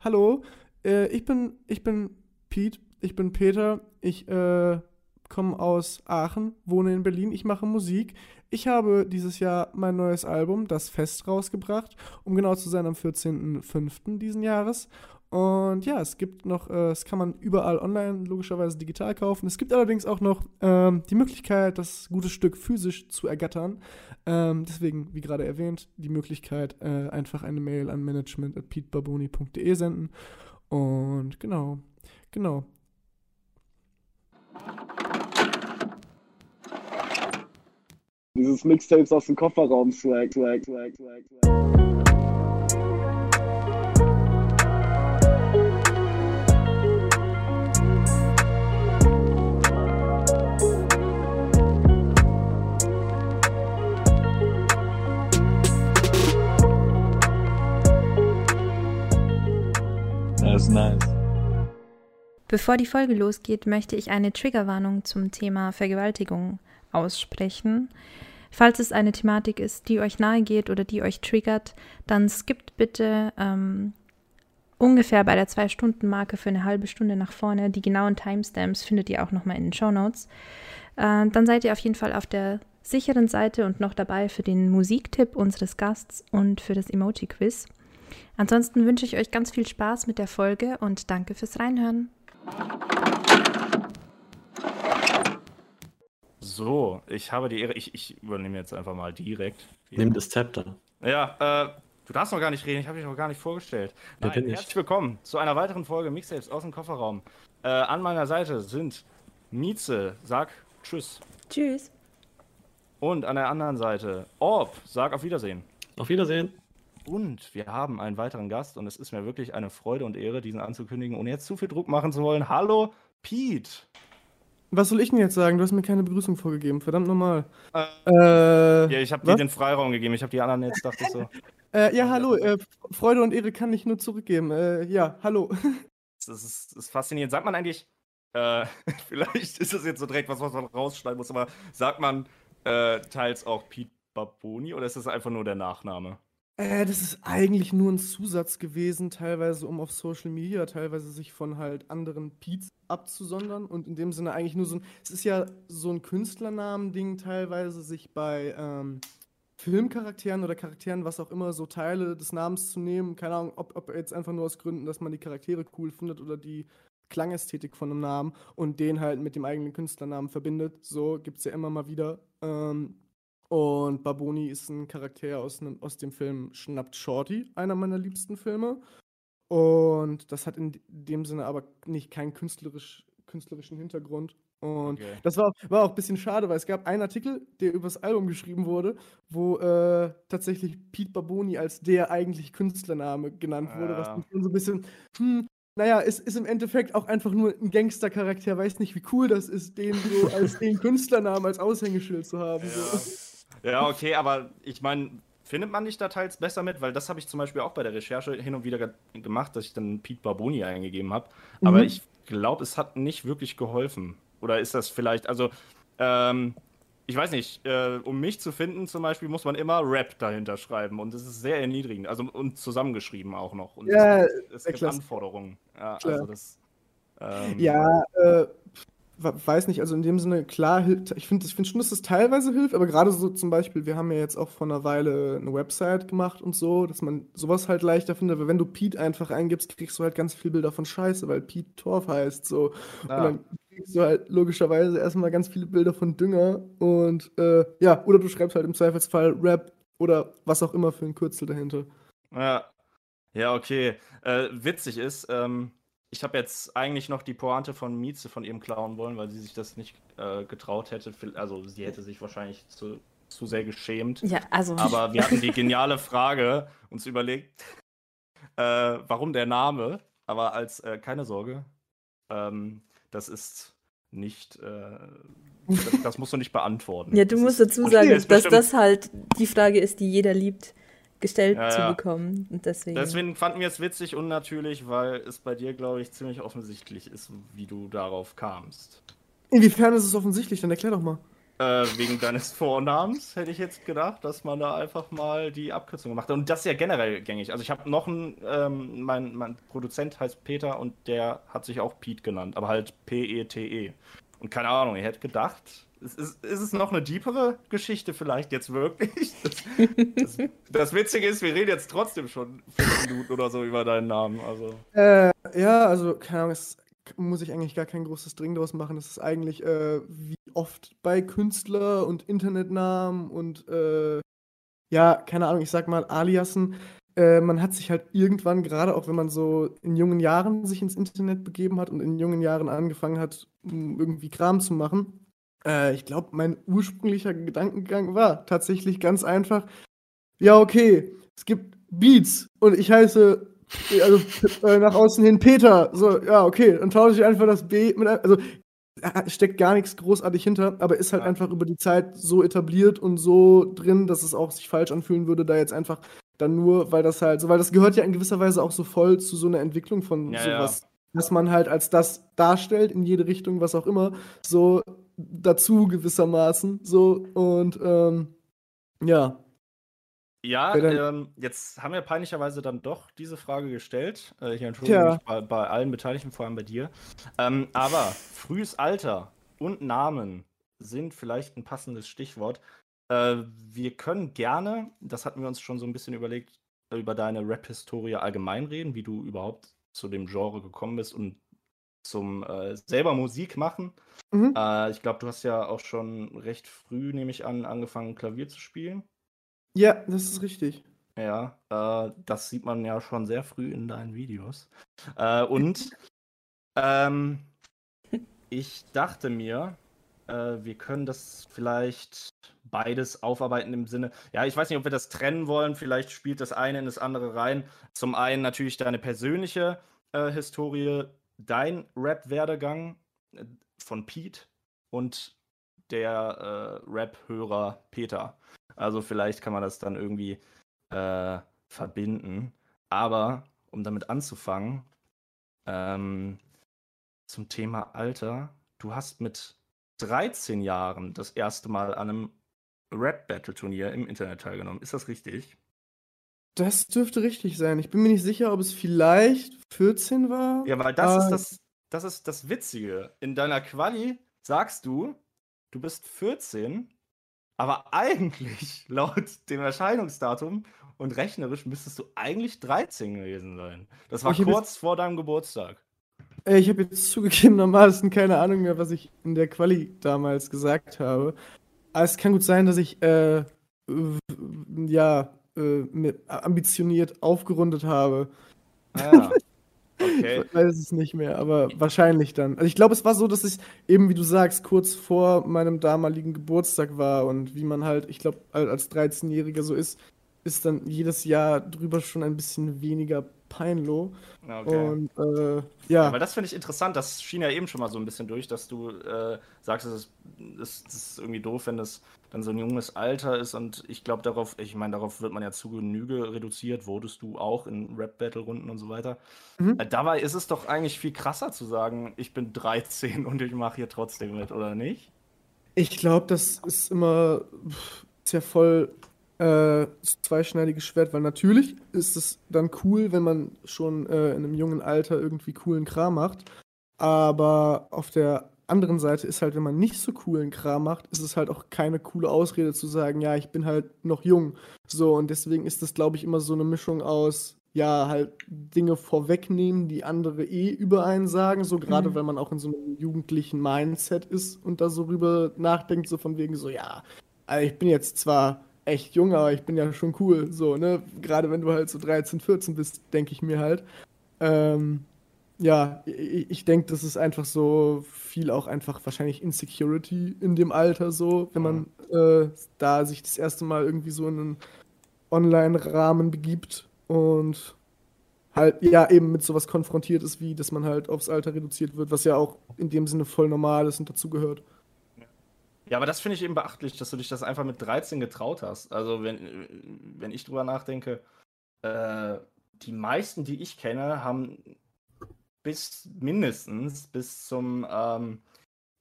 hallo, äh, ich bin, ich bin Pete, ich bin Peter, ich äh, komme aus Aachen, wohne in Berlin, ich mache Musik. Ich habe dieses Jahr mein neues Album, Das Fest, rausgebracht, um genau zu sein am 14.05. diesen Jahres. Und ja, es gibt noch, äh, es kann man überall online logischerweise digital kaufen. Es gibt allerdings auch noch ähm, die Möglichkeit, das gute Stück physisch zu ergattern. Ähm, deswegen, wie gerade erwähnt, die Möglichkeit, äh, einfach eine Mail an management.peatbarboni.de senden. Und genau, genau. Dieses Mixtapes aus dem Kofferraum swag, swag, swag, swag, swag. Das nice. Bevor die Folge losgeht, möchte ich eine Triggerwarnung zum Thema Vergewaltigung aussprechen. Falls es eine Thematik ist, die euch nahe geht oder die euch triggert, dann skippt bitte ähm, ungefähr bei der Zwei-Stunden-Marke für eine halbe Stunde nach vorne. Die genauen Timestamps findet ihr auch nochmal in den Show Notes. Äh, dann seid ihr auf jeden Fall auf der sicheren Seite und noch dabei für den Musiktipp unseres Gasts und für das Emoji-Quiz. Ansonsten wünsche ich euch ganz viel Spaß mit der Folge und danke fürs Reinhören. So, ich habe die Ehre, ich, ich übernehme jetzt einfach mal direkt. Nimm das Zepter. Ja, äh, du darfst noch gar nicht reden, ich habe dich noch gar nicht vorgestellt. Ja, Nein, bin ich. herzlich willkommen zu einer weiteren Folge Mixtapes aus dem Kofferraum. Äh, an meiner Seite sind Mieze, sag Tschüss. Tschüss. Und an der anderen Seite Orb, sag auf Wiedersehen. Auf Wiedersehen. Und wir haben einen weiteren Gast und es ist mir wirklich eine Freude und Ehre, diesen anzukündigen, ohne jetzt zu viel Druck machen zu wollen. Hallo, Pete. Was soll ich denn jetzt sagen? Du hast mir keine Begrüßung vorgegeben, verdammt nochmal. Äh, Äh, Ja, ich habe dir den Freiraum gegeben. Ich habe die anderen jetzt, dachte ich so. Äh, ja, hallo, äh, Freude und Ehre kann ich nur zurückgeben. Äh, ja, hallo. Das ist, das ist faszinierend. Sagt man eigentlich, äh, vielleicht ist das jetzt so direkt was, was man rausschneiden muss, aber sagt man teils auch Pete Baboni oder ist das einfach nur der Nachname? Äh, das ist eigentlich nur ein Zusatz gewesen, teilweise um auf Social Media, teilweise sich von halt anderen Peets abzusondern und in dem Sinne eigentlich nur so ein, es ist ja so ein Künstlernamen-Ding teilweise, sich bei ähm, Filmcharakteren oder Charakteren, was auch immer, so Teile des Namens zu nehmen. Keine Ahnung, ob, ob jetzt einfach nur aus Gründen, dass man die Charaktere cool findet oder die Klangästhetik von einem Namen und den halt mit dem eigenen Künstlernamen verbindet. So gibt es ja immer mal wieder. Ähm, und Baboni ist ein Charakter aus, nem, aus dem Film Schnappt Shorty, einer meiner liebsten Filme. Und das hat in dem Sinne aber nicht keinen künstlerisch, künstlerischen Hintergrund. Und Okay. das war, war auch ein bisschen schade, weil es gab einen Artikel, der übers Album geschrieben wurde, wo äh, tatsächlich Pete Baboni als der eigentlich Künstlername genannt wurde, was Ja. dann so ein bisschen, hm, naja, es ist im Endeffekt auch einfach nur ein Gangstercharakter, weiß nicht, wie cool das ist, den so als den Künstlernamen als Aushängeschild zu haben. So. Ja, okay, aber ich meine, findet man dich da teils besser mit? Weil das habe ich zum Beispiel auch bei der Recherche hin und wieder ge gemacht, dass ich dann Pete Baboni eingegeben habe. Aber Mhm. ich glaube, es hat nicht wirklich geholfen. Oder ist das vielleicht, also, ähm, ich weiß nicht, äh, um mich zu finden zum Beispiel, muss man immer Rap dahinter schreiben. Und das ist sehr erniedrigend. Also, und zusammengeschrieben auch noch. Und Ja, es, es gibt. Anforderungen. Ja, also das. Ähm, Ja, äh, weiß nicht, also in dem Sinne, klar, hilft, ich finde ich find schon, dass das teilweise hilft, aber gerade so zum Beispiel, wir haben ja jetzt auch vor einer Weile eine Website gemacht und so, dass man sowas halt leichter findet, weil wenn du Pete einfach eingibst, kriegst du halt ganz viele Bilder von Scheiße, weil Pete Torf heißt, so. Und Ah. dann kriegst du halt logischerweise erstmal ganz viele Bilder von Dünger und, äh, ja, oder du schreibst halt im Zweifelsfall Rap oder was auch immer für ein Kürzel dahinter. Ja, ja okay. Äh, witzig ist, ähm, ich habe jetzt eigentlich noch die Pointe von Mieze von ihm klauen wollen, weil sie sich das nicht äh, getraut hätte. Also sie hätte sich wahrscheinlich zu, zu sehr geschämt. Ja, also. Aber wir hatten die geniale Frage uns überlegt, äh, warum der Name, aber als äh, keine Sorge, ähm, das ist nicht, äh, das, das musst du nicht beantworten. Ja, du Das musst dazu sagen, dass das halt die Frage ist, die jeder liebt, gestellt Ja, zu bekommen. Und deswegen. Deswegen fanden wir es witzig und natürlich, weil es bei dir, glaube ich, ziemlich offensichtlich ist, wie du darauf kamst. Inwiefern ist es offensichtlich? Dann erklär doch mal. Äh, wegen deines Vornamens hätte ich jetzt gedacht, dass man da einfach mal die Abkürzung gemacht hat. Und das ist ja generell gängig. Also ich habe noch einen, ähm, mein, mein Produzent heißt Peter und der hat sich auch Pete genannt, aber halt P-E-T-E. -E. Und keine Ahnung, ich hätte gedacht, ist, ist, es noch eine deepere Geschichte vielleicht jetzt wirklich? Das, das, das, Witzige ist, wir reden jetzt trotzdem schon fünf Minuten oder so über deinen Namen. Also. Äh, ja, also, keine Ahnung, es muss ich eigentlich gar kein großes Ding draus machen. Das ist eigentlich äh, wie oft bei Künstler und Internetnamen und äh, ja, keine Ahnung, ich sag mal Aliasen. Äh, man hat sich halt irgendwann, gerade auch wenn man so in jungen Jahren sich ins Internet begeben hat und in jungen Jahren angefangen hat, irgendwie Kram zu machen. Äh, ich glaube, mein ursprünglicher Gedankengang war tatsächlich ganz einfach. Ja, okay, es gibt Beats und ich heiße also äh, nach außen hin Peter. So, ja, okay, dann tausche ich einfach das B mit, also steckt gar nichts großartig hinter, aber ist halt ja. einfach über die Zeit so etabliert und so drin, dass es auch sich falsch anfühlen würde, da jetzt einfach dann nur, weil das halt, so, weil das gehört ja in gewisser Weise auch so voll zu so einer Entwicklung von ja, sowas, ja. dass man halt als das darstellt, in jede Richtung, was auch immer, so dazu gewissermaßen, so und ähm, ja, ja, ähm, jetzt haben wir peinlicherweise dann doch diese Frage gestellt. Äh, ich entschuldige mich bei, bei, allen Beteiligten, vor allem bei dir. Ähm, aber frühes Alter und Namen sind vielleicht ein passendes Stichwort. Äh, wir können gerne, das hatten wir uns schon so ein bisschen überlegt, über deine Rap-Historie allgemein reden, wie du überhaupt zu dem Genre gekommen bist und zum äh, selber Musik machen. Mhm. Äh, ich glaube, du hast ja auch schon recht früh, nehme ich an, angefangen, Klavier zu spielen. Ja, das ist richtig. Ja, äh, das sieht man ja schon sehr früh in deinen Videos. Äh, und ähm, ich dachte mir, äh, wir können das vielleicht beides aufarbeiten im Sinne, ja, ich weiß nicht, ob wir das trennen wollen, vielleicht spielt das eine in das andere rein. Zum einen natürlich deine persönliche äh, Historie, dein Rap-Werdegang äh, von Pete und der äh, Rap-Hörer Peter. Also vielleicht kann man das dann irgendwie äh, verbinden. Aber um damit anzufangen, ähm, zum Thema Alter, du hast mit 13 Jahren das erste Mal an einem Rap-Battle-Turnier im Internet teilgenommen. Ist das richtig? Das dürfte richtig sein. Ich bin mir nicht sicher, ob es vielleicht 14 war. Ja, weil das, ist, das, das ist das Witzige. In deiner Quali sagst du, du bist 14 aber eigentlich, laut dem Erscheinungsdatum und rechnerisch, müsstest du eigentlich 13 gewesen sein. Das war kurz vor deinem Geburtstag. Ich habe jetzt zugegebenermaßen keine Ahnung mehr, was ich in der Quali damals gesagt habe. Aber es kann gut sein, dass ich äh, ja äh, ambitioniert aufgerundet habe. Ah, ja. Okay. Ich weiß es nicht mehr, aber wahrscheinlich dann. Also ich glaube, es war so, dass ich eben, wie du sagst, kurz vor meinem damaligen Geburtstag war und wie man halt, ich glaube, als 13-Jähriger so ist, ist dann jedes Jahr drüber schon ein bisschen weniger peinloh. Okay. Und äh, ja. ja. Aber das finde ich interessant. Das schien ja eben schon mal so ein bisschen durch, dass du äh, sagst, es ist, es ist irgendwie doof, wenn das dann so ein junges Alter ist. Und ich glaube, darauf, ich meine, darauf wird man ja zu Genüge reduziert. Wurdest du auch in Rap-Battle-Runden und so weiter. Mhm. Äh, dabei ist es doch eigentlich viel krasser zu sagen, ich bin 13 und ich mache hier trotzdem mit, oder nicht? Ich glaube, das ist immer ist ja voll äh, zweischneidiges Schwert, weil natürlich ist es dann cool, wenn man schon äh, in einem jungen Alter irgendwie coolen Kram macht. Aber auf der anderen Seite ist halt, wenn man nicht so coolen Kram macht, ist es halt auch keine coole Ausrede zu sagen, ja, ich bin halt noch jung. So, und deswegen ist das, glaube ich, immer so eine Mischung aus, ja, halt Dinge vorwegnehmen, die andere eh über einen sagen, so gerade mhm. wenn man auch in so einem jugendlichen Mindset ist und da so rüber nachdenkt, so von wegen so, ja, also ich bin jetzt zwar echt jung, aber ich bin ja schon cool. So, ne? Gerade wenn du halt so 13, 14 bist, denke ich mir halt. Ähm, ja, ich, ich denke, das ist einfach so viel auch einfach wahrscheinlich Insecurity in dem Alter so, wenn man äh, da sich das erste Mal irgendwie so in einen Online-Rahmen begibt und halt ja eben mit sowas konfrontiert ist, wie dass man halt aufs Alter reduziert wird, was ja auch in dem Sinne voll normal ist und dazugehört. Ja, aber das finde ich eben beachtlich, dass du dich das einfach mit 13 getraut hast. Also, wenn, wenn ich drüber nachdenke, äh, die meisten, die ich kenne, haben bis mindestens bis zum ähm,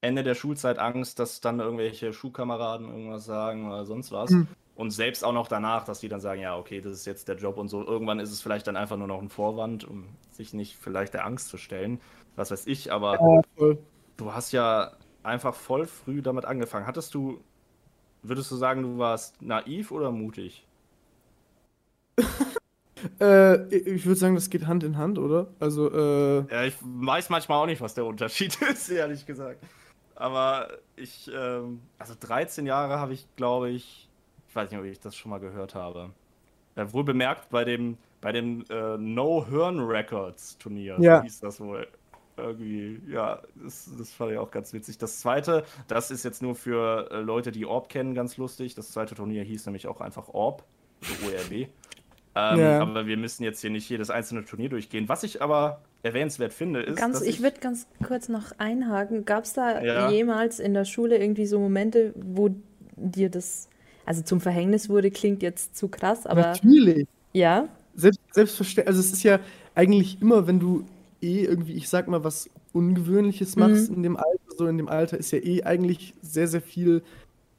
Ende der Schulzeit Angst, dass dann irgendwelche Schulkameraden irgendwas sagen oder sonst was. Hm. Und selbst auch noch danach, dass die dann sagen, ja, okay, das ist jetzt der Job und so. Irgendwann ist es vielleicht dann einfach nur noch ein Vorwand, um sich nicht vielleicht der Angst zu stellen. Was weiß ich, aber Ja, du hast ja einfach voll früh damit angefangen. Hattest du, würdest du sagen, du warst naiv oder mutig? Äh, ich würde sagen, das geht Hand in Hand, oder? Also, äh, Ja, ich weiß manchmal auch nicht, was der Unterschied ist, ehrlich gesagt. Aber ich, ähm, also 13 Jahre habe ich, glaube ich, ich weiß nicht, ob ich das schon mal gehört habe. Ja, wohl bemerkt bei dem, bei dem äh, No Hirn Records Turnier, so Ja. hieß das wohl. Irgendwie, ja, das, das fand ich auch ganz witzig. Das zweite, das ist jetzt nur für äh, Leute, die Orb kennen, ganz lustig. Das zweite Turnier hieß nämlich auch einfach Orb, ORB. Ähm, Ja. Aber wir müssen jetzt hier nicht jedes einzelne Turnier durchgehen. Was ich aber erwähnenswert finde, ist, Ganz, dass ich würde ganz kurz noch einhaken. Gab es da Ja. jemals in der Schule irgendwie so Momente, wo dir das, also zum Verhängnis wurde, klingt jetzt zu krass, aber natürlich. ja, Selbst, selbstverständlich. Also, es ist ja eigentlich immer, wenn du eh irgendwie, ich sag mal, was Ungewöhnliches machst Mhm. in dem Alter, so in dem Alter ist ja eh eigentlich sehr, sehr viel,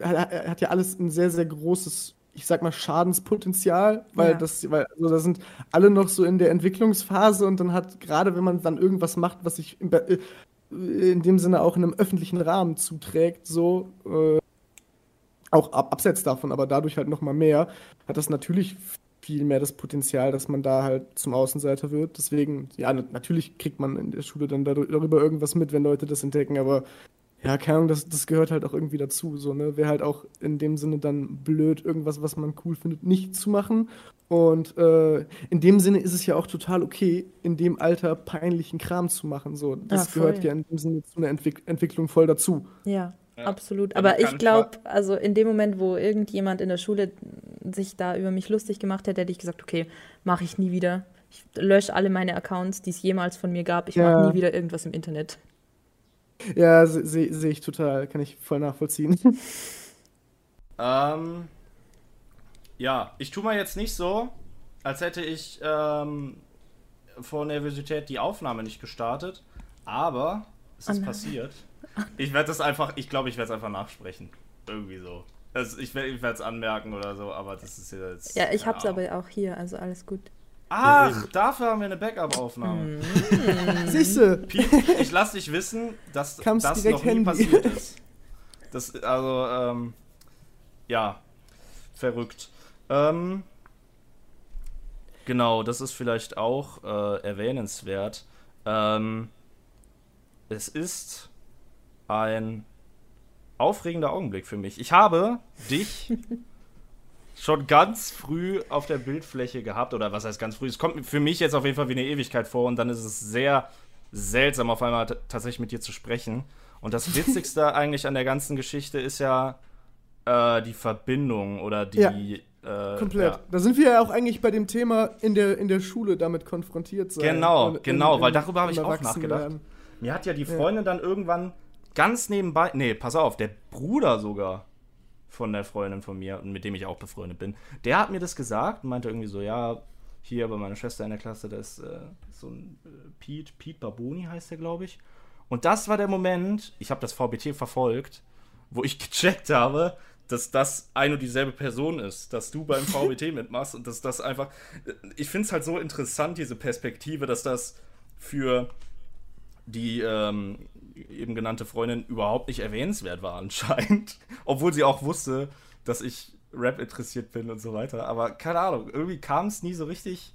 hat, hat ja alles ein sehr, sehr großes, ich sag mal, Schadenspotenzial, weil Ja. das, weil, also da sind alle noch so in der Entwicklungsphase und dann hat, gerade wenn man dann irgendwas macht, was sich Be- äh, in dem Sinne auch in einem öffentlichen Rahmen zuträgt, so, äh, auch ab, abseits davon, aber dadurch halt noch mal mehr, hat das natürlich viel mehr das Potenzial, dass man da halt zum Außenseiter wird. Deswegen, ja, na- natürlich kriegt man in der Schule dann darü- darüber irgendwas mit, wenn Leute das entdecken, aber ja, keine Ahnung, das, das gehört halt auch irgendwie dazu. So, ne? Wäre halt auch in dem Sinne dann blöd, irgendwas, was man cool findet, nicht zu machen. Und äh, in dem Sinne ist es ja auch total okay, in dem Alter peinlichen Kram zu machen. So, das Ja, voll. gehört ja in dem Sinne zu einer Entwick Entwicklung voll dazu. ja, Ja. absolut. Aber ich glaube, also in dem Moment, wo irgendjemand in der Schule sich da über mich lustig gemacht hätte, hätte ich gesagt, okay, mache ich nie wieder. Ich lösche alle meine Accounts, die es jemals von mir gab. Ich Ja. mache nie wieder irgendwas im Internet. Ja, sehe seh seh ich total, kann ich voll nachvollziehen. Ähm, ja, ich tue mal jetzt nicht so, als hätte ich ähm, vor Nervosität die Aufnahme nicht gestartet, aber es Oh ist nein. passiert. Ich werde das einfach, ich glaube, ich werde es einfach nachsprechen. Irgendwie so. Also ich werde es anmerken oder so, aber das ist ja jetzt. Ja, ich hab's Ahnung. aber auch hier, also alles gut. Ach, dafür haben wir eine Backup-Aufnahme. Siehste, Piep, ich lass dich wissen, dass Kam's das direkt noch nie Handy. passiert ist. Das, also, ähm, ja, verrückt. Ähm, genau, das ist vielleicht auch äh, erwähnenswert. Ähm, es ist ein aufregender Augenblick für mich. Ich habe dich schon ganz früh auf der Bildfläche gehabt, oder was heißt ganz früh? Es kommt für mich jetzt auf jeden Fall wie eine Ewigkeit vor und dann ist es sehr seltsam, auf einmal tatsächlich mit dir zu sprechen. Und das Witzigste eigentlich an der ganzen Geschichte ist ja äh, die Verbindung oder die. Ja, äh, komplett. ja. Da sind wir ja auch eigentlich bei dem Thema in der, in der Schule damit konfrontiert sein. Genau, Und genau, weil darüber habe ich auch nachgedacht. Mir hat ja die Freundin dann irgendwann ganz nebenbei, nee, pass auf, der Bruder sogar von der Freundin von mir, mit dem ich auch befreundet bin, der hat mir das gesagt und meinte irgendwie so, ja, hier bei meiner Schwester in der Klasse, da ist äh, so ein äh, Pete, Pete Baboni heißt der, glaube ich. Und das war der Moment, ich habe das VBT verfolgt, wo ich gecheckt habe, dass das ein und dieselbe Person ist, dass du beim VBT mitmachst und dass das einfach. Ich finde es halt so interessant, diese Perspektive, dass das für die ähm, eben genannte Freundin überhaupt nicht erwähnenswert war anscheinend. Obwohl sie auch wusste, dass ich Rap interessiert bin und so weiter. Aber keine Ahnung, irgendwie kam es nie so richtig.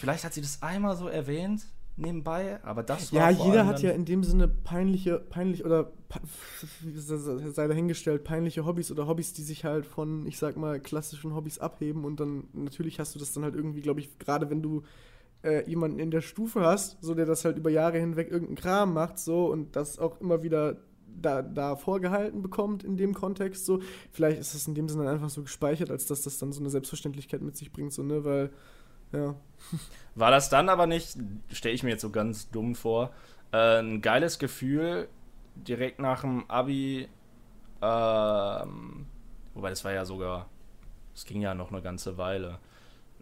Vielleicht hat sie das einmal so erwähnt, nebenbei, aber das war Ja, jeder hat ja in dem Sinne peinliche, peinlich oder sei dahingestellt, peinliche Hobbys oder Hobbys, die sich halt von, ich sag mal, klassischen Hobbys abheben und dann natürlich hast du das dann halt irgendwie, glaube ich, gerade wenn du äh, jemanden in der Stufe hast, so der das halt über Jahre hinweg irgendeinen Kram macht, so und das auch immer wieder da, da vorgehalten bekommt in dem Kontext, so, vielleicht ist das in dem Sinne einfach so gespeichert, als dass das dann so eine Selbstverständlichkeit mit sich bringt, so, ne, weil, ja. War das dann aber nicht, stelle ich mir jetzt so ganz dumm vor, äh, ein geiles Gefühl, direkt nach dem Abi, ähm, wobei das war ja sogar, es ging ja noch eine ganze Weile,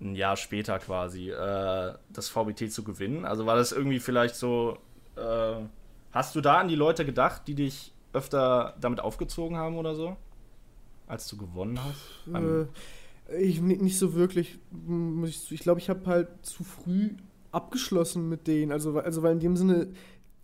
ein Jahr später quasi, äh, das VBT zu gewinnen? Also war das irgendwie vielleicht so, äh, hast du da an die Leute gedacht, die dich öfter damit aufgezogen haben oder so? Als du gewonnen hast? Äh, ich, ni- nicht so wirklich. Ich, glaube, ich habe halt zu früh abgeschlossen mit denen. Also, also, weil in dem Sinne,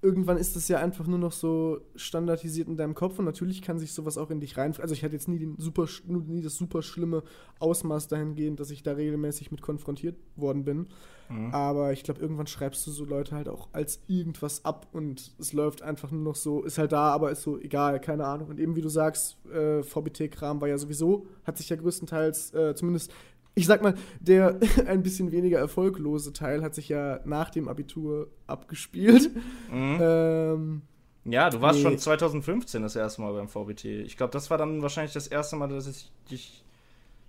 irgendwann ist das ja einfach nur noch so standardisiert in deinem Kopf und natürlich kann sich sowas auch in dich rein. Also, ich hatte jetzt nie, den super, nie das super schlimme Ausmaß dahingehend, dass ich da regelmäßig mit konfrontiert worden bin. Mhm. Aber ich glaube, irgendwann schreibst du so Leute halt auch als irgendwas ab und es läuft einfach nur noch so, ist halt da, aber ist so egal, keine Ahnung. Und eben wie du sagst, äh, VBT-Kram war ja sowieso, hat sich ja größtenteils, äh, zumindest, ich sag mal, der ein bisschen weniger erfolglose Teil hat sich ja nach dem Abitur abgespielt. Mhm. Ähm, Ja, du warst Nee. schon 2015 das erste Mal beim VBT. Ich glaube, das war dann wahrscheinlich das erste Mal, dass ich dich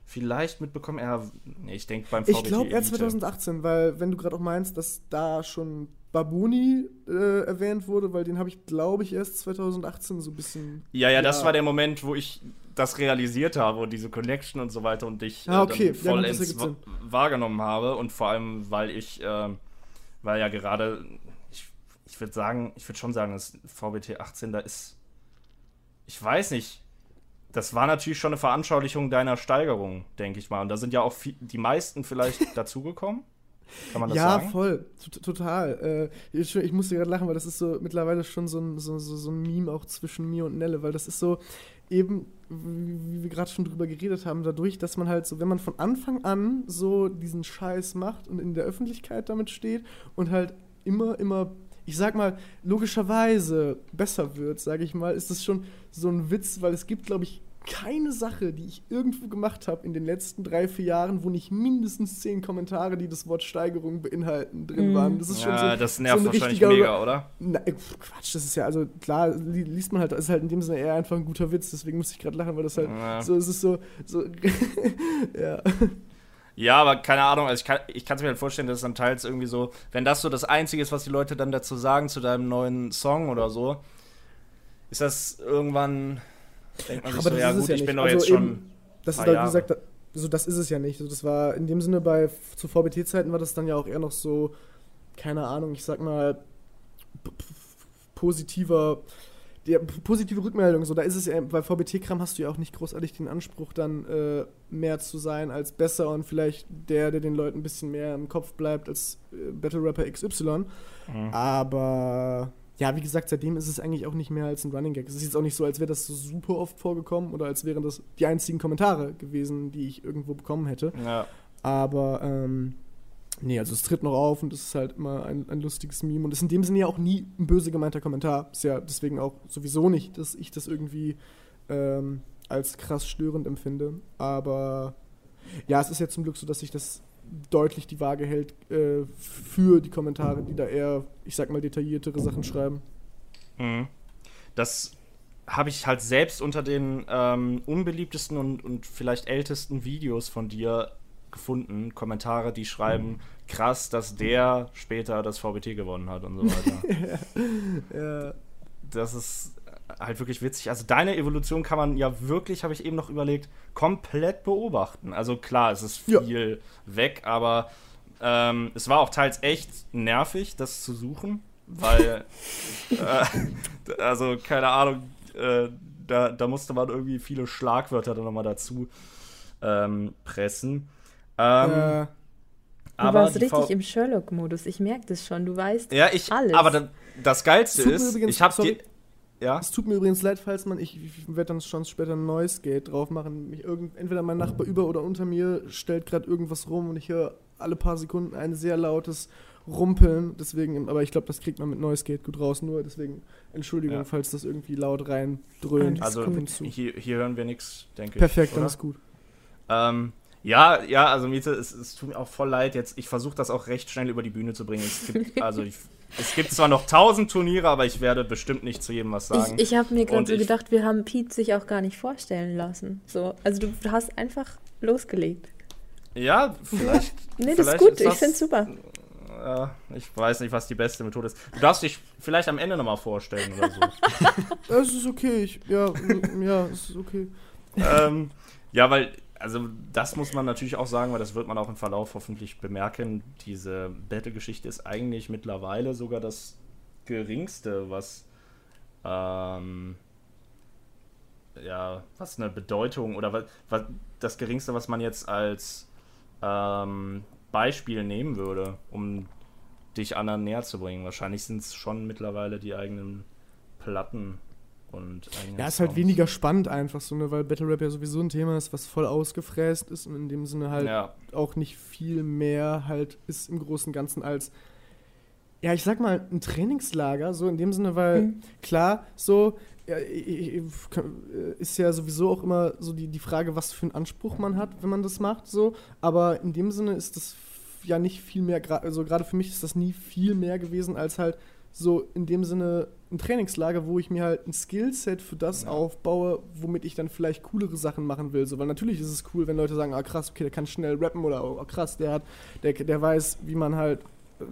vielleicht mitbekommen. Ja, nee, ich denke beim VBT. ich glaube eher Elite. 2018, weil wenn du gerade auch meinst, dass da schon Babuni äh, erwähnt wurde, weil den habe ich, glaube ich, erst 2018 so ein bisschen. Ja, ja, das Ja. war der Moment, wo ich das realisiert habe und diese Connection und so weiter und dich Ah, äh, okay. Ja, gut, das vollends Sinn. wahrgenommen habe und vor allem, weil ich, ähm, weil ja gerade, ich, ich würde sagen, ich würde schon sagen, dass VBT 18 da ist, ich weiß nicht, das war natürlich schon eine Veranschaulichung deiner Steigerung, denke ich mal. Und da sind ja auch viel, die meisten vielleicht dazugekommen. Kann man das ja, sagen? voll, T- total. Äh, ich, ich musste gerade lachen, weil das ist so mittlerweile schon so ein, so, so, so ein Meme auch zwischen mir und Nelle, weil das ist so eben, wie wir gerade schon drüber geredet haben, dadurch, dass man halt so, wenn man von Anfang an so diesen Scheiß macht und in der Öffentlichkeit damit steht und halt immer, immer, ich sag mal, logischerweise besser wird, sage ich mal, ist das schon so ein Witz, weil es gibt, glaube ich, keine Sache, die ich irgendwo gemacht habe in den letzten drei, vier Jahren, wo nicht mindestens zehn Kommentare, die das Wort Steigerung beinhalten, drin Mhm. waren. Das ist schon ja, so, das nervt so ein wahrscheinlich richtiger mega, oder? na, äh, Quatsch, das ist ja, also klar, li liest man halt, ist halt in dem Sinne eher einfach ein guter Witz, deswegen muss ich gerade lachen, weil das halt Ja. so, es ist so, so ja. Ja, aber keine Ahnung, also ich kann ich kann es mir halt vorstellen, dass es dann teils irgendwie so, wenn das so das Einzige ist, was die Leute dann dazu sagen zu deinem neuen Song oder so, ist das irgendwann, denkt man sich Aber so, das ja gut, ja ich nicht. bin doch Also jetzt eben- schon. Das ist halt, wie gesagt, so das ist es ja nicht. So, das war in dem Sinne bei zu VBT-Zeiten war das dann ja auch eher noch so, keine Ahnung, ich sag mal, positiver, p- positive Rückmeldung. So, da ist es ja, bei VBT-Kram hast du ja auch nicht großartig den Anspruch, dann äh, mehr zu sein als besser und vielleicht der, der den Leuten ein bisschen mehr im Kopf bleibt als äh, Battle Rapper XY. Mhm. Aber ja, wie gesagt, seitdem ist es eigentlich auch nicht mehr als ein Running Gag. Es ist jetzt auch nicht so, als wäre das so super oft vorgekommen oder als wären das die einzigen Kommentare gewesen, die ich irgendwo bekommen hätte. Ja. Aber ähm, nee, also es tritt noch auf und es ist halt immer ein, ein lustiges Meme und ist in dem Sinne ja auch nie ein böse gemeinter Kommentar. Ist ja deswegen auch sowieso nicht, dass ich das irgendwie ähm, als krass störend empfinde. Aber ja, es ist ja zum Glück so, dass sich das deutlich die Waage hält äh, für die Kommentare, die da eher, ich sag mal, detailliertere Sachen schreiben. Mhm. Das habe ich halt selbst unter den ähm, unbeliebtesten und, und vielleicht ältesten Videos von dir gefunden. Kommentare, die schreiben, krass, dass der später das VBT gewonnen hat und so weiter. Ja, das ist halt wirklich witzig. Also deine Evolution kann man ja wirklich, habe ich eben noch überlegt, komplett beobachten. Also klar, es ist Ja. viel weg, aber ähm, es war auch teils echt nervig, das zu suchen, weil, äh, also keine Ahnung, äh, da, da musste man irgendwie viele Schlagwörter dann nochmal dazu ähm, pressen. Ähm, äh, Du aber warst richtig V- im Sherlock-Modus. Ich merke das schon. Du weißt ja, ich, alles. aber da, das Geilste ist, übrigens- ich habe ja, Es tut mir übrigens leid, falls man, ich, ich werde dann schon später ein neues Gate drauf machen. Mich irgend, entweder mein Nachbar über oder unter mir stellt gerade irgendwas rum und ich höre alle paar Sekunden ein sehr lautes Rumpeln. Deswegen, aber ich glaube, das kriegt man mit Noise Gate gut raus. Nur deswegen Entschuldigung, Ja. falls das irgendwie laut rein dröhnt. Also hier, hier hören wir nichts, denke ich. Perfekt, dann ist gut. Ähm, ja, ja, also Miete, es, es tut mir auch voll leid jetzt. Ich versuche das auch recht schnell über die Bühne zu bringen. Es gibt, also ich, es gibt zwar noch tausend Turniere, aber ich werde bestimmt nicht zu jedem was sagen. Ich, ich habe mir gerade so ich- gedacht, wir haben Pete sich auch gar nicht vorstellen lassen. So, also du hast einfach losgelegt. ja, vielleicht. Nee, das ist vielleicht gut. ich das- finde super. Äh, ich weiß nicht, was die beste Methode ist. Du darfst dich vielleicht am Ende nochmal vorstellen oder so. Das ist okay. Ich, ja, ja, es ist okay. ähm, ja, weil, also das muss man natürlich auch sagen, weil das wird man auch im Verlauf hoffentlich bemerken. Diese Battle-Geschichte ist eigentlich mittlerweile sogar das geringste, was ähm, ja, was eine Bedeutung oder was, was das Geringste, was man jetzt als ähm, Beispiel nehmen würde, um dich anderen näher zu bringen. Wahrscheinlich sind es schon mittlerweile die eigenen Platten und Ja, ist halt Songs. weniger spannend einfach so, ne, weil Battle Rap ja sowieso ein Thema ist, was voll ausgefräst ist und in dem Sinne halt Ja, auch nicht viel mehr halt ist im Großen und Ganzen als, ja, ich sag mal, ein Trainingslager, so in dem Sinne, weil Mhm. klar, so ja, ich- ist ja sowieso auch immer so die, die Frage, was für einen Anspruch man hat, wenn man das macht, so, aber in dem Sinne ist das ja nicht viel mehr, also gerade für mich ist das nie viel mehr gewesen, als halt so in dem Sinne ein Trainingslager, wo ich mir halt ein Skillset für das Ja. aufbaue, womit ich dann vielleicht coolere Sachen machen will. So, weil natürlich ist es cool, wenn Leute sagen, ah krass, okay, der kann schnell rappen oder oh, krass, der hat, der, der weiß, wie man halt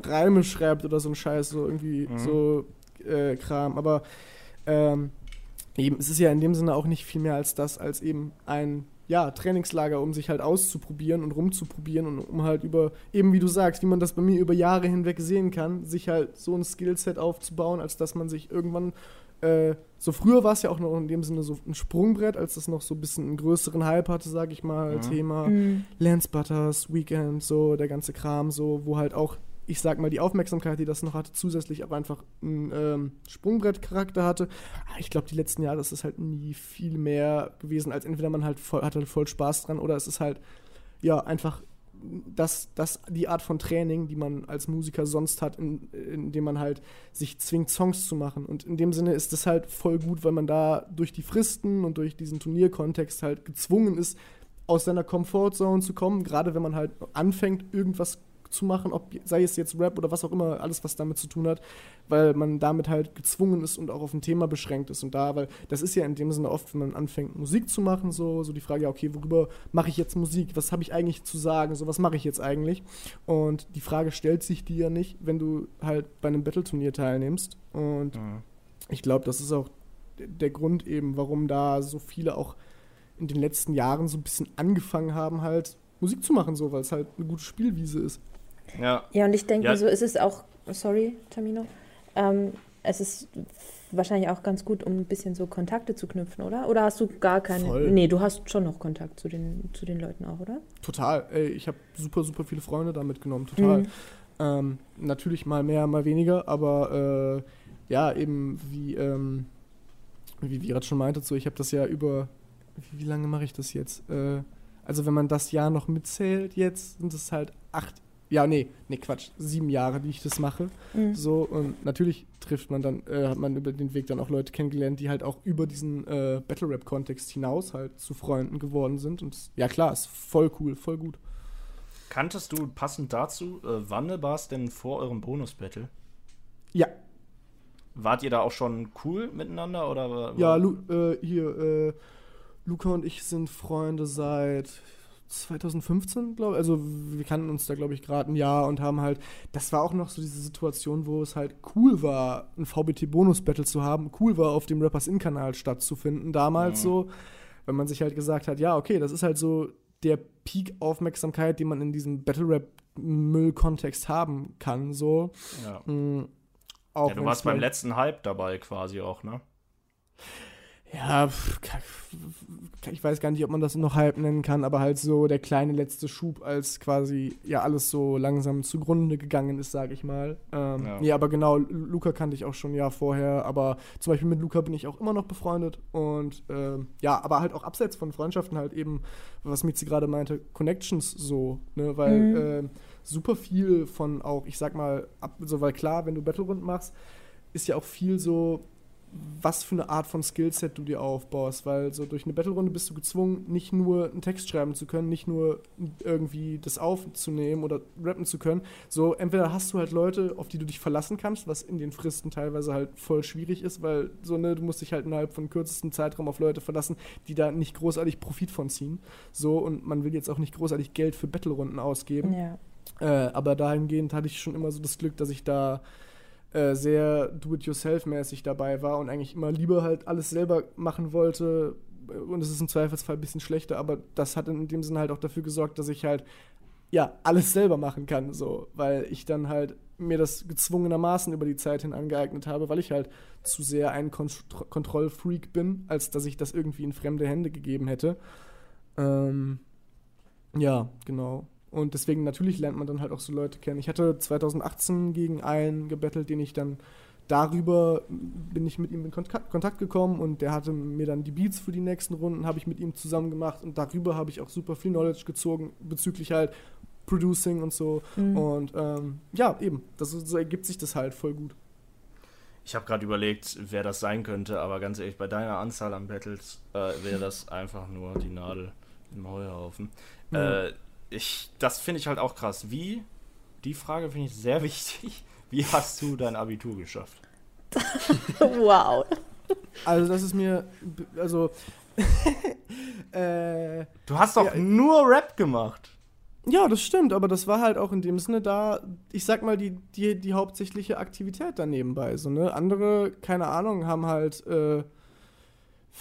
Reime schreibt oder so ein Scheiß, so irgendwie Mhm. so äh, Kram. Aber ähm, eben, es ist ja in dem Sinne auch nicht viel mehr als das, als eben ein ja, Trainingslager, um sich halt auszuprobieren und rumzuprobieren und um halt über, eben wie du sagst, wie man das bei mir über Jahre hinweg sehen kann, sich halt so ein Skillset aufzubauen, als dass man sich irgendwann, äh, so früher war es ja auch noch in dem Sinne so ein Sprungbrett, als das noch so ein bisschen einen größeren Hype hatte, sag ich mal, Mhm. Thema Mhm. Lance Butters, Weekend, so der ganze Kram, so, wo halt auch, ich sag mal, die Aufmerksamkeit, die das noch hatte, zusätzlich aber einfach einen ähm, Sprungbrettcharakter hatte. Ich glaube, die letzten Jahre ist es halt nie viel mehr gewesen, als entweder man halt voll, hat halt voll Spaß dran oder es ist halt, ja, einfach das, das die Art von Training, die man als Musiker sonst hat, in, indem man halt sich zwingt, Songs zu machen. Und in dem Sinne ist das halt voll gut, weil man da durch die Fristen und durch diesen Turnierkontext halt gezwungen ist, aus seiner Comfortzone zu kommen, gerade wenn man halt anfängt, irgendwas zu machen, ob, sei es jetzt Rap oder was auch immer, alles, was damit zu tun hat, weil man damit halt gezwungen ist und auch auf ein Thema beschränkt ist. Und da, weil das ist ja in dem Sinne oft, wenn man anfängt, Musik zu machen, so, so die Frage, ja, okay, worüber mache ich jetzt Musik? Was habe ich eigentlich zu sagen? So, was mache ich jetzt eigentlich? Und die Frage stellt sich dir ja nicht, wenn du halt bei einem Battle-Turnier teilnimmst. Und Mhm. ich glaube, das ist auch der Grund eben, warum da so viele auch in den letzten Jahren so ein bisschen angefangen haben, halt Musik zu machen, so, weil es halt eine gute Spielwiese ist. Ja. Ja, und ich denke Ja. mir so, es ist auch, sorry, Tamino, ähm, es ist wahrscheinlich auch ganz gut, um ein bisschen so Kontakte zu knüpfen, oder? Oder hast du gar keine? Voll. Nee, du hast schon noch Kontakt zu den, zu den Leuten auch, oder? Total. Ey, ich habe super, super viele Freunde da mitgenommen, total. Mhm. Ähm, natürlich mal mehr, mal weniger, aber äh, ja, eben wie, ähm, wie, gerade schon meintet, so ich habe das ja über, wie, wie lange mache ich das jetzt? Äh, also wenn man das Jahr noch mitzählt jetzt, sind es halt acht, ja, nee, nee, Quatsch, sieben Jahre, die ich das mache. Mhm. So, und natürlich trifft man dann, äh, hat man über den Weg dann auch Leute kennengelernt, die halt auch über diesen äh, Battle-Rap-Kontext hinaus halt zu Freunden geworden sind. Und ja, klar, ist voll cool, voll gut. Kanntest du passend dazu äh, Wandelbars denn vor eurem Bonus-Battle? Ja, Wart ihr da auch schon cool miteinander oder? war- Ja, Lu äh, hier, äh, Luca und ich sind Freunde seit 2015, glaube ich. Also wir kannten uns da, glaube ich, gerade ein Jahr und haben halt, das war auch noch so diese Situation, wo es halt cool war, ein VBT-Bonus-Battle zu haben, cool war, auf dem Rappers In-Kanal stattzufinden, damals Mhm. so, wenn man sich halt gesagt hat, ja, okay, das ist halt so der Peak-Aufmerksamkeit, den man in diesem Battle-Rap-Müll-Kontext haben kann, so. Ja. Mhm. Ja, du warst beim letzten Hype dabei quasi auch, ne? Ja, ich weiß gar nicht, ob man das noch Hype nennen kann, aber halt so der kleine letzte Schub, als quasi ja alles so langsam zugrunde gegangen ist, sag ich mal. Ähm, Ja. ja. aber genau, Lu- Luca kannte ich auch schon ein Jahr vorher, aber zum Beispiel mit Luca bin ich auch immer noch befreundet und ähm, ja, aber halt auch abseits von Freundschaften halt eben, was Mizi gerade meinte, Connections so, ne, weil Mhm. ähm, super viel von auch, ich sag mal, ab, so, weil klar, wenn du Battle-Rund machst, ist ja auch viel so, was für eine Art von Skillset du dir aufbaust, weil so durch eine Battle-Runde bist du gezwungen, nicht nur einen Text schreiben zu können, nicht nur irgendwie das aufzunehmen oder rappen zu können. So, entweder hast du halt Leute, auf die du dich verlassen kannst, was in den Fristen teilweise halt voll schwierig ist, weil so, ne, du musst dich halt innerhalb von kürzestem Zeitraum auf Leute verlassen, die da nicht großartig Profit von ziehen. So, und man will jetzt auch nicht großartig Geld für Battle-Runden ausgeben. Ja. Äh, aber dahingehend hatte ich schon immer so das Glück, dass ich da äh, sehr do-it-yourself-mäßig dabei war und eigentlich immer lieber halt alles selber machen wollte. Und es ist im Zweifelsfall ein bisschen schlechter, aber das hat in dem Sinne halt auch dafür gesorgt, dass ich halt ja alles selber machen kann, so, weil ich dann halt mir das gezwungenermaßen über die Zeit hin angeeignet habe, weil ich halt zu sehr ein Kont Kontrollfreak bin, als dass ich das irgendwie in fremde Hände gegeben hätte. Ähm, ja, genau. Und deswegen natürlich lernt man dann halt auch so Leute kennen. Ich hatte 2018 gegen einen gebettelt, den ich dann darüber bin ich mit ihm in Kontakt, gekommen und der hatte mir dann die Beats für die nächsten Runden, habe ich mit ihm zusammen gemacht und darüber habe ich auch super viel Knowledge gezogen bezüglich halt Producing und so. Mhm. Und ähm, ja, eben, das, so ergibt sich das halt voll gut. Ich habe gerade überlegt, wer das sein könnte, aber ganz ehrlich, bei deiner Anzahl an Battles äh, wäre das einfach nur die Nadel im Heuhaufen. Mhm. Äh, ich, das finde ich halt auch krass. Wie, die Frage finde ich sehr wichtig, wie hast du dein Abitur geschafft? wow. Also das ist mir, also... äh, du hast doch ja, nur Rap gemacht. Ja, das stimmt, aber das war halt auch in dem Sinne da, ich sag mal, die, die, die hauptsächliche Aktivität da nebenbei. So, ne? Andere, keine Ahnung, haben halt, äh,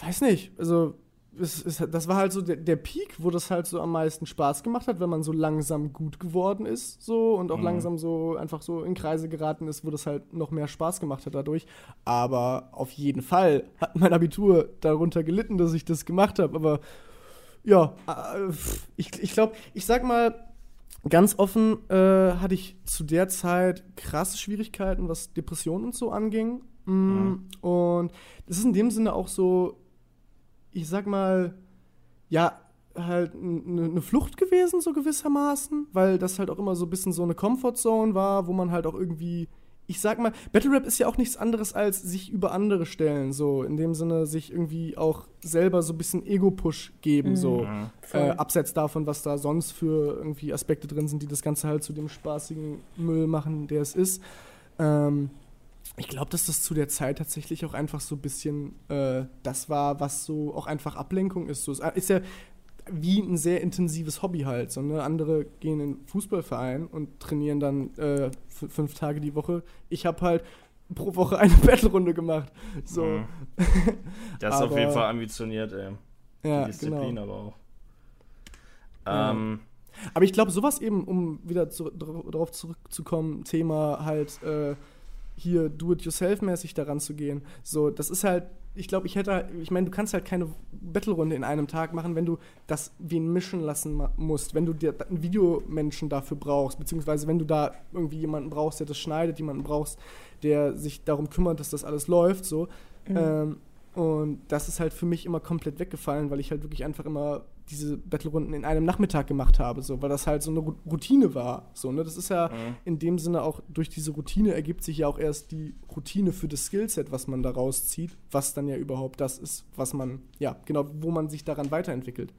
weiß nicht, also es, es, das war halt so der, der Peak, wo das halt so am meisten Spaß gemacht hat, wenn man so langsam gut geworden ist, so und auch mhm. langsam so einfach so in Kreise geraten ist, wo das halt noch mehr Spaß gemacht hat dadurch. Aber auf jeden Fall hat mein Abitur darunter gelitten, dass ich das gemacht habe. Aber ja, äh, ich, ich glaube, ich sag mal, ganz offen äh, hatte ich zu der Zeit krasse Schwierigkeiten, was Depressionen und so anging. Mm, mhm. Und das ist in dem Sinne auch so, ich sag mal, ja, halt eine ne Flucht gewesen, so gewissermaßen, weil das halt auch immer so ein bisschen so eine Comfortzone war, wo man halt auch irgendwie ich sag mal, Battle Rap ist ja auch nichts anderes als sich über andere stellen, so in dem Sinne sich irgendwie auch selber so ein bisschen Ego-Push geben, mhm. so äh, abseits davon, was da sonst für irgendwie Aspekte drin sind, die das Ganze halt zu dem spaßigen Müll machen, der es ist. Ähm, ich glaube, dass das zu der Zeit tatsächlich auch einfach so ein bisschen äh, das war, was so auch einfach Ablenkung ist. So, ist ja wie ein sehr intensives Hobby halt. So, ne? Andere gehen in Fußballverein und trainieren dann äh, fünf Tage die Woche. Ich habe halt pro Woche eine Battle-Runde gemacht. So. Mhm. Das ist auf jeden Fall ambitioniert, ey. Ja, die Disziplin genau. aber auch. Ähm, Aber ich glaube, sowas eben, um wieder zu, darauf zurückzukommen, Thema halt äh, hier do-it-yourself-mäßig daran zu gehen. So, das ist halt ich glaube, ich hätte, ich meine, du kannst halt keine Battle-Runde in einem Tag machen, wenn du das wie ein mischen lassen musst, wenn du dir einen Videomenschen dafür brauchst, beziehungsweise wenn du da irgendwie jemanden brauchst, der das schneidet, jemanden brauchst, der sich darum kümmert, dass das alles läuft, so. Mhm. Ähm, und das ist halt für mich immer komplett weggefallen, weil ich halt wirklich einfach immer diese Battle-Runden in einem Nachmittag gemacht habe, so, weil das halt so eine Routine war. So, ne? Das ist ja mhm. in dem Sinne auch, durch diese Routine ergibt sich ja auch erst die Routine für das Skillset, was man da rauszieht, was dann ja überhaupt das ist, was man, ja, genau, wo man sich daran weiterentwickelt.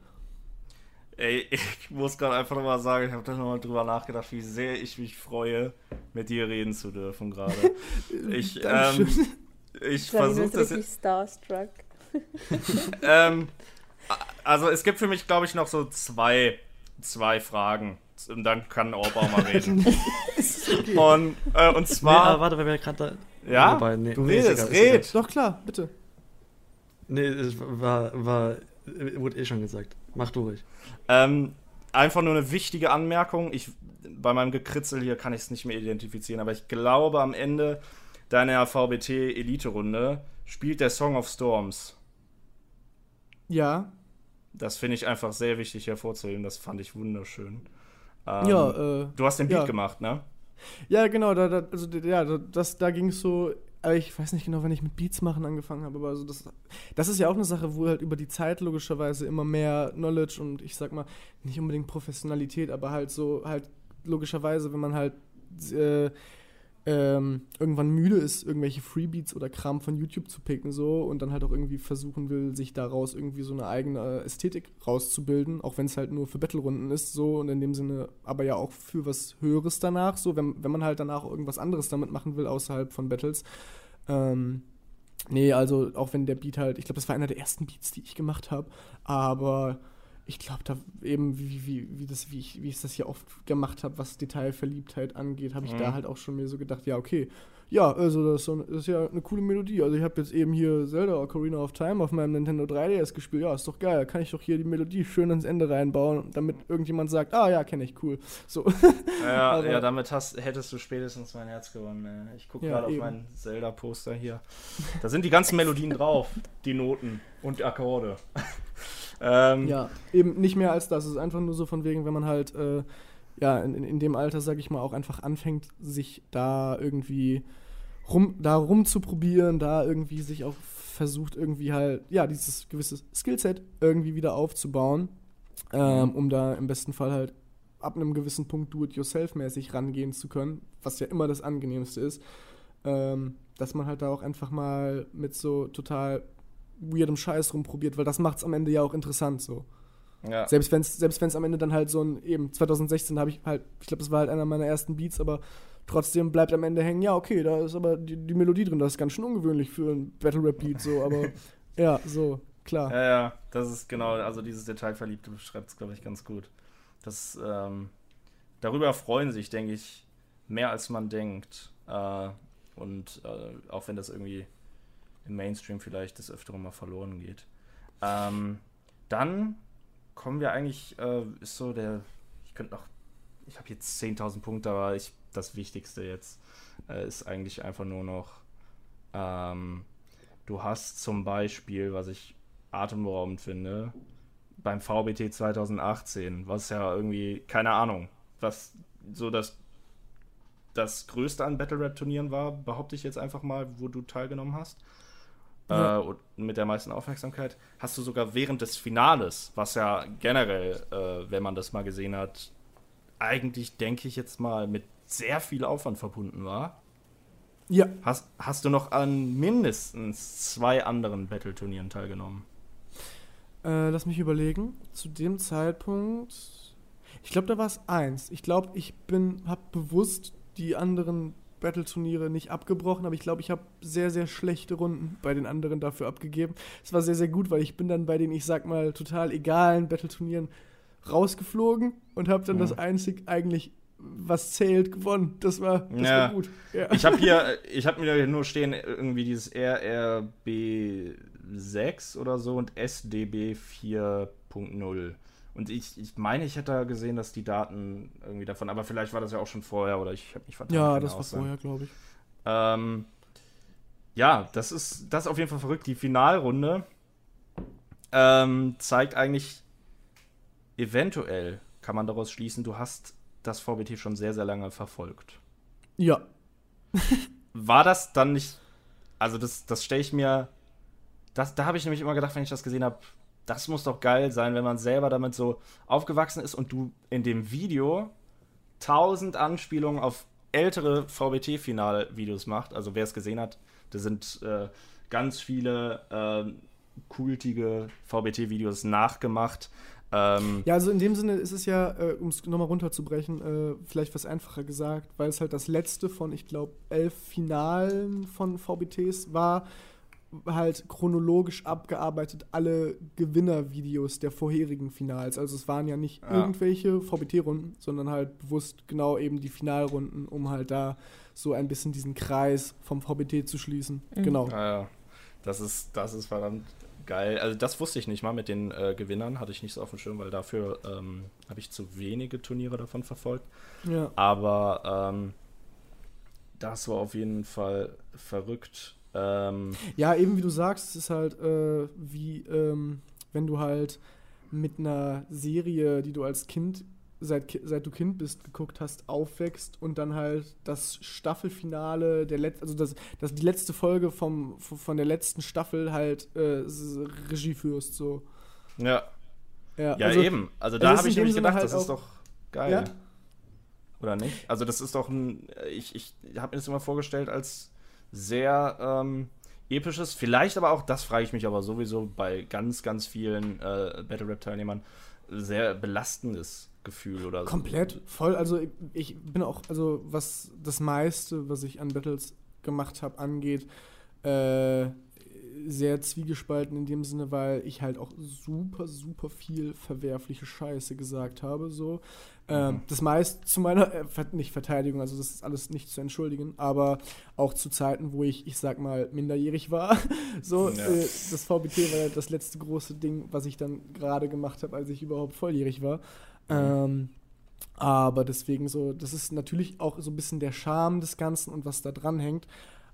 Ey, ich muss gerade einfach nochmal sagen, ich habe da nochmal drüber nachgedacht, wie sehr ich mich freue, mit dir reden zu dürfen gerade. ich, ähm, ich versuche das. Jetzt, starstruck. ähm, also es gibt für mich, glaube ich, noch so zwei, zwei Fragen. Und dann kann Orbau mal reden. und, äh, und zwar. Nee, warte, weil wir gerade da. Ja? Dabei, nee, du redest, nee, red. Doch klar, bitte. Nee, es war, war. Wurde eh schon gesagt. Mach du ruhig. Ähm, einfach nur eine wichtige Anmerkung. Ich, bei meinem Gekritzel hier kann ich es nicht mehr identifizieren, aber ich glaube, am Ende deiner VBT-Elite-Runde spielt der Song of Storms. Ja. Das finde ich einfach sehr wichtig hervorzuheben. Das fand ich wunderschön. Ähm, ja, äh, Du hast den Beat ja. gemacht, ne? Ja, genau. Da, da, also, ja, das, da ging es so. Ich weiß nicht genau, wenn ich mit Beats machen angefangen habe, aber also das, das ist ja auch eine Sache, wo halt über die Zeit logischerweise immer mehr Knowledge und ich sag mal, nicht unbedingt Professionalität, aber halt so, halt logischerweise, wenn man halt äh, ähm, irgendwann müde ist, irgendwelche Freebeats oder Kram von YouTube zu picken so und dann halt auch irgendwie versuchen will, sich daraus irgendwie so eine eigene Ästhetik rauszubilden, auch wenn es halt nur für Battlerunden ist so und in dem Sinne aber ja auch für was Höheres danach, so wenn, wenn man halt danach irgendwas anderes damit machen will außerhalb von Battles. Ähm, nee, also auch wenn der Beat halt, ich glaube, das war einer der ersten Beats, die ich gemacht habe, aber ich glaube, da eben, wie, wie, wie, das, wie, ich, wie ich das hier oft gemacht habe, was Detailverliebtheit angeht, habe ich mhm. da halt auch schon mir so gedacht, ja, okay, ja, also das ist, so, das ist ja eine coole Melodie. Also ich habe jetzt eben hier Zelda Ocarina of Time auf meinem Nintendo 3DS gespielt. Ja, ist doch geil. Da kann ich doch hier die Melodie schön ins Ende reinbauen, damit irgendjemand sagt, ah ja, kenne ich, cool. So. Ja, Aber- ja damit hast, hättest du spätestens mein Herz gewonnen. Ich gucke Ja, gerade auf mein Zelda-Poster hier. Da sind die ganzen Melodien drauf, die Noten und die Akkorde. ähm, Ja, eben nicht mehr als das. Es ist einfach nur so von wegen, wenn man halt, äh, ja, in, in- dem Alter, sag ich mal, auch einfach anfängt, sich da irgendwie rum, da rumzuprobieren, da irgendwie sich auch versucht, irgendwie halt, ja, dieses gewisse Skillset irgendwie wieder aufzubauen, ähm, um da im besten Fall halt ab einem gewissen Punkt do-it-yourself-mäßig rangehen zu können, was ja immer das Angenehmste ist, ähm, dass man halt da auch einfach mal mit so total weirdem Scheiß rumprobiert, weil das macht's am Ende ja auch interessant so. ja. Selbst wenn es selbst wenn's am Ende dann halt so ein, eben 2016 habe ich halt, ich glaube, das war halt einer meiner ersten Beats, aber trotzdem bleibt am Ende hängen, ja, okay, da ist aber die, die Melodie drin, das ist ganz schön ungewöhnlich für ein Battle-Rap-Beat, so, aber ja, so, klar. Ja, ja, das ist genau, also dieses Detailverliebte beschreibt es, glaube ich, ganz gut. Das, ähm, darüber freuen sich, denke ich, mehr als man denkt. Äh, und äh, auch wenn das irgendwie im Mainstream vielleicht des Öfteren mal verloren geht. Ähm, dann kommen wir eigentlich, äh, ist so der, ich könnte noch, ich habe jetzt 10.000 Punkte, aber ich, das Wichtigste jetzt äh, ist eigentlich einfach nur noch, ähm, du hast zum Beispiel, was ich atemberaubend finde, beim VBT 2018, was ja irgendwie, keine Ahnung, was so das, das größte an Battle Rap Turnieren war, behaupte ich jetzt einfach mal, wo du teilgenommen hast. Ja. Äh, und mit der meisten Aufmerksamkeit, hast du sogar während des Finales, was ja generell, äh, wenn man das mal gesehen hat, eigentlich, denke ich jetzt mal, mit sehr viel Aufwand verbunden war. Ja, Hast, hast du noch an mindestens zwei anderen Battle-Turnieren teilgenommen? äh, lass mich überlegen. Zu dem Zeitpunkt, ich glaube, da war es eins. Ich glaube, ich bin, habe bewusst die anderen Battle-Turniere nicht abgebrochen, aber ich glaube, ich habe sehr, sehr schlechte Runden bei den anderen dafür abgegeben. Es war sehr, sehr gut, weil ich bin dann bei den, ich sag mal, total egalen Battle-Turnieren rausgeflogen und habe dann Mhm. das einzig eigentlich, was zählt, gewonnen. Das war, das Ja. war gut. Ja. Ich habe hier, ich habe mir nur stehen, irgendwie dieses RRB6 oder so und SDB 4.0. Und ich, ich meine, ich hätte da gesehen, dass die Daten irgendwie davon, aber vielleicht war das ja auch schon vorher oder ich habe mich vertan. ja, das war vorher, glaube ich. Ähm, ja, das ist, das ist auf jeden Fall verrückt. Die Finalrunde ähm, zeigt eigentlich, eventuell kann man daraus schließen, du hast das VBT schon sehr, sehr lange verfolgt. Ja, War das dann nicht, also das, das stelle ich mir, das, da habe ich nämlich immer gedacht, wenn ich das gesehen habe, das muss doch geil sein, wenn man selber damit so aufgewachsen ist und du in dem Video tausend Anspielungen auf ältere VBT-Final-Videos macht. Also wer es gesehen hat, da sind äh, ganz viele ähm, kultige VBT-Videos nachgemacht. Ähm, Ja, also in dem Sinne ist es ja, äh, um es nochmal runterzubrechen, äh, vielleicht was einfacher gesagt, weil es halt das letzte von, ich glaube, elf Finalen von VBTs war, halt chronologisch abgearbeitet alle Gewinnervideos der vorherigen Finals. Also es waren ja nicht Ja. irgendwelche VBT-Runden, sondern halt bewusst genau eben die Finalrunden, um halt da so ein bisschen diesen Kreis vom VBT zu schließen. Mhm. Genau. Ja, ja. das ist, das ist verdammt geil. Also das wusste ich nicht mal mit den äh, Gewinnern, hatte ich nicht so auf dem Schirm, weil dafür ähm, habe ich zu wenige Turniere davon verfolgt. Ja. Aber ähm, das war auf jeden Fall verrückt. Ähm, Ja, eben wie du sagst, es ist halt äh, wie ähm, wenn du halt mit einer Serie, die du als Kind, seit, seit du Kind bist, geguckt hast, aufwächst und dann halt das Staffelfinale, der Let also das, das die letzte Folge vom, von der letzten Staffel halt äh, Regie führst. So. ja, Ja, ja also, eben. Also da habe ich nämlich gedacht, halt das ist doch geil. Ja. Oder nicht? Also das ist doch ein, ich, ich habe mir das immer vorgestellt als sehr ähm, episches, vielleicht aber auch, das frage ich mich aber sowieso bei ganz, ganz vielen äh, Battle Rap-Teilnehmern, sehr belastendes Gefühl oder so. Komplett, voll. Also ich, ich bin auch, also was das meiste, was ich an Battles gemacht habe, angeht, äh, sehr zwiegespalten in dem Sinne, weil ich halt auch super, super viel verwerfliche Scheiße gesagt habe. So. Ähm, das meist zu meiner, äh, nicht Verteidigung, also das ist alles nicht zu entschuldigen, aber auch zu Zeiten, wo ich, ich sag mal, minderjährig war. so, Ja. äh, das VBT war ja das letzte große Ding, was ich dann gerade gemacht habe, als ich überhaupt volljährig war. Ähm, aber deswegen so, das ist natürlich auch so ein bisschen der Charme des Ganzen und was da dran hängt.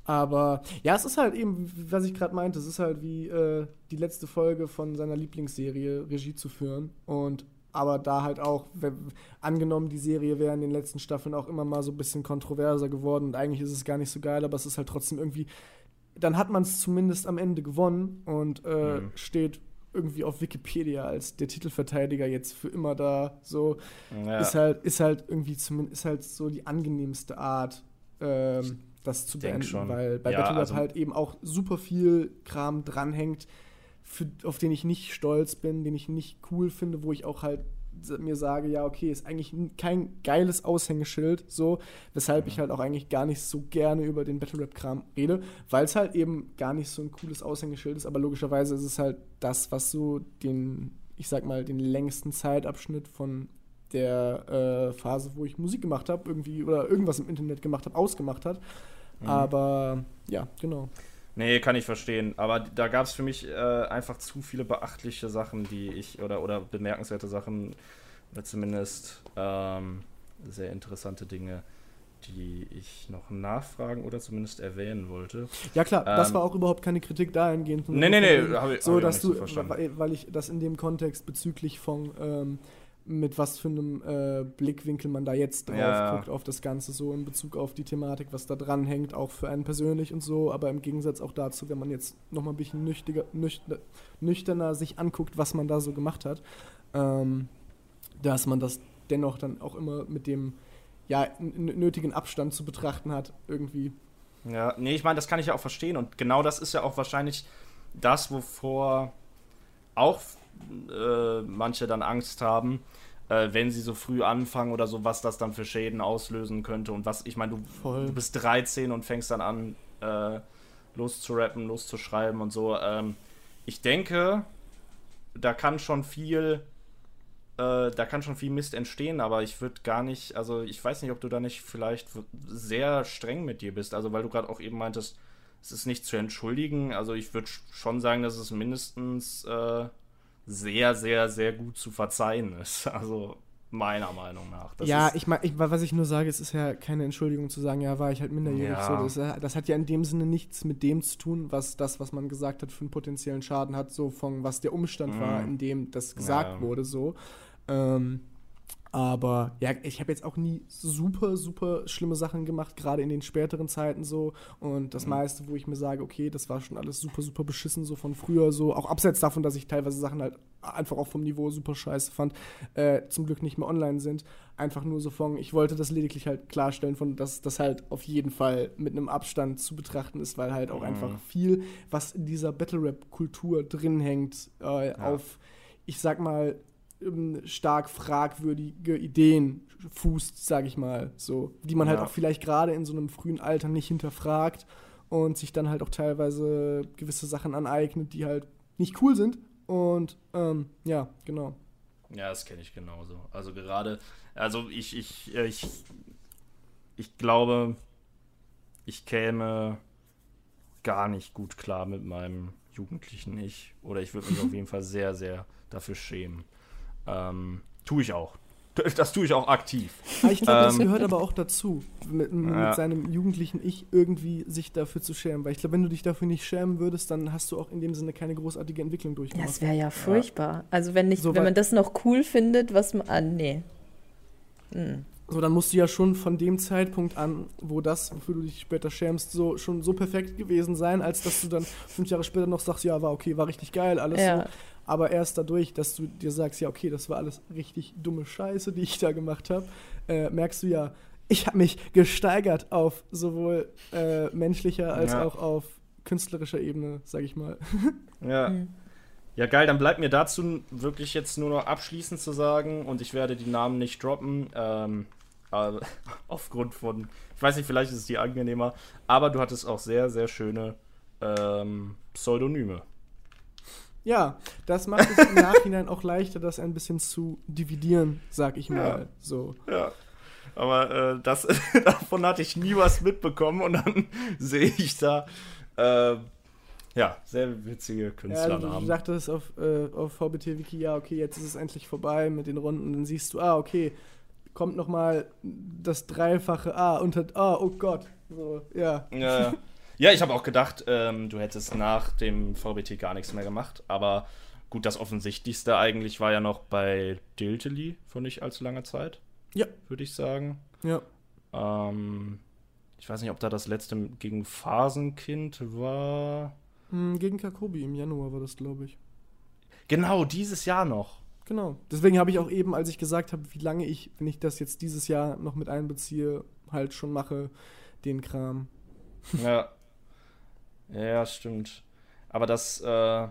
Aber ja, es ist halt eben, was ich gerade meinte, es ist halt wie äh, die letzte Folge von seiner Lieblingsserie Regie zu führen. Und aber da halt auch, wenn, angenommen, die Serie wäre in den letzten Staffeln auch immer mal so ein bisschen kontroverser geworden und eigentlich ist es gar nicht so geil, aber es ist halt trotzdem irgendwie, dann hat man es zumindest am Ende gewonnen und äh, Mhm. steht irgendwie auf Wikipedia als der Titelverteidiger jetzt für immer da. So, Ja. ist halt, ist halt irgendwie zumindest ist halt so die angenehmste Art, ähm, das zu beenden, schon. weil bei Ja, Battle Rap also- halt eben auch super viel Kram dranhängt, für, auf den ich nicht stolz bin, den ich nicht cool finde, wo ich auch halt mir sage, ja, okay, ist eigentlich kein geiles Aushängeschild, so, weshalb ich halt auch eigentlich gar nicht so gerne über den Battle Rap Kram rede, weil es halt eben gar nicht so ein cooles Aushängeschild ist, aber logischerweise ist es halt das, was so den, ich sag mal, den längsten Zeitabschnitt von der äh, Phase, wo ich Musik gemacht habe, irgendwie oder irgendwas im Internet gemacht habe, ausgemacht hat. Aber ja, genau. Nee, kann ich verstehen. Aber da gab es für mich äh, einfach zu viele beachtliche Sachen, die ich, oder, oder bemerkenswerte Sachen, oder zumindest ähm, sehr interessante Dinge, die ich noch nachfragen oder zumindest erwähnen wollte. Ja klar, das Ähm, war auch überhaupt keine Kritik dahingehend. Nee, nee, nee, hab ich- so hab ich dass so du, verstanden. weil, weil ich das in dem Kontext bezüglich von ähm, mit was für einem äh, Blickwinkel man da jetzt drauf Ja. guckt auf das Ganze, so in Bezug auf die Thematik, was da dran hängt, auch für einen persönlich und so, aber im Gegensatz auch dazu, wenn man jetzt nochmal ein bisschen nüchtiger, nüchter, nüchterner sich anguckt, was man da so gemacht hat, ähm, dass man das dennoch dann auch immer mit dem ja, nötigen Abstand zu betrachten hat, irgendwie. Ja, nee, ich meine, das kann ich ja auch verstehen. Und genau das ist ja auch wahrscheinlich das, wovor auch äh, manche dann Angst haben, äh, wenn sie so früh anfangen oder so, was das dann für Schäden auslösen könnte. Und was, ich meine, du, du bist 13 und fängst dann an, äh, loszurappen, loszuschreiben und so. Ähm, ich denke, da kann schon viel. Äh, da kann schon viel Mist entstehen, aber ich würde gar nicht, also ich weiß nicht, ob du da nicht vielleicht sehr streng mit dir bist, also weil du gerade auch eben meintest, es ist nicht zu entschuldigen, also ich würde schon sagen, dass es mindestens äh, sehr, sehr, sehr gut zu verzeihen ist, also meiner Meinung nach. Das ja, ich meine, was ich nur sage, es ist ja keine Entschuldigung zu sagen, ja, war ich halt minderjährig. Ja. So, das, äh, das hat ja in dem Sinne nichts mit dem zu tun, was das, was man gesagt hat, für einen potenziellen Schaden hat, so von was der Umstand Mhm. war, in dem das gesagt Ja. wurde, so. Ähm, aber ja, ich habe jetzt auch nie super, super schlimme Sachen gemacht, gerade in den späteren Zeiten so. Und das Mhm. meiste, wo ich mir sage, okay, das war schon alles super, super beschissen, so von früher, so. Auch abseits davon, dass ich teilweise Sachen halt einfach auch vom Niveau super scheiße fand, äh, zum Glück nicht mehr online sind. Einfach nur so von, ich wollte das lediglich halt klarstellen, von, dass das halt auf jeden Fall mit einem Abstand zu betrachten ist, weil halt auch Mhm. einfach viel, was in dieser Battle-Rap-Kultur drin hängt, äh, auf, ich sag mal, ähm, stark fragwürdige Ideen fußt, sag ich mal, so, die man halt Ja. auch vielleicht gerade in so einem frühen Alter nicht hinterfragt und sich dann halt auch teilweise gewisse Sachen aneignet, die halt nicht cool sind. Und ähm, ja, genau. Ja, das kenne ich genauso. Also gerade, also ich, ich, äh, ich, ich glaube, ich käme gar nicht gut klar mit meinem jugendlichen Ich. Oder ich würde mich auf jeden Fall sehr, sehr dafür schämen. Ähm, tue ich auch. Das tue ich auch aktiv. Aber ich glaube, das Ähm. gehört aber auch dazu, mit, mit Ja. seinem jugendlichen Ich irgendwie sich dafür zu schämen. Weil ich glaube, wenn du dich dafür nicht schämen würdest, dann hast du auch in dem Sinne keine großartige Entwicklung Ja, durchgemacht. es wäre ja furchtbar. Also wenn nicht, So, wenn man das noch cool findet, was man. Ah, nee. Hm. So, dann musst du ja schon von dem Zeitpunkt an, wo das, wofür du dich später schämst, so schon so perfekt gewesen sein, als dass du dann fünf Jahre später noch sagst, ja, war okay, war richtig geil, alles Ja. so. Aber erst dadurch, dass du dir sagst, ja, okay, das war alles richtig dumme Scheiße, die ich da gemacht habe, äh, merkst du ja, ich habe mich gesteigert auf sowohl äh, menschlicher als Ja. auch auf künstlerischer Ebene, sag ich mal. Ja. Hm. Ja, geil, dann bleibt mir dazu wirklich jetzt nur noch abschließend zu sagen, und ich werde die Namen nicht droppen, ähm, äh, aufgrund von, ich weiß nicht, vielleicht ist es dir angenehmer, aber du hattest auch sehr, sehr schöne ähm, Pseudonyme. Ja, das macht es im Nachhinein auch leichter, das ein bisschen zu dividieren, sag ich mal. So. Ja. Aber äh, das, davon hatte ich nie was mitbekommen und dann sehe ich da äh, ja, sehr witzige Ja, du, Künstlernamen. sagtest auf, äh, auf VBT-Wiki, ja, okay, jetzt ist es endlich vorbei mit den Runden. Dann siehst du, ah, okay, kommt noch mal das Dreifache, ah, unter, ah, oh Gott. So, ja. Ja, ja. ja, ich habe auch gedacht, ähm, du hättest nach dem VBT gar nichts mehr gemacht. Aber gut, das Offensichtlichste eigentlich war ja noch bei Diltely für nicht allzu lange Zeit. Ja. Würde ich sagen. Ja. Ähm, ich weiß nicht, ob da das letzte gegen Phasenkind war. Hm, Gegen Kakobi im Januar war das, glaube ich. Genau, dieses Jahr noch. Genau. Deswegen habe ich auch eben, als ich gesagt habe, wie lange ich, wenn ich das jetzt dieses Jahr noch mit einbeziehe, halt schon mache, den Kram. Ja. Ja, stimmt. Aber das, äh,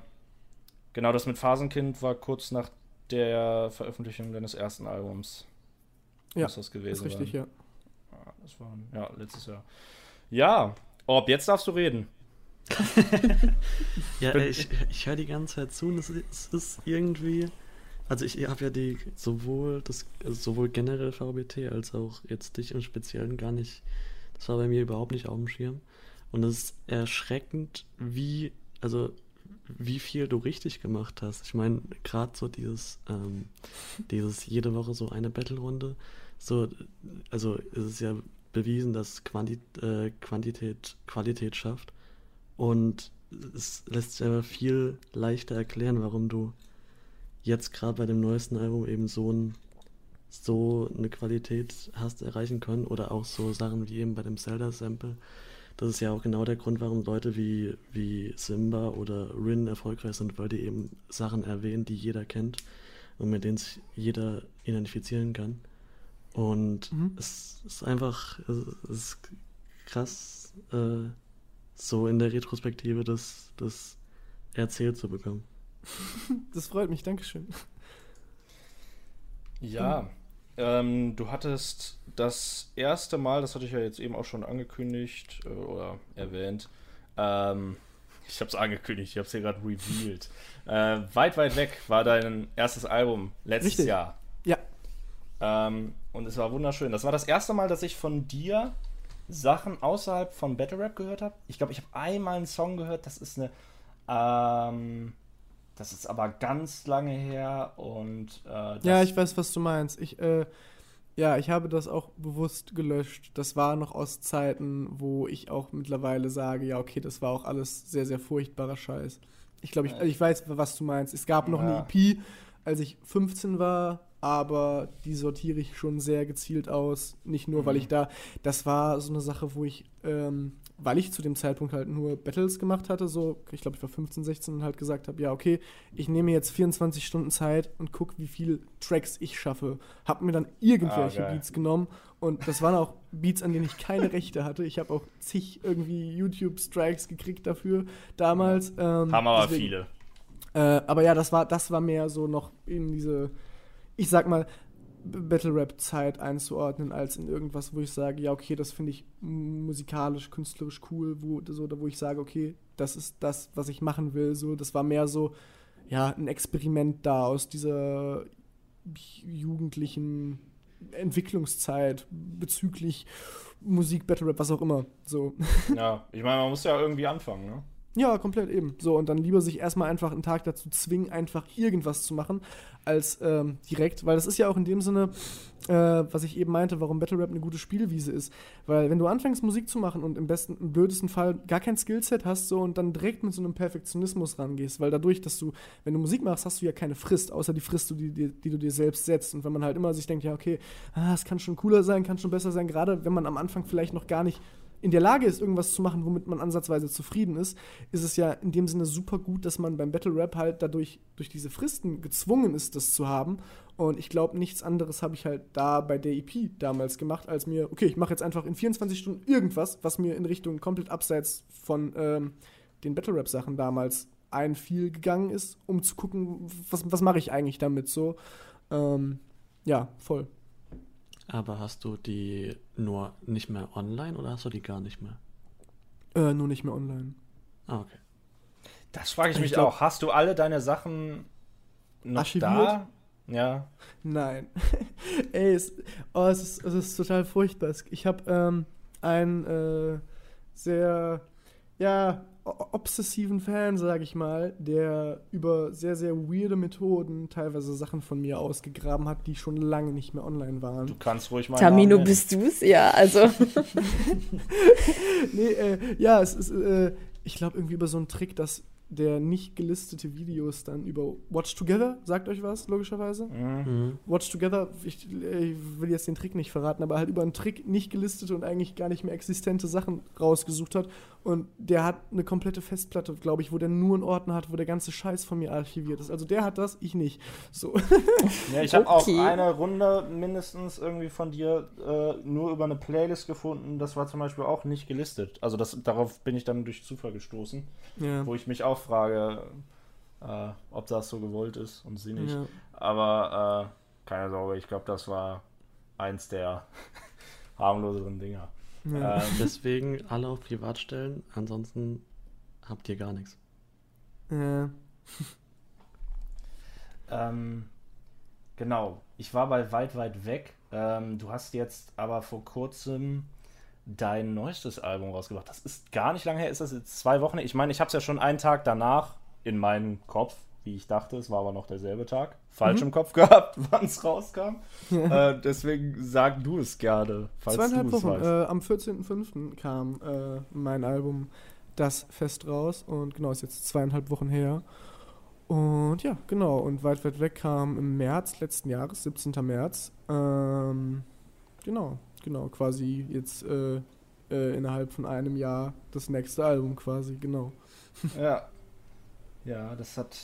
genau, das mit Phasenkind war kurz nach der Veröffentlichung deines ersten Albums. Ja, Muss das gewesen ist richtig, ja. Ja, das war, ja, letztes Jahr. Ja, Orb, jetzt darfst du reden. Ja, ey, ich, ich höre die ganze Zeit zu und es ist, es ist irgendwie. Also ich habe ja die sowohl das also sowohl generell VBT als auch jetzt dich im Speziellen gar nicht. Das war bei mir überhaupt nicht auf dem Schirm. Und es ist erschreckend, wie, also wie viel du richtig gemacht hast. Ich meine, gerade so dieses, ähm, dieses jede Woche so eine Battle-Runde, so, also es ist ja bewiesen, dass Quanti äh, Quantität Qualität schafft. Und es lässt sich aber viel leichter erklären, warum du jetzt gerade bei dem neuesten Album eben so, ein, so eine Qualität hast erreichen können oder auch so Sachen wie eben bei dem Zelda-Sample. Das ist ja auch genau der Grund, warum Leute wie, wie Simba oder Rin erfolgreich sind, weil die eben Sachen erwähnen, die jeder kennt und mit denen sich jeder identifizieren kann. Und Mhm. es ist einfach, es ist krass, äh, so in der Retrospektive das, das erzählt zu bekommen. Das freut mich, Dankeschön. Ja, ähm, du hattest das erste Mal, das hatte ich ja jetzt eben auch schon angekündigt äh, oder erwähnt, ähm, ich habe es angekündigt, ich habe es hier gerade revealed. Äh, weit, weit weg war dein erstes Album letztes Richtig. Jahr. Ja. Ähm, und es war wunderschön. Das war das erste Mal, dass ich von dir Sachen außerhalb von Battle Rap gehört habe. Ich glaube, ich habe einmal einen Song gehört, das ist eine. Ähm, das ist aber ganz lange her und. Äh, Ja, ich weiß, was du meinst. Ich, äh, ja, ich habe das auch bewusst gelöscht. Das war noch aus Zeiten, wo ich auch mittlerweile sage, ja, okay, das war auch alles sehr, sehr furchtbarer Scheiß. Ich glaube, ich, ich weiß, was du meinst. Es gab noch Ja. eine EP, als ich 15 war, aber die sortiere ich schon sehr gezielt aus. Nicht nur, weil Mhm. ich da, das war so eine Sache, wo ich, ähm, weil ich zu dem Zeitpunkt halt nur Battles gemacht hatte, so, ich glaube, ich war 15, 16 und halt gesagt habe, ja, okay, ich nehme jetzt 24 Stunden Zeit und gucke, wie viele Tracks ich schaffe. Hab mir dann irgendwelche Ah. Beats genommen und das waren auch Beats, an denen ich keine Rechte hatte. Ich habe auch zig irgendwie YouTube-Strikes gekriegt dafür damals. Ähm, haben aber deswegen- viele. äh, aber ja, das war, das war mehr so noch in diese, ich sag mal, B- Battle-Rap-Zeit einzuordnen, als in irgendwas, wo ich sage, ja, okay, das finde ich musikalisch, künstlerisch cool, wo, so, wo ich sage, okay, das ist das, was ich machen will. So, das war mehr so, ja, ein Experiment da aus dieser jugendlichen Entwicklungszeit bezüglich Musik, Battle-Rap, was auch immer. So. Ja, ich meine, man muss ja irgendwie anfangen, ne? Ja, komplett eben. So, und dann lieber sich erstmal einfach einen Tag dazu zwingen, einfach irgendwas zu machen, als ähm, direkt, weil das ist ja auch in dem Sinne, äh, was ich eben meinte, warum Battle Rap eine gute Spielwiese ist. Weil wenn du anfängst, Musik zu machen und im besten, im blödesten Fall gar kein Skillset hast, so und dann direkt mit so einem Perfektionismus rangehst, weil dadurch, dass du, wenn du Musik machst, hast du ja keine Frist, außer die Frist, die, die, die du dir selbst setzt. Und wenn man halt immer sich denkt, ja, okay, ah, es kann schon cooler sein, kann schon besser sein, gerade wenn man am Anfang vielleicht noch gar nicht in der Lage ist, irgendwas zu machen, womit man ansatzweise zufrieden ist, ist es ja in dem Sinne super gut, dass man beim Battle Rap halt dadurch durch diese Fristen gezwungen ist, das zu haben. Und ich glaube, nichts anderes habe ich halt da bei der EP damals gemacht, als mir, okay, ich mache jetzt einfach in 24 Stunden irgendwas, was mir in Richtung komplett abseits von ähm, den Battle Rap Sachen damals einfiel gegangen ist, um zu gucken, was, was mache ich eigentlich damit so. Ähm, ja, voll. Aber hast du die nur nicht mehr online oder hast du die gar nicht mehr? Äh, nur nicht mehr online. Ah, okay. Das frage ich Ich mich glaub- auch. Hast du alle deine Sachen noch Archiviert? da? Ja. Nein. Ey, es, oh, es, ist, es ist total furchtbar. Ich habe ähm, einen äh, sehr, ja, obsessiven Fan, sage ich mal, der über sehr, sehr weirde Methoden teilweise Sachen von mir ausgegraben hat, die schon lange nicht mehr online waren. Du kannst ruhig mal. Tamino, bist du's? Ja, also. nee, äh, ja, es ist, äh, ich glaube, irgendwie über so einen Trick, dass der nicht gelistete Videos dann über Watch Together, sagt euch was, logischerweise? Mhm. Mhm. Watch Together, ich, ich will jetzt den Trick nicht verraten, aber halt über einen Trick nicht gelistete und eigentlich gar nicht mehr existente Sachen rausgesucht hat. Und der hat eine komplette Festplatte, glaube ich, wo der nur einen Ordner hat, wo der ganze Scheiß von mir archiviert ist. Also der hat das, ich nicht. So. Ja, ich habe Okay. auch eine Runde mindestens irgendwie von dir äh, nur über eine Playlist gefunden. Das war zum Beispiel auch nicht gelistet. Also das, darauf bin ich dann durch Zufall gestoßen, ja. wo ich mich auch frage, äh, ob das so gewollt ist und sie nicht. ja. Aber äh, keine Sorge, ich glaube, das war eins der harmloseren Dinger. ja. Ähm, Deswegen alle auf Privat stellen, ansonsten habt ihr gar nichts. ja. Ähm, genau, ich war bei weit, weit weg. Ähm, du hast jetzt aber vor kurzem dein neuestes Album rausgebracht. Das ist gar nicht lange her, ist das jetzt zwei Wochen? Ich meine, ich habe es ja schon einen Tag danach in meinem Kopf, wie ich dachte, es war aber noch derselbe Tag, falsch Mhm. im Kopf gehabt, wann es rauskam. äh, deswegen sag du es gerne, falls Zweieinhalb Wochen. weißt. Äh, am 14.05. kam äh, mein Album Das Fest raus und genau, ist jetzt zweieinhalb Wochen her. Und ja, genau, und Weit, Weit Weg kam im März letzten Jahres, 17. März. Ähm, genau, genau, quasi jetzt äh, äh, innerhalb von einem Jahr das nächste Album quasi, genau. Ja. Ja, das hat.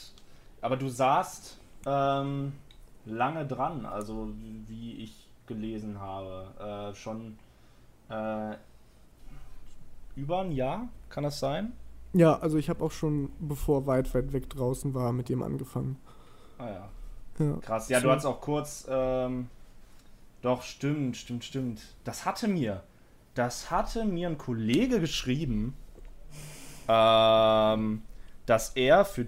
Aber du saßt ähm, lange dran, also wie ich gelesen habe. Äh, schon äh, über ein Jahr, kann das sein? Ja, also ich habe auch schon, bevor Weit, Weit Weg draußen war, mit dem angefangen. Ah ja. Ja. Krass. Ja, du hast auch kurz. Ähm, doch, stimmt, stimmt, stimmt. Das hatte mir. Das hatte mir ein Kollege geschrieben, ähm, dass er für.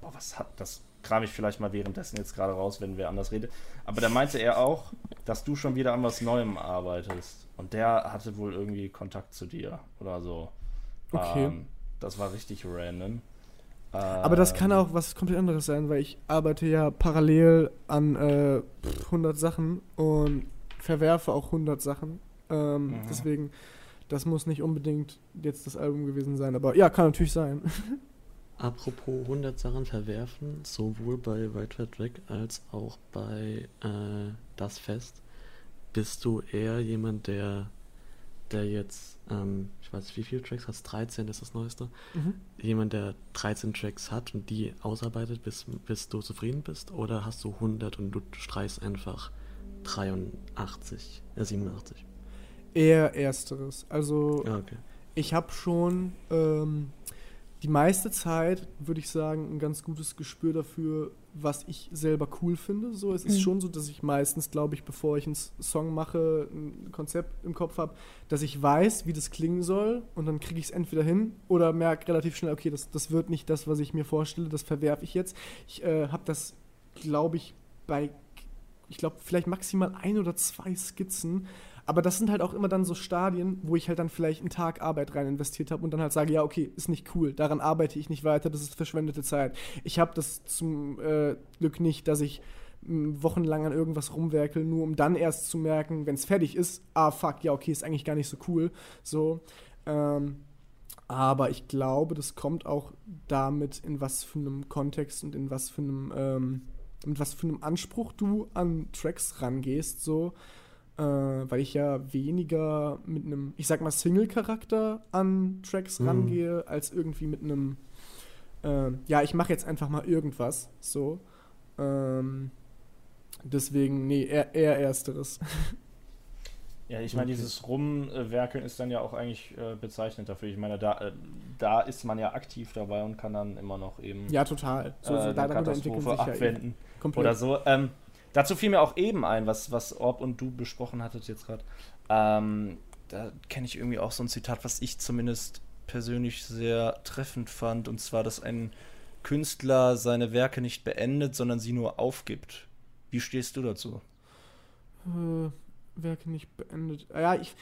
Boah, was hat das? Kram ich vielleicht mal währenddessen jetzt gerade raus, wenn wer anders redet. Aber da meinte er auch, dass du schon wieder an was Neuem arbeitest. Und der hatte wohl irgendwie Kontakt zu dir oder so. Okay. Ähm, das war richtig random. Aber das kann auch was komplett anderes sein, weil ich arbeite ja parallel an äh, pff, 100 Sachen und verwerfe auch 100 Sachen. Ähm, Mhm. Deswegen, das muss nicht unbedingt jetzt das Album gewesen sein. Aber ja, kann natürlich sein. Apropos 100 Sachen verwerfen, sowohl bei Weit Weit Weg als auch bei äh, Das Fest, bist du eher jemand, der, der jetzt, ähm, ich weiß nicht, wie viele Tracks hast, 13 ist das Neueste, Mhm. jemand, der 13 Tracks hat und die ausarbeitet, bis, bis du zufrieden bist, oder hast du 100 und du streichst einfach 83, äh, 87? Eher ersteres. Also Ja, okay. ich habe schon ähm, die meiste Zeit, würde ich sagen, ein ganz gutes Gespür dafür, was ich selber cool finde. So, es ist Mhm. schon so, dass ich meistens, glaube ich, bevor ich einen Song mache, ein Konzept im Kopf habe, dass ich weiß, wie das klingen soll und dann kriege ich es entweder hin oder merke relativ schnell, okay, das, das wird nicht das, was ich mir vorstelle, das verwerfe ich jetzt. Ich äh, habe das, glaube ich, bei, ich glaube, vielleicht maximal ein oder zwei Skizzen, aber das sind halt auch immer dann so Stadien, wo ich halt dann vielleicht einen Tag Arbeit rein investiert habe und dann halt sage, ja, okay, ist nicht cool, daran arbeite ich nicht weiter, das ist verschwendete Zeit. Ich habe das zum äh, Glück nicht, dass ich m, wochenlang an irgendwas rumwerkel, nur um dann erst zu merken, wenn es fertig ist, ah, fuck, ja, okay, ist eigentlich gar nicht so cool. So, ähm, aber ich glaube, das kommt auch damit, in was für einem Kontext und in was für einem, ähm, mit was für einem Anspruch du an Tracks rangehst, so äh, weil ich ja weniger mit einem, ich sag mal, Single-Charakter an Tracks Mhm. rangehe, als irgendwie mit einem, ähm, ja, ich mache jetzt einfach mal irgendwas, so. Ähm, deswegen, nee, eher, eher ersteres. Ja, ich meine, dieses Rumwerkeln ist dann ja auch eigentlich äh, bezeichnend dafür. Ich meine, da, äh, da ist man ja aktiv dabei und kann dann immer noch eben ja, total. So, so äh, entwickeln Katastrophe sich ja eben abwenden komplett. oder so. Ähm, dazu fiel mir auch eben ein, was, was Orb und du besprochen hattet jetzt gerade. Ähm, da kenne ich irgendwie auch so ein Zitat, was ich zumindest persönlich sehr treffend fand, und zwar, dass ein Künstler seine Werke nicht beendet, sondern sie nur aufgibt. Wie stehst du dazu? Äh, Werke nicht beendet. Ah, Ja, ich.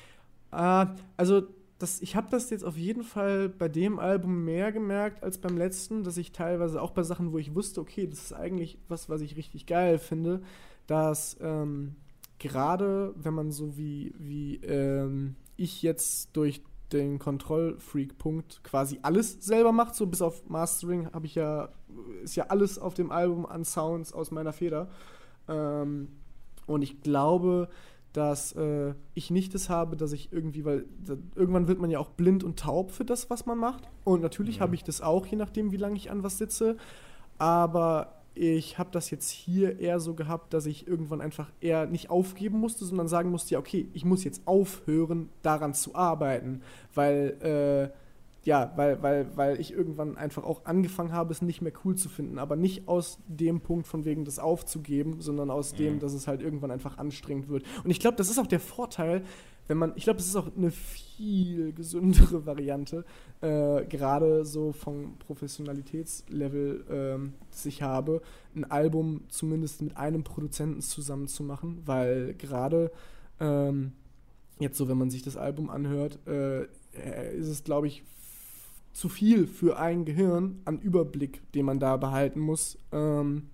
Äh, also, das, ich habe das jetzt auf jeden Fall bei dem Album mehr gemerkt als beim letzten, dass ich teilweise auch bei Sachen, wo ich wusste, okay, das ist eigentlich was, was ich richtig geil finde, dass ähm, gerade wenn man so wie, wie ähm, ich jetzt durch den Kontrollfreak-Punkt quasi alles selber macht, so bis auf Mastering habe ich ja, ist ja alles auf dem Album an Sounds aus meiner Feder. Ähm, und ich glaube, dass äh, ich nicht das habe, dass ich irgendwie, weil da, irgendwann wird man ja auch blind und taub für das, was man macht. Und natürlich Mhm. habe ich das auch, je nachdem, wie lange ich an was sitze. Aber ich habe das jetzt hier eher so gehabt, dass ich irgendwann einfach eher nicht aufgeben musste, sondern sagen musste, ja, okay, ich muss jetzt aufhören, daran zu arbeiten, weil, äh, ja, weil, weil, weil ich irgendwann einfach auch angefangen habe, es nicht mehr cool zu finden, aber nicht aus dem Punkt von wegen das aufzugeben, sondern aus dem, Mhm. dass es halt irgendwann einfach anstrengend wird. Und ich glaube, das ist auch der Vorteil, wenn man, ich glaube, das ist auch eine viel gesündere Variante, äh, gerade so vom Professionalitätslevel, ähm, das ich habe, ein Album zumindest mit einem Produzenten zusammen zu machen, weil gerade ähm, jetzt so, wenn man sich das Album anhört, äh, äh, ist es, glaube ich, zu viel für ein Gehirn an Überblick, den man da behalten muss. Ähm,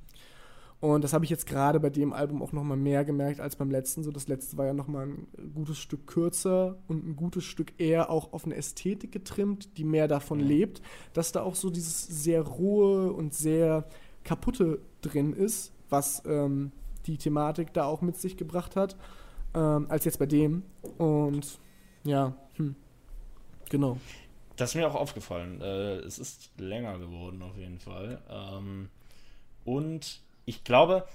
und das habe ich jetzt gerade bei dem Album auch noch mal mehr gemerkt als beim letzten. So, das letzte war ja noch mal ein gutes Stück kürzer und ein gutes Stück eher auch auf eine Ästhetik getrimmt, die mehr davon lebt, dass da auch so dieses sehr rohe und sehr kaputte drin ist, was ähm, die Thematik da auch mit sich gebracht hat, ähm, als jetzt bei dem. Und ja, hm, genau. Das ist mir auch aufgefallen. Äh, es ist länger geworden auf jeden Fall. Ähm, und ich glaube,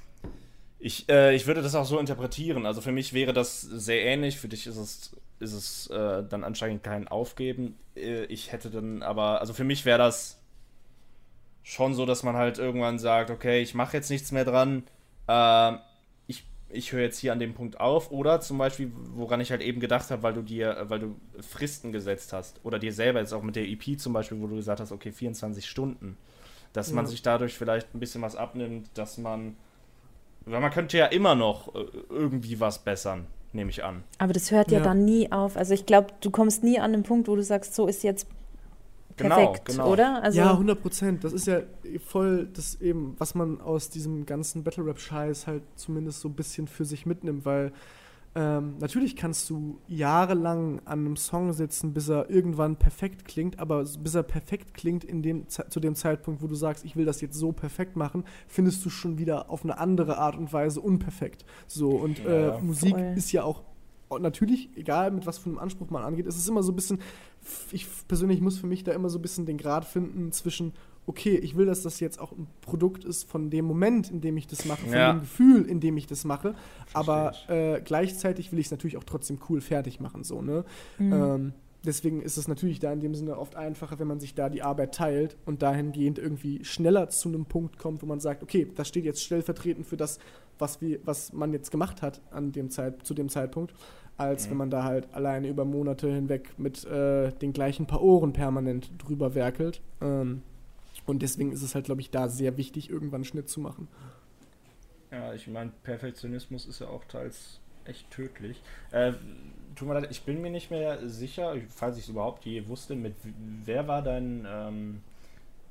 ich, äh, ich würde das auch so interpretieren. Also für mich wäre das sehr ähnlich. Für dich ist es, ist es äh, dann anscheinend kein Aufgeben. Äh, ich hätte dann aber, also für mich wäre das schon so, dass man halt irgendwann sagt, okay, ich mache jetzt nichts mehr dran. Ähm, ich höre jetzt hier an dem Punkt auf. Oder zum Beispiel, woran ich halt eben gedacht habe, weil du dir, weil du Fristen gesetzt hast. Oder dir selber jetzt auch mit der EP zum Beispiel, wo du gesagt hast, okay, 24 Stunden. Dass man Ja. sich dadurch vielleicht ein bisschen was abnimmt, dass man. Weil man könnte ja immer noch äh, irgendwie was bessern, nehme ich an. Aber das hört ja, Ja. dann nie auf. Also ich glaube, du kommst nie an den Punkt, wo du sagst, so ist jetzt Genau, perfekt, genau. oder? Also, ja, 100 Prozent. Das ist ja voll das eben, was man aus diesem ganzen Battle-Rap-Scheiß halt zumindest so ein bisschen für sich mitnimmt, weil ähm, natürlich kannst du jahrelang an einem Song sitzen, bis er irgendwann perfekt klingt, aber bis er perfekt klingt in dem, zu dem Zeitpunkt, wo du sagst, ich will das jetzt so perfekt machen, findest du schon wieder auf eine andere Art und Weise unperfekt. So, und Ja, äh, Musik voll. ist ja auch natürlich, egal mit was für einem Anspruch man angeht, ist es immer so ein bisschen, ich persönlich muss für mich da immer so ein bisschen den Grad finden zwischen, okay, ich will, dass das jetzt auch ein Produkt ist von dem Moment, in dem ich das mache, von Ja. dem Gefühl, in dem ich das mache, aber ich. äh, gleichzeitig will ich es natürlich auch trotzdem cool fertig machen, so, ne? Mhm. Ähm, deswegen ist es natürlich da in dem Sinne oft einfacher, wenn man sich da die Arbeit teilt und dahingehend irgendwie schneller zu einem Punkt kommt, wo man sagt, okay, das steht jetzt stellvertretend für das, was, wir, was man jetzt gemacht hat an dem Zeit, zu dem Zeitpunkt, als wenn man da halt alleine über Monate hinweg mit äh, den gleichen paar Ohren permanent drüber werkelt. Ähm, und deswegen ist es halt, glaube ich, da sehr wichtig, irgendwann einen Schnitt zu machen. Ja, ich meine, Perfektionismus ist ja auch teils echt tödlich. Äh, tut mir leid, ich bin mir nicht mehr sicher, falls ich es überhaupt je wusste, mit wer war dein ähm,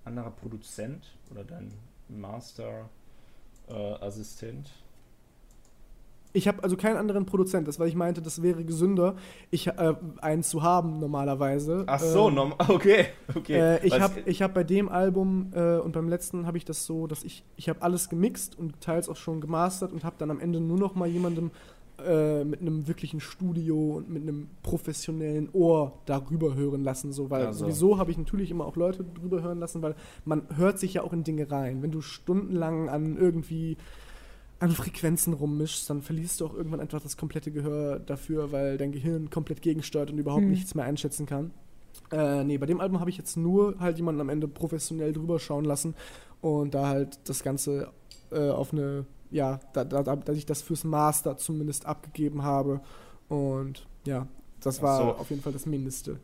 anderer Produzent oder dein Master-Assistent? Ich habe also keinen anderen Produzent, das weil ich meinte, das wäre gesünder, ich äh, einen zu haben normalerweise. Ach so, Ähm, norm- okay, okay. Äh, ich habe ich hab bei dem Album äh, und beim letzten habe ich das so, dass ich ich habe alles gemixt und teils auch schon gemastert und habe dann am Ende nur noch mal jemandem äh, mit einem wirklichen Studio und mit einem professionellen Ohr darüber hören lassen, so weil Ja, so. sowieso habe ich natürlich immer auch Leute drüber hören lassen, weil man hört sich ja auch in Dinge rein. Wenn du stundenlang an irgendwie an Frequenzen rummischst, dann verlierst du auch irgendwann einfach das komplette Gehör dafür, weil dein Gehirn komplett gegensteuert und überhaupt Mhm. nichts mehr einschätzen kann. Äh, nee, bei dem Album habe ich jetzt nur halt jemanden am Ende professionell drüber schauen lassen und da halt das Ganze äh, auf eine, ja, da, da, da, dass ich das fürs Master zumindest abgegeben habe. Und ja, das war so. auf jeden Fall das Mindeste.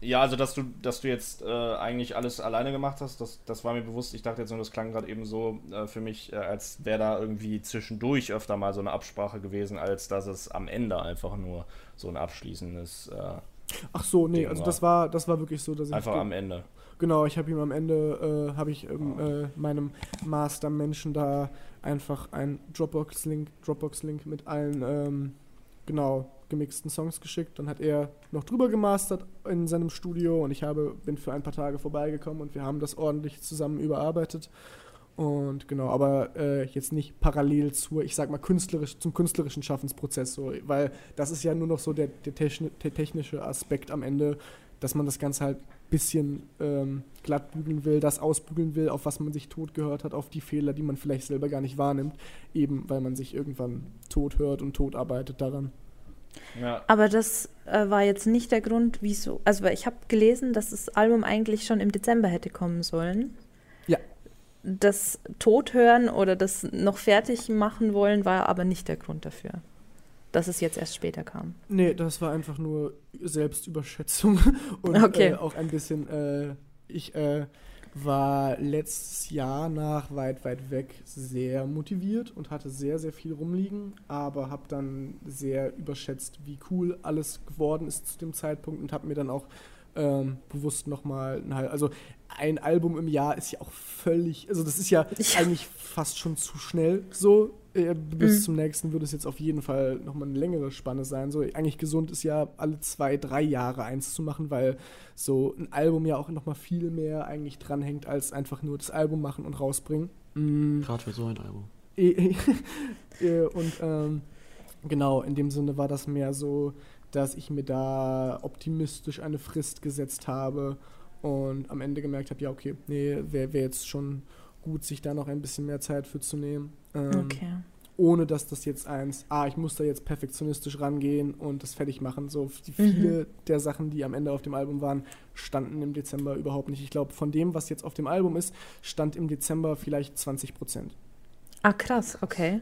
Ja, also dass du, dass du jetzt äh, eigentlich alles alleine gemacht hast, das, das war mir bewusst. Ich dachte jetzt nur, das klang gerade eben so äh, für mich, äh, als wäre da irgendwie zwischendurch öfter mal so eine Absprache gewesen, als dass es am Ende einfach nur so ein abschließendes, äh, Ach so, nee, Ding also das war, das war wirklich so, dass ich. einfach am Ende. Genau, ich habe ihm am Ende, äh, habe ich ähm, äh, meinem Master-Menschen da einfach einen Dropbox-Link Dropbox -Link mit allen, ähm, genau, gemixten Songs geschickt. Dann hat er noch drüber gemastert in seinem Studio und ich habe, bin für ein paar Tage vorbeigekommen und wir haben das ordentlich zusammen überarbeitet. Und genau, aber äh, jetzt nicht parallel zur, ich sag mal, künstlerisch, zum künstlerischen Schaffensprozess, so, weil das ist ja nur noch so der, der, techni der technische Aspekt am Ende, dass man das Ganze halt ein bisschen ähm, glatt bügeln will, das ausbügeln will, auf was man sich tot gehört hat, auf die Fehler, die man vielleicht selber gar nicht wahrnimmt, eben weil man sich irgendwann tot hört und tot arbeitet daran. Ja, Aber das äh, war jetzt nicht der Grund, wieso. Also, ich habe gelesen, dass das Album eigentlich schon im Dezember hätte kommen sollen. Ja. Das Tothören oder das noch fertig machen wollen war aber nicht der Grund dafür, dass es jetzt erst später kam. Nee, das war einfach nur Selbstüberschätzung und Okay. äh, auch ein bisschen, äh, ich äh, war letztes Jahr nach weit, weit weg sehr motiviert und hatte sehr, sehr viel rumliegen, aber habe dann sehr überschätzt, wie cool alles geworden ist zu dem Zeitpunkt und habe mir dann auch ähm, bewusst nochmal, also ein Album im Jahr ist ja auch völlig, also das ist ja, Ja. eigentlich fast schon zu schnell so. Äh, bis Mhm. zum nächsten würde es jetzt auf jeden Fall nochmal eine längere Spanne sein. So, eigentlich gesund ist ja alle zwei, drei Jahre eins zu machen, weil so ein Album ja auch nochmal viel mehr eigentlich dranhängt, als einfach nur das Album machen und rausbringen. Mm. Gerade für so ein Album. Eh, und ähm, genau, in dem Sinne war das mehr so, dass ich mir da optimistisch eine Frist gesetzt habe und am Ende gemerkt habe, ja, okay, nee, wäre wär jetzt schon gut, sich da noch ein bisschen mehr Zeit für zu nehmen. Ähm, Okay. Ohne dass das jetzt eins, ah, ich muss da jetzt perfektionistisch rangehen und das fertig machen. So die Mhm. viele der Sachen, die am Ende auf dem Album waren, standen im Dezember überhaupt nicht. Ich glaube, von dem, was jetzt auf dem Album ist, stand im Dezember vielleicht 20 Prozent. Ah, krass, okay.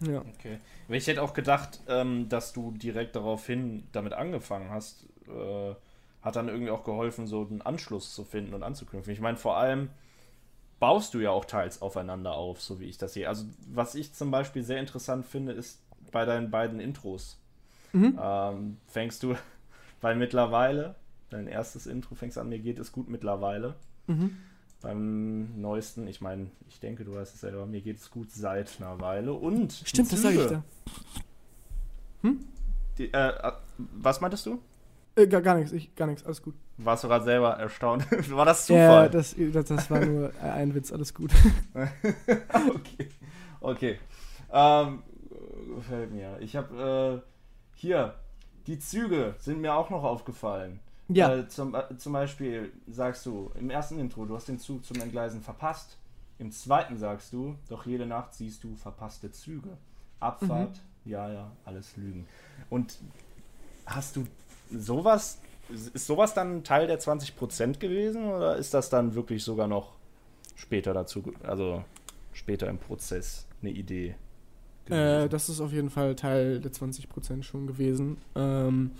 Ja. okay. Ich hätte auch gedacht, ähm, dass du direkt daraufhin damit angefangen hast, äh, hat dann irgendwie auch geholfen, so einen Anschluss zu finden und anzuknüpfen. Ich meine, vor allem baust du ja auch teils aufeinander auf, so wie ich das sehe. Also, was ich zum Beispiel sehr interessant finde, ist bei deinen beiden Intros. Mhm. Ähm, fängst du, weil mittlerweile, dein erstes Intro fängst an, mir geht es gut mittlerweile. Mhm. Beim neuesten, ich meine, ich denke, du weißt es selber, mir geht es gut seit einer Weile. Und Stimmt, das sage ich da. Die, äh, äh, was meintest du? Äh, gar, gar nichts, ich, gar nichts, alles gut. Warst du gerade selber erstaunt? War das Ja, Zufall? das, das, das war nur ein Witz, alles gut. okay. Okay. Ähm, gefällt mir. Ich habe äh, hier, die Züge sind mir auch noch aufgefallen. Ja, Äh, zum, äh, zum Beispiel sagst du im ersten Intro, du hast den Zug zum Entgleisen verpasst. Im zweiten sagst du, doch jede Nacht siehst du verpasste Züge. Abfahrt, ja, ja, alles Lügen. Und hast du sowas, ist sowas dann Teil der 20% gewesen oder ist das dann wirklich sogar noch später dazu, also später im Prozess eine Idee? äh, das ist auf jeden Fall Teil der 20% schon gewesen. Ähm,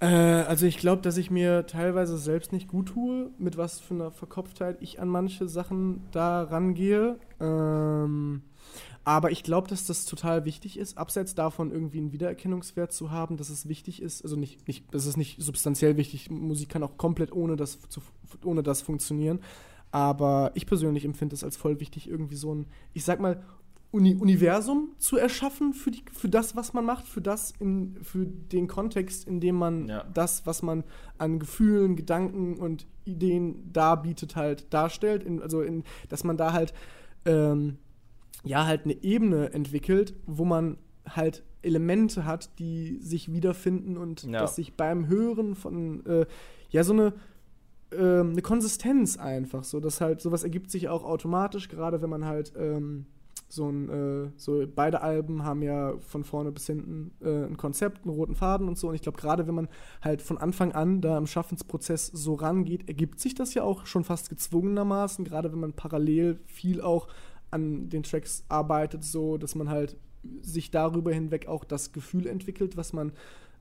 äh, also ich glaube, dass ich mir teilweise selbst nicht gut tue, mit was für einer Verkopftheit ich an manche Sachen da rangehe. Ähm, aber ich glaube, dass das total wichtig ist, abseits davon irgendwie einen Wiedererkennungswert zu haben, dass es wichtig ist, also nicht, nicht das ist nicht substanziell wichtig, Musik kann auch komplett ohne das, zu, ohne das funktionieren. Aber ich persönlich empfinde es als voll wichtig, irgendwie so ein, ich sag mal, Uni Universum zu erschaffen für, die, für das, was man macht, für das, in, für den Kontext, in dem man Ja. das, was man an Gefühlen, Gedanken und Ideen darbietet, halt darstellt. In, also, in, dass man da halt, ähm, ja, halt eine Ebene entwickelt, wo man halt Elemente hat, die sich wiederfinden und Ja. dass sich beim Hören von, äh, ja, so eine ähm, eine Konsistenz einfach. So, dass halt sowas ergibt sich auch automatisch, gerade wenn man halt ähm, so ein, äh, so beide Alben haben ja von vorne bis hinten äh, ein Konzept, einen roten Faden und so. Und ich glaube, gerade wenn man halt von Anfang an da im Schaffensprozess so rangeht, ergibt sich das ja auch schon fast gezwungenermaßen, gerade wenn man parallel viel auch an den Tracks arbeitet, so dass man halt sich darüber hinweg auch das Gefühl entwickelt, was man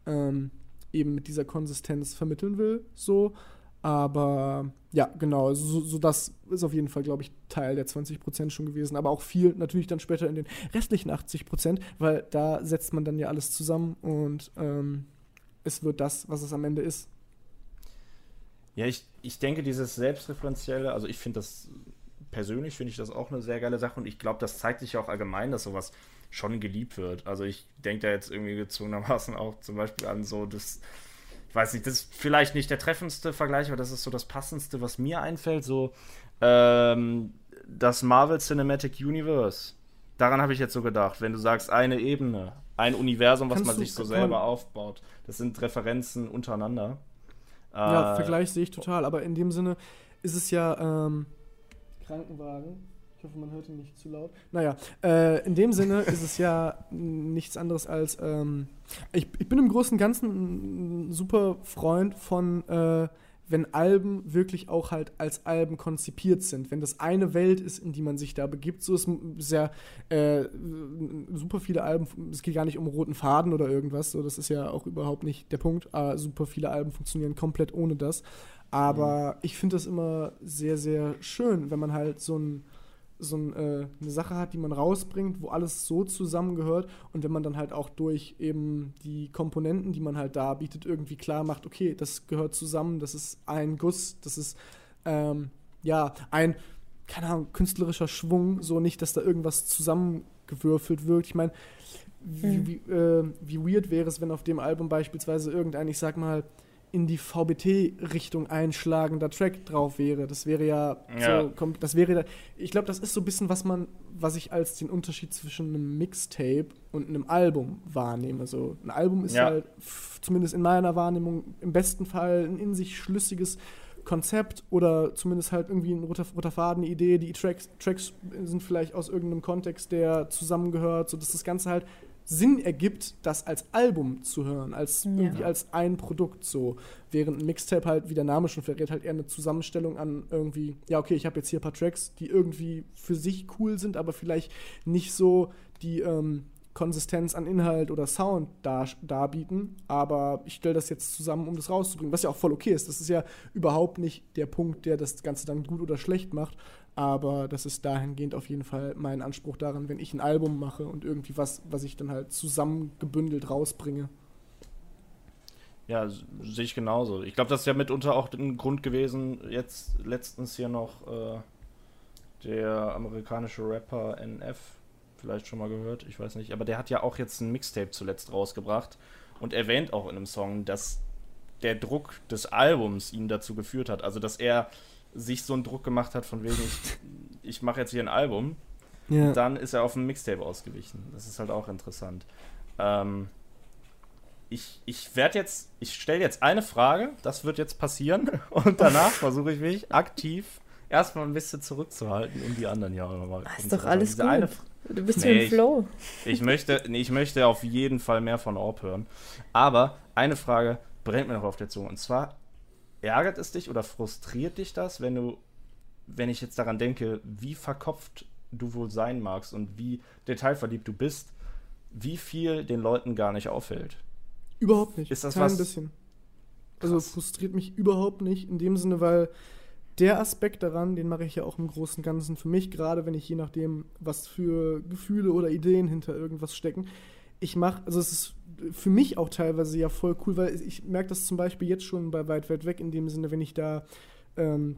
ähm, eben mit dieser Konsistenz vermitteln will. So. Aber ja, genau, so, so das ist auf jeden Fall, glaube ich, Teil der 20% schon gewesen. Aber auch viel natürlich dann später in den restlichen 80%, weil da setzt man dann ja alles zusammen und ähm, es wird das, was es am Ende ist. Ja, ich, ich denke, dieses Selbstreferenzielle, also ich finde das persönlich, finde ich das auch eine sehr geile Sache und ich glaube, das zeigt sich ja auch allgemein, dass sowas schon geliebt wird. Also ich denke da jetzt irgendwie gezwungenermaßen auch zum Beispiel an so das ich weiß nicht, das ist vielleicht nicht der treffendste Vergleich, aber das ist so das passendste, was mir einfällt, so ähm, das Marvel Cinematic Universe. Daran habe ich jetzt so gedacht, wenn du sagst, eine Ebene, ein Universum, was Kannst man sich so selber aufbaut. Das sind Referenzen untereinander. Ja, Äh, Vergleich sehe ich total, aber in dem Sinne ist es ja ähm, Krankenwagen. Ich hoffe, man hört ihn nicht zu laut. Naja, äh, in dem Sinne ist es ja nichts anderes als. Ähm, ich, ich bin im Großen und Ganzen ein super Freund von, äh, wenn Alben wirklich auch halt als Alben konzipiert sind. Wenn das eine Welt ist, in die man sich da begibt, so ist sehr äh, super viele Alben. Es geht gar nicht um roten Faden oder irgendwas. So, das ist ja auch überhaupt nicht der Punkt. Aber super viele Alben funktionieren komplett ohne das. Aber ich finde das immer sehr, sehr schön, wenn man halt so ein so ein, äh, eine Sache hat, die man rausbringt, wo alles so zusammengehört und wenn man dann halt auch durch eben die Komponenten, die man halt da bietet, irgendwie klar macht, okay, das gehört zusammen, das ist ein Guss, das ist ähm, ja ein, keine Ahnung, künstlerischer Schwung, so nicht, dass da irgendwas zusammengewürfelt wird. Ich meine, wie, Mhm. wie, äh, wie weird wäre es, wenn auf dem Album beispielsweise irgendein, ich sag mal, in die VBT-Richtung einschlagender Track drauf wäre. Das wäre ja, Ja. so, das wäre, da- ich glaube, das ist so ein bisschen, was man, was ich als den Unterschied zwischen einem Mixtape und einem Album wahrnehme. So, ein Album ist Ja. halt, zumindest in meiner Wahrnehmung, im besten Fall ein in sich schlüssiges Konzept oder zumindest halt irgendwie ein roter, roter Faden, eine Idee. Die Tracks, Tracks sind vielleicht aus irgendeinem Kontext, der zusammengehört, sodass das Ganze halt Sinn ergibt, das als Album zu hören, als Ja. irgendwie als ein Produkt so. Während ein Mixtape halt, wie der Name schon verrät, halt eher eine Zusammenstellung an irgendwie, ja, okay, ich habe jetzt hier ein paar Tracks, die irgendwie für sich cool sind, aber vielleicht nicht so die ähm, Konsistenz an Inhalt oder Sound dar darbieten. Aber ich stelle das jetzt zusammen, um das rauszubringen, was ja auch voll okay ist. Das ist ja überhaupt nicht der Punkt, der das Ganze dann gut oder schlecht macht. Aber das ist dahingehend auf jeden Fall mein Anspruch daran, wenn ich ein Album mache und irgendwie was, was ich dann halt zusammengebündelt rausbringe. Ja, sehe ich genauso. Ich glaube, das ist ja mitunter auch ein Grund gewesen, jetzt letztens hier noch äh, der amerikanische Rapper NF, vielleicht schon mal gehört, ich weiß nicht, aber der hat ja auch jetzt ein Mixtape zuletzt rausgebracht und erwähnt auch in einem Song, dass der Druck des Albums ihn dazu geführt hat. Also, dass er sich so einen Druck gemacht hat, von wegen, ich, ich mache jetzt hier ein Album, Ja. dann ist er auf ein Mixtape ausgewichen. Das ist halt auch interessant. Ähm, ich ich werde jetzt, ich stelle jetzt eine Frage, das wird jetzt passieren und danach versuche ich mich aktiv erstmal ein bisschen zurückzuhalten, um die anderen hier auch nochmal. Ist doch alles gut. Eine, Du bist Nee, im ich- Flow. ich möchte, nee, ich möchte auf jeden Fall mehr von Orb hören. Aber eine Frage brennt mir noch auf der Zunge. Und zwar, ärgert es dich oder frustriert dich das, wenn du, wenn ich jetzt daran denke, wie verkopft du wohl sein magst und wie detailverliebt du bist, wie viel den Leuten gar nicht auffällt? Überhaupt nicht. Ist das Kein was- bisschen. Also Krass. frustriert mich überhaupt nicht in dem Sinne, weil der Aspekt daran, den mache ich ja auch im Großen und Ganzen für mich, gerade wenn ich je nachdem, was für Gefühle oder Ideen hinter irgendwas stecken. Ich mache, also es ist für mich auch teilweise ja voll cool, weil ich merke das zum Beispiel jetzt schon bei Weit, Weit Weg in dem Sinne, wenn ich da ähm,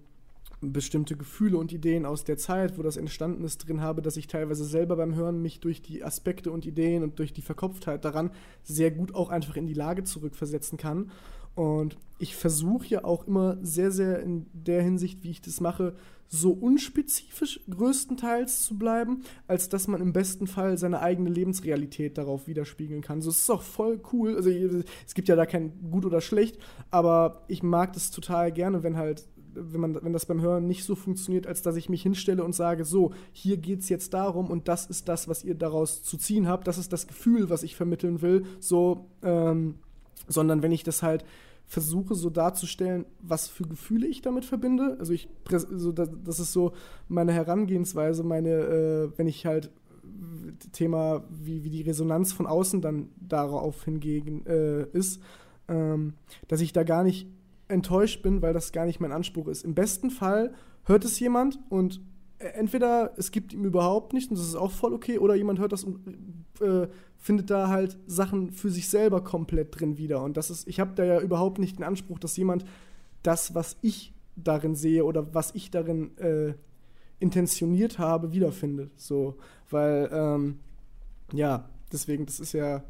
bestimmte Gefühle und Ideen aus der Zeit, wo das entstanden ist, drin habe, dass ich teilweise selber beim Hören mich durch die Aspekte und Ideen und durch die Verkopftheit daran sehr gut auch einfach in die Lage zurückversetzen kann. Und ich versuche ja auch immer sehr, sehr in der Hinsicht, wie ich das mache, so unspezifisch größtenteils zu bleiben, als dass man im besten Fall seine eigene Lebensrealität darauf widerspiegeln kann. So, es ist auch voll cool. Also es gibt ja da kein gut oder schlecht, aber ich mag das total gerne, wenn halt wenn, man, wenn das beim Hören nicht so funktioniert, als dass ich mich hinstelle und sage, so, hier geht es jetzt darum und das ist das, was ihr daraus zu ziehen habt, das ist das Gefühl, was ich vermitteln will, so, ähm, sondern wenn ich das halt versuche so darzustellen, was für Gefühle ich damit verbinde. Also ich, so das, ist so meine Herangehensweise, meine, äh, wenn ich halt Thema, wie, wie die Resonanz von außen dann darauf hingegen äh, ist, ähm, dass ich da gar nicht enttäuscht bin, weil das gar nicht mein Anspruch ist. Im besten Fall hört es jemand und entweder es gibt ihm überhaupt nicht und das ist auch voll okay, oder jemand hört das und äh, findet da halt Sachen für sich selber komplett drin wieder. Und das ist, ich habe da ja überhaupt nicht den Anspruch, dass jemand das, was ich darin sehe oder was ich darin äh, intentioniert habe, wiederfindet. So, weil, ähm, ja, deswegen, das ist ja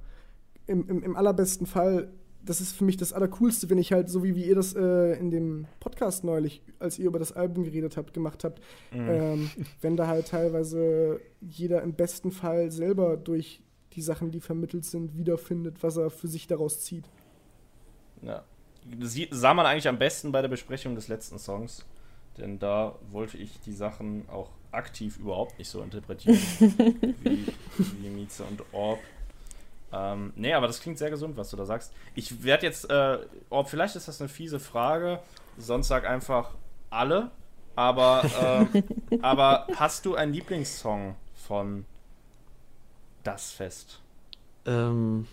im, im, im allerbesten Fall das ist für mich das Allercoolste, wenn ich halt, so wie, wie ihr das äh, in dem Podcast neulich, als ihr über das Album geredet habt, gemacht habt, mhm. ähm, wenn da halt teilweise jeder im besten Fall selber durch die Sachen, die vermittelt sind, wiederfindet, was er für sich daraus zieht. Ja. Das sah man eigentlich am besten bei der Besprechung des letzten Songs, denn da wollte ich die Sachen auch aktiv überhaupt nicht so interpretieren wie, wie Mieze und Orb. Ähm, nee, aber das klingt sehr gesund, was du da sagst. Ich werde jetzt, äh, oh, vielleicht ist das eine fiese Frage, sonst sag einfach alle. Aber, äh, aber hast du einen Lieblingssong von Das Fest? Ähm,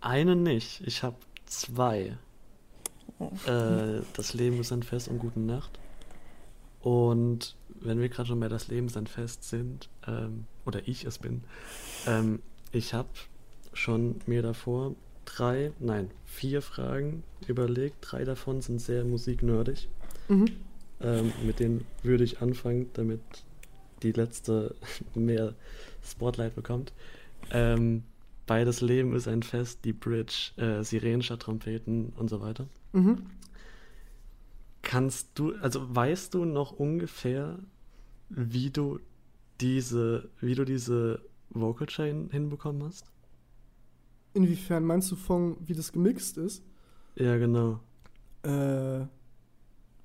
einen nicht. Ich habe zwei. Äh, das Leben ist ein Fest und gute Nacht. Und wenn wir gerade schon bei Das Leben ist ein Fest sind, ähm, oder ich es bin, ähm, ich habe schon mir davor drei, nein, vier Fragen überlegt. Drei davon sind sehr musiknerdig. Mhm. Ähm, mit denen würde ich anfangen, damit die letzte mehr Spotlight bekommt. Ähm, beides Leben ist ein Fest, die Bridge, äh, Sirenen statt Trompeten und so weiter. Mhm. Kannst du, also weißt du noch ungefähr, wie du diese, wie du diese Vocal Chain hinbekommen hast? Inwiefern meinst du von, wie das gemixt ist? Ja, genau. Äh,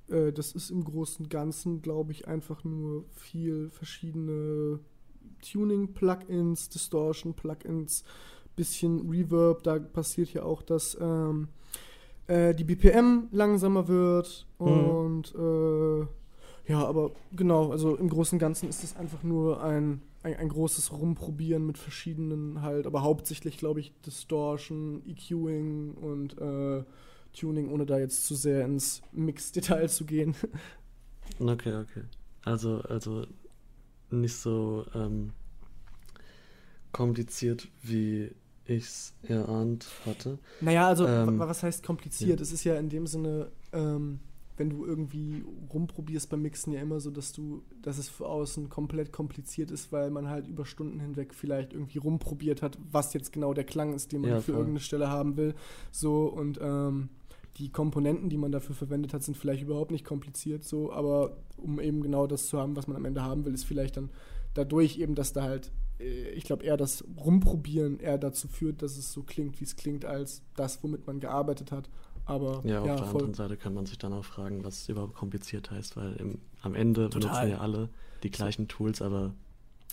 äh, das ist im Großen und Ganzen, glaube ich, einfach nur viel verschiedene Tuning-Plugins, Distortion-Plugins, bisschen Reverb. Da passiert ja auch, dass ähm, äh, die BPM langsamer wird mhm. und äh, ja, aber genau, also im Großen und Ganzen ist es einfach nur ein ein, ein, großes Rumprobieren mit verschiedenen halt, aber hauptsächlich glaube ich Distortion, EQing und äh, Tuning, ohne da jetzt zu sehr ins Mix-Detail zu gehen. Okay, okay. Also, also nicht so ähm, kompliziert, wie ich es erahnt hatte. Naja, also ähm, was heißt kompliziert? Ja. Es ist ja in dem Sinne ähm, wenn du irgendwie rumprobierst beim Mixen ja immer so, dass du, dass es für außen komplett kompliziert ist, weil man halt über Stunden hinweg vielleicht irgendwie rumprobiert hat, was jetzt genau der Klang ist, den man ja, für irgendeine Stelle haben will. So und ähm, die Komponenten, die man dafür verwendet hat, sind vielleicht überhaupt nicht kompliziert, so, aber um eben genau das zu haben, was man am Ende haben will, ist vielleicht dann dadurch eben, dass da halt, äh, ich glaube, eher das Rumprobieren eher dazu führt, dass es so klingt, wie es klingt, als das, womit man gearbeitet hat. Aber ja, auf ja, der voll. anderen Seite kann man sich dann auch fragen, was überhaupt kompliziert heißt, weil im, am Ende Total. benutzen ja alle die gleichen Tools, aber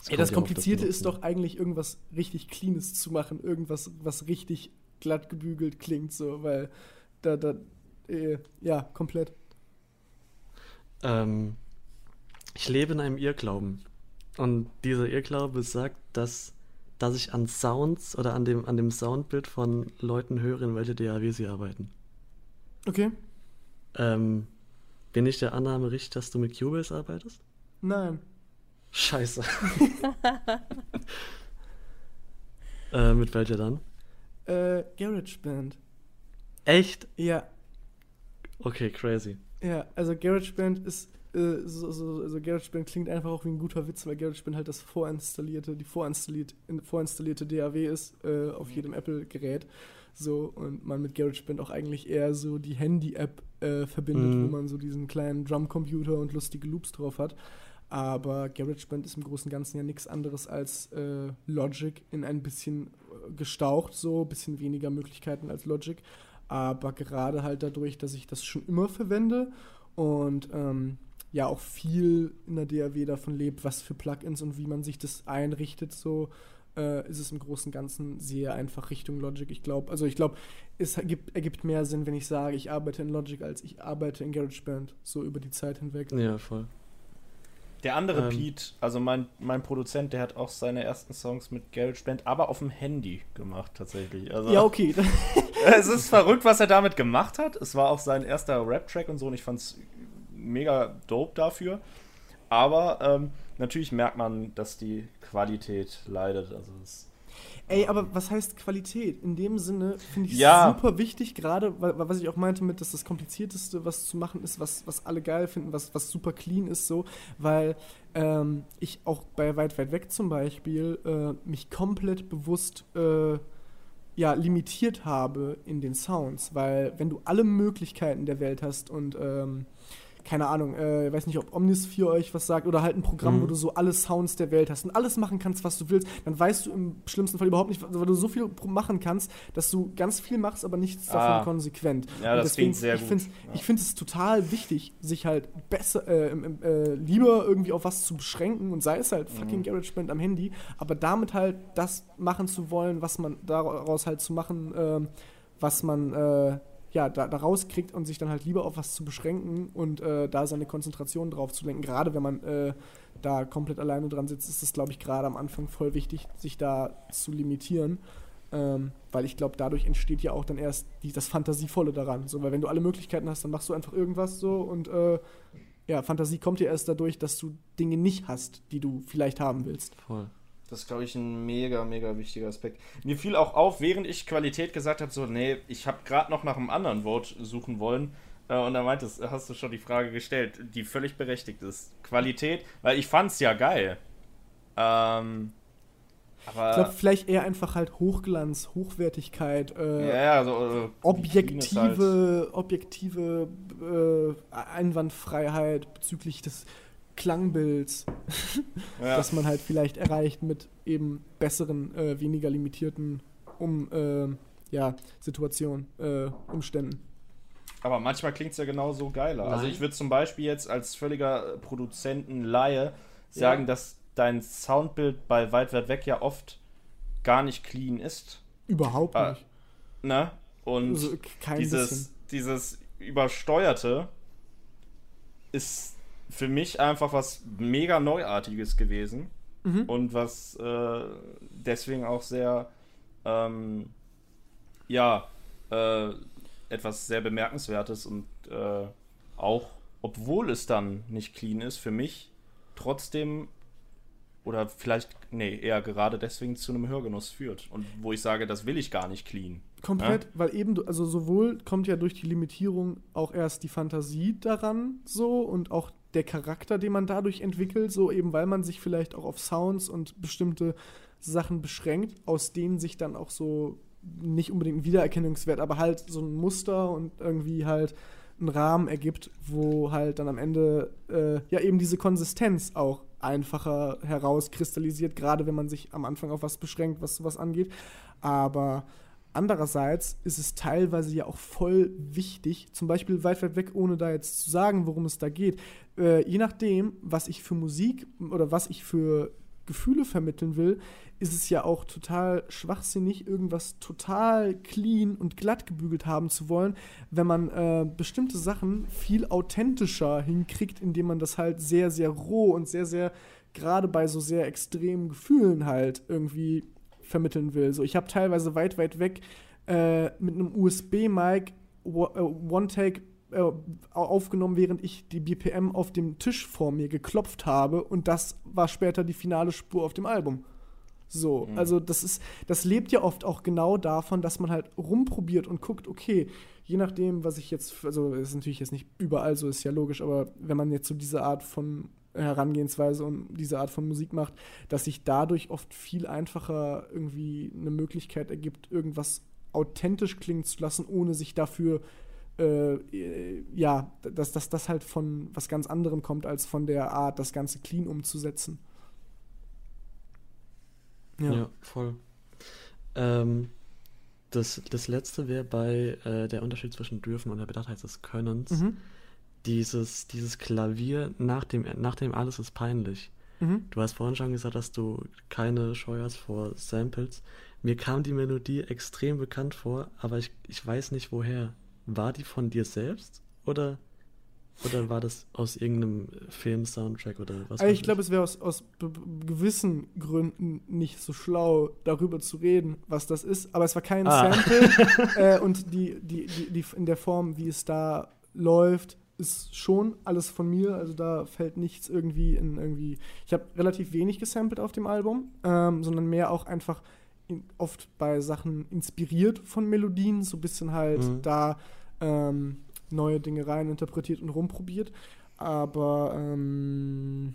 Ey, das Komplizierte das ist doch eigentlich irgendwas richtig Cleanes zu machen, irgendwas, was richtig glatt gebügelt klingt, so, weil da, da, äh, ja, komplett. Ähm, ich lebe in einem Irrglauben. Und dieser Irrglaube sagt, dass, dass ich an Sounds oder an dem, an dem Soundbild von Leuten höre, in welche DAW sie arbeiten. Okay. Ähm, bin ich der Annahme richtig, dass du mit Cubase arbeitest? Nein. Scheiße. äh, mit welcher dann? Äh, GarageBand. Echt? Ja. Okay, crazy. Ja, also GarageBand ist äh, so, so, also GarageBand klingt einfach auch wie ein guter Witz, weil GarageBand halt das vorinstallierte, die vorinstalliert, vorinstallierte DAW ist äh, auf jedem Apple-Gerät. So, und man mit GarageBand auch eigentlich eher so die Handy-App äh, verbindet, mhm. wo man so diesen kleinen Drumcomputer und lustige Loops drauf hat. Aber GarageBand ist im Großen und Ganzen ja nichts anderes als äh, Logic in ein bisschen äh, gestaucht, so ein bisschen weniger Möglichkeiten als Logic. Aber gerade halt dadurch, dass ich das schon immer verwende und ähm, ja auch viel in der DAW davon lebt, was für Plugins und wie man sich das einrichtet, so äh, ist es im Großen und Ganzen sehr einfach Richtung Logic. Ich glaube, also ich glaube, es ergibt, ergibt mehr Sinn, wenn ich sage, ich arbeite in Logic, als ich arbeite in GarageBand, so über die Zeit hinweg. Ja, voll. Der andere Ähm. Pete, also mein, mein Produzent, der hat auch seine ersten Songs mit GarageBand, aber auf dem Handy gemacht tatsächlich. Also, Ja, okay. es ist verrückt, was er damit gemacht hat. Es war auch sein erster Rap-Track und so und ich fand's mega dope dafür. Aber ähm, natürlich merkt man, dass die Qualität leidet. Also es, Ey, aber was heißt Qualität? In dem Sinne finde ich es Ja. super wichtig, gerade was ich auch meinte mit, dass das komplizierteste, was zu machen ist, was, was alle geil finden, was, was super clean ist, so, weil ähm, ich auch bei Weit, Weit Weg zum Beispiel äh, mich komplett bewusst äh, ja, limitiert habe in den Sounds, weil wenn du alle Möglichkeiten der Welt hast und ähm, keine Ahnung, äh, weiß nicht, ob Omnisphere euch was sagt oder halt ein Programm, Mhm. wo du so alle Sounds der Welt hast und alles machen kannst, was du willst, dann weißt du im schlimmsten Fall überhaupt nicht, weil du so viel machen kannst, dass du ganz viel machst, aber nichts davon Ah. konsequent. Ja, Und das klingt sehr ich gut. Ja. Ich finde es total wichtig, sich halt besser, äh, äh, lieber irgendwie auf was zu beschränken und sei es halt fucking Mhm. GarageBand am Handy, aber damit halt das machen zu wollen, was man daraus halt zu machen, ähm, was man äh, ja da, da rauskriegt und sich dann halt lieber auf was zu beschränken und äh, da seine Konzentration drauf zu lenken. Gerade wenn man äh, da komplett alleine dran sitzt, ist es, glaube ich, gerade am Anfang voll wichtig, sich da zu limitieren. Ähm, weil ich glaube, dadurch entsteht ja auch dann erst die, das Fantasievolle daran. So, weil wenn du alle Möglichkeiten hast, dann machst du einfach irgendwas so und äh, ja, Fantasie kommt ja erst dadurch, dass du Dinge nicht hast, die du vielleicht haben willst. Voll. Das ist, glaube ich, ein mega, mega wichtiger Aspekt. Mir fiel auch auf, während ich Qualität gesagt habe, so, nee, ich habe gerade noch nach einem anderen Wort suchen wollen. Äh, und da meintest, hast du schon die Frage gestellt, die völlig berechtigt ist. Qualität, weil ich fand's ja geil. Ähm, aber. Ich glaube, vielleicht eher einfach halt Hochglanz, Hochwertigkeit, äh, ja, ja, so, äh, clean ist halt- objektive, objektive äh, Einwandfreiheit bezüglich des Klangbilds, ja. das man halt vielleicht erreicht mit eben besseren, äh, weniger limitierten um, äh, ja, Situationen, äh, Umständen. Aber manchmal klingt es ja genauso geiler. Also Nein. ich würde zum Beispiel jetzt als völliger Produzenten-Laie sagen, Ja. dass dein Soundbild bei Weit Weit Weg ja oft gar nicht clean ist. Überhaupt Ah, nicht. Ne? Und Also, kein dieses, bisschen. dieses Übersteuerte ist für mich einfach was mega Neuartiges gewesen. Mhm. Und was äh, deswegen auch sehr, ähm, ja, äh, etwas sehr Bemerkenswertes und äh, auch, obwohl es dann nicht clean ist, für mich trotzdem oder vielleicht, nee, eher gerade deswegen zu einem Hörgenuss führt. Und wo ich sage, das will ich gar nicht clean. Komplett, weil eben, du- also sowohl kommt ja durch die Limitierung auch erst die Fantasie daran so und auch der Charakter, den man dadurch entwickelt, so eben weil man sich vielleicht auch auf Sounds und bestimmte Sachen beschränkt, aus denen sich dann auch so nicht unbedingt Wiedererkennungswert, aber halt so ein Muster und irgendwie halt ein Rahmen ergibt, wo halt dann am Ende äh, ja eben diese Konsistenz auch einfacher herauskristallisiert, gerade wenn man sich am Anfang auf was beschränkt, was sowas angeht. Aber andererseits ist es teilweise ja auch voll wichtig, zum Beispiel weit, weit weg, ohne da jetzt zu sagen, worum es da geht. Äh, je nachdem, was ich für Musik oder was ich für Gefühle vermitteln will, ist es ja auch total schwachsinnig, irgendwas total clean und glatt gebügelt haben zu wollen, wenn man äh, bestimmte Sachen viel authentischer hinkriegt, indem man das halt sehr, sehr roh und sehr, sehr, gerade bei so sehr extremen Gefühlen halt irgendwie vermitteln will. So, ich habe teilweise weit, weit weg äh, mit einem USB-Mic äh, One-Take äh, au- aufgenommen, während ich die BPM auf dem Tisch vor mir geklopft habe und das war später die finale Spur auf dem Album. So, Mhm. also das ist, das lebt ja oft auch genau davon, dass man halt rumprobiert und guckt, okay, je nachdem, was ich jetzt, also es ist natürlich jetzt nicht überall so, ist ja logisch, aber wenn man jetzt so diese Art von Herangehensweise und diese Art von Musik macht, dass sich dadurch oft viel einfacher irgendwie eine Möglichkeit ergibt, irgendwas authentisch klingen zu lassen, ohne sich dafür äh, äh, ja, dass, dass das halt von was ganz anderem kommt, als von der Art, das Ganze clean umzusetzen. Ja, voll. Ähm, das, das letzte wäre bei äh, der Unterschied zwischen dürfen und der Bedachtheit des Könnens. Mhm. Dieses, dieses Klavier nach dem, nach dem alles ist peinlich. Mhm. Du hast vorhin schon gesagt, dass du keine Scheu hast vor Samples. Mir kam die Melodie extrem bekannt vor, aber ich, ich weiß nicht woher. War die von dir selbst oder Oder war das aus irgendeinem Film-Soundtrack oder was? Weiß ich glaube, es wäre aus, aus gewissen Gründen nicht so schlau, darüber zu reden, was das ist. Aber es war kein Ah. Sample. äh, und die, die, die, die, in der Form, wie es da läuft, ist schon alles von mir. Also da fällt nichts irgendwie in irgendwie. Ich habe relativ wenig gesampelt auf dem Album, ähm, sondern mehr auch einfach in, oft bei Sachen inspiriert von Melodien, so ein bisschen halt Mhm. da ähm, neue Dinge rein interpretiert und rumprobiert. Aber ähm,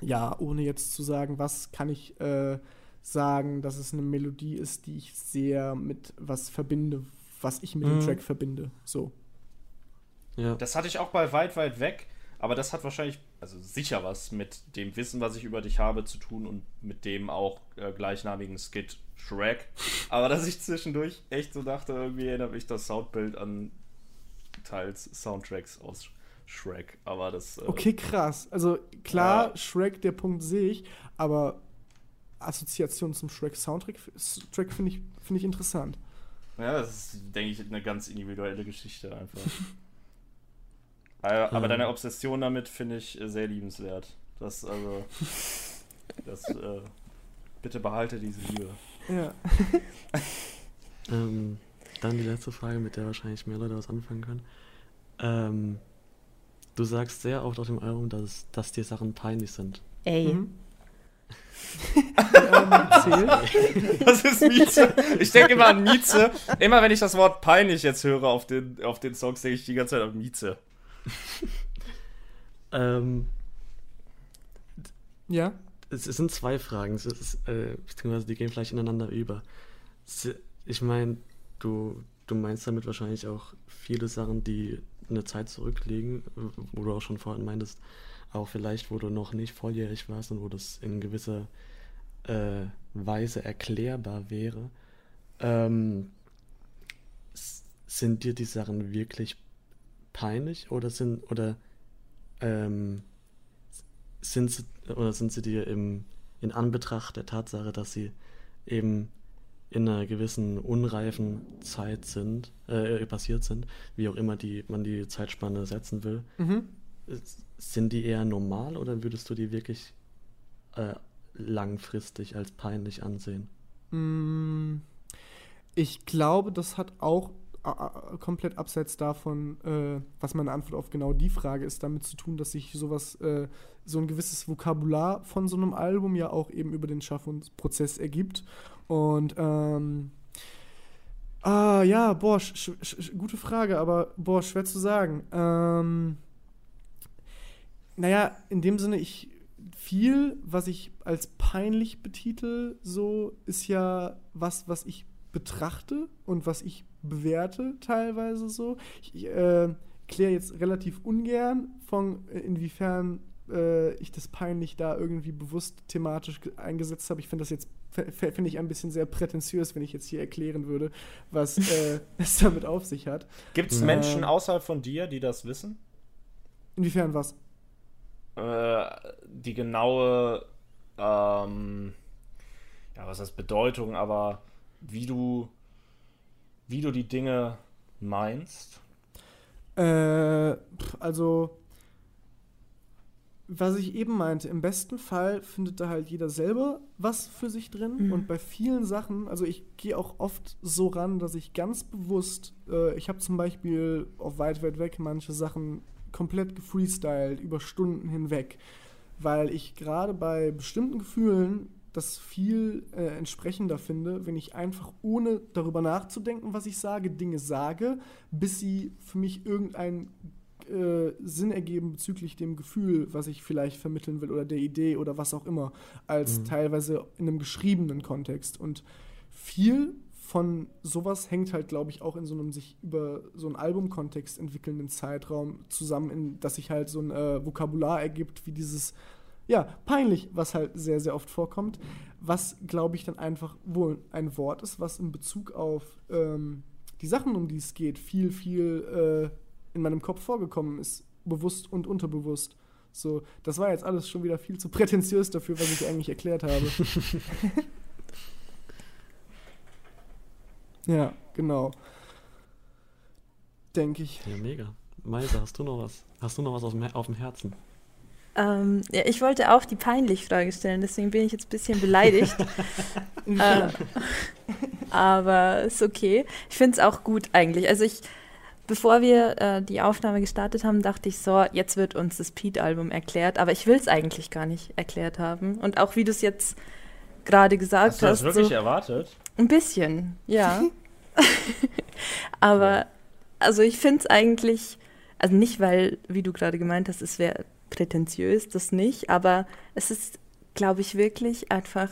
ja, ohne jetzt zu sagen, was kann ich äh, sagen, dass es eine Melodie ist, die ich sehr mit was verbinde, was ich mit Mhm. dem Track verbinde. So. Ja. Das hatte ich auch bei Weit, Weit Weg, aber das hat wahrscheinlich, also sicher was mit dem Wissen, was ich über dich habe, zu tun und mit dem auch äh, gleichnamigen Skit Shrek. Aber dass ich zwischendurch echt so dachte, irgendwie erinnert mich das Soundbild an teils Soundtracks aus Shrek. Aber das. Äh, Okay, krass. Also klar, Ja. Shrek, der Punkt sehe ich, aber Assoziation zum Shrek-Soundtrack finde ich, find ich interessant. Ja, das ist, denke ich, eine ganz individuelle Geschichte einfach. aber aber Ähm. deine Obsession damit finde ich äh, sehr liebenswert. Das, also. Das, äh, bitte behalte diese Liebe. Ja. Ähm, dann die letzte Frage, mit der wahrscheinlich mehr Leute was anfangen können. Ähm, du sagst sehr oft auf dem Album, dass, dass dir Sachen peinlich sind. Ey. Mhm. Das ist Mieze. Ich denke immer an Mieze. Immer wenn ich das Wort peinlich jetzt höre auf den, auf den Songs, denke ich die ganze Zeit an Mieze. Ähm, Ja. es, es sind zwei Fragen, es ist, äh, beziehungsweise die gehen vielleicht ineinander über. Ich meine, du, du meinst damit wahrscheinlich auch viele Sachen, die eine Zeit zurückliegen, wo du auch schon vorhin meintest, auch vielleicht, wo du noch nicht volljährig warst und wo das in gewisser äh, Weise erklärbar wäre. Ähm, sind dir die Sachen wirklich peinlich oder sind oder ähm, sind sie oder sind sie dir im, in Anbetracht der Tatsache, dass sie eben in einer gewissen unreifen Zeit sind, äh, passiert sind, wie auch immer die, man die Zeitspanne setzen will, Mhm. sind die eher normal oder würdest du die wirklich äh, langfristig als peinlich ansehen? Mm, Ich glaube, das hat auch komplett abseits davon, äh, was meine Antwort auf genau die Frage ist, damit zu tun, dass sich sowas, äh, so ein gewisses Vokabular von so einem Album ja auch eben über den Schaffungsprozess ergibt. Und ähm, ah, ja, boah, gute Frage, aber boah, schwer zu sagen. Ähm, naja, in dem Sinne, ich viel, was ich als peinlich betitel, so ist ja was, was ich betrachte und was ich bewerte teilweise so. Ich äh, kläre jetzt relativ ungern von äh, inwiefern äh, ich das peinlich da irgendwie bewusst thematisch ge- eingesetzt habe. Ich finde das jetzt finde ich ein bisschen sehr prätentiös, wenn ich jetzt hier erklären würde, was äh, es damit auf sich hat. Gibt es Ja. Menschen außerhalb von dir, die das wissen? Inwiefern was? Äh, die genaue, ähm, ja, was heißt Bedeutung, aber wie du, wie du die Dinge meinst. Äh, also, was ich eben meinte, im besten Fall findet da halt jeder selber was für sich drin. Mhm. Und bei vielen Sachen, also ich gehe auch oft so ran, dass ich ganz bewusst, äh, ich habe zum Beispiel auf weit, weit weg manche Sachen komplett gefreestylt über Stunden hinweg, weil ich gerade bei bestimmten Gefühlen das viel äh, entsprechender finde, wenn ich einfach ohne darüber nachzudenken, was ich sage, Dinge sage, bis sie für mich irgendeinen äh, Sinn ergeben bezüglich dem Gefühl, was ich vielleicht vermitteln will oder der Idee oder was auch immer, als Mhm. teilweise in einem geschriebenen Kontext. Und viel von sowas hängt halt, glaube ich, auch in so einem sich über so einen Albumkontext entwickelnden Zeitraum zusammen, in dass sich halt so ein äh, Vokabular ergibt, wie dieses, ja, peinlich, was halt sehr, sehr oft vorkommt, was, glaube ich, dann einfach wohl ein Wort ist, was in Bezug auf ähm, die Sachen, um die es geht, viel, viel äh, in meinem Kopf vorgekommen ist, bewusst und unterbewusst. So, das war jetzt alles schon wieder viel zu prätentiös dafür, was ich eigentlich erklärt habe. ja, genau. Denke ich. Ja, mega. Maisa, hast du noch was? Hast du noch was dem, auf dem Herzen? Ähm, ja, ich wollte auch die peinlich Frage stellen, deswegen bin ich jetzt ein bisschen beleidigt. äh, aber ist okay. Ich finde es auch gut eigentlich. Also ich, bevor wir äh, die Aufnahme gestartet haben, dachte ich so, jetzt wird uns das Pete-Album erklärt, aber ich will es eigentlich gar nicht erklärt haben. Und auch wie du es jetzt gerade gesagt Hast du das hast. wirklich so, erwartet? ein bisschen, ja. aber also ich finde es eigentlich, also nicht, weil, wie du gerade gemeint hast, es wäre prätentiös, das nicht, aber es ist, glaube ich, wirklich einfach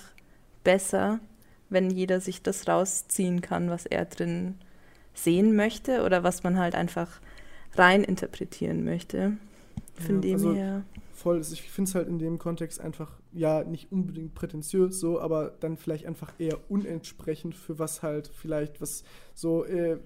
besser, wenn jeder sich das rausziehen kann, was er drin sehen möchte oder was man halt einfach rein interpretieren möchte. Von Ja, dem also- her. voll. Ich finde es halt in dem Kontext einfach, ja, nicht unbedingt prätentiös so, aber dann vielleicht einfach eher unentsprechend für was halt vielleicht, was so, äh,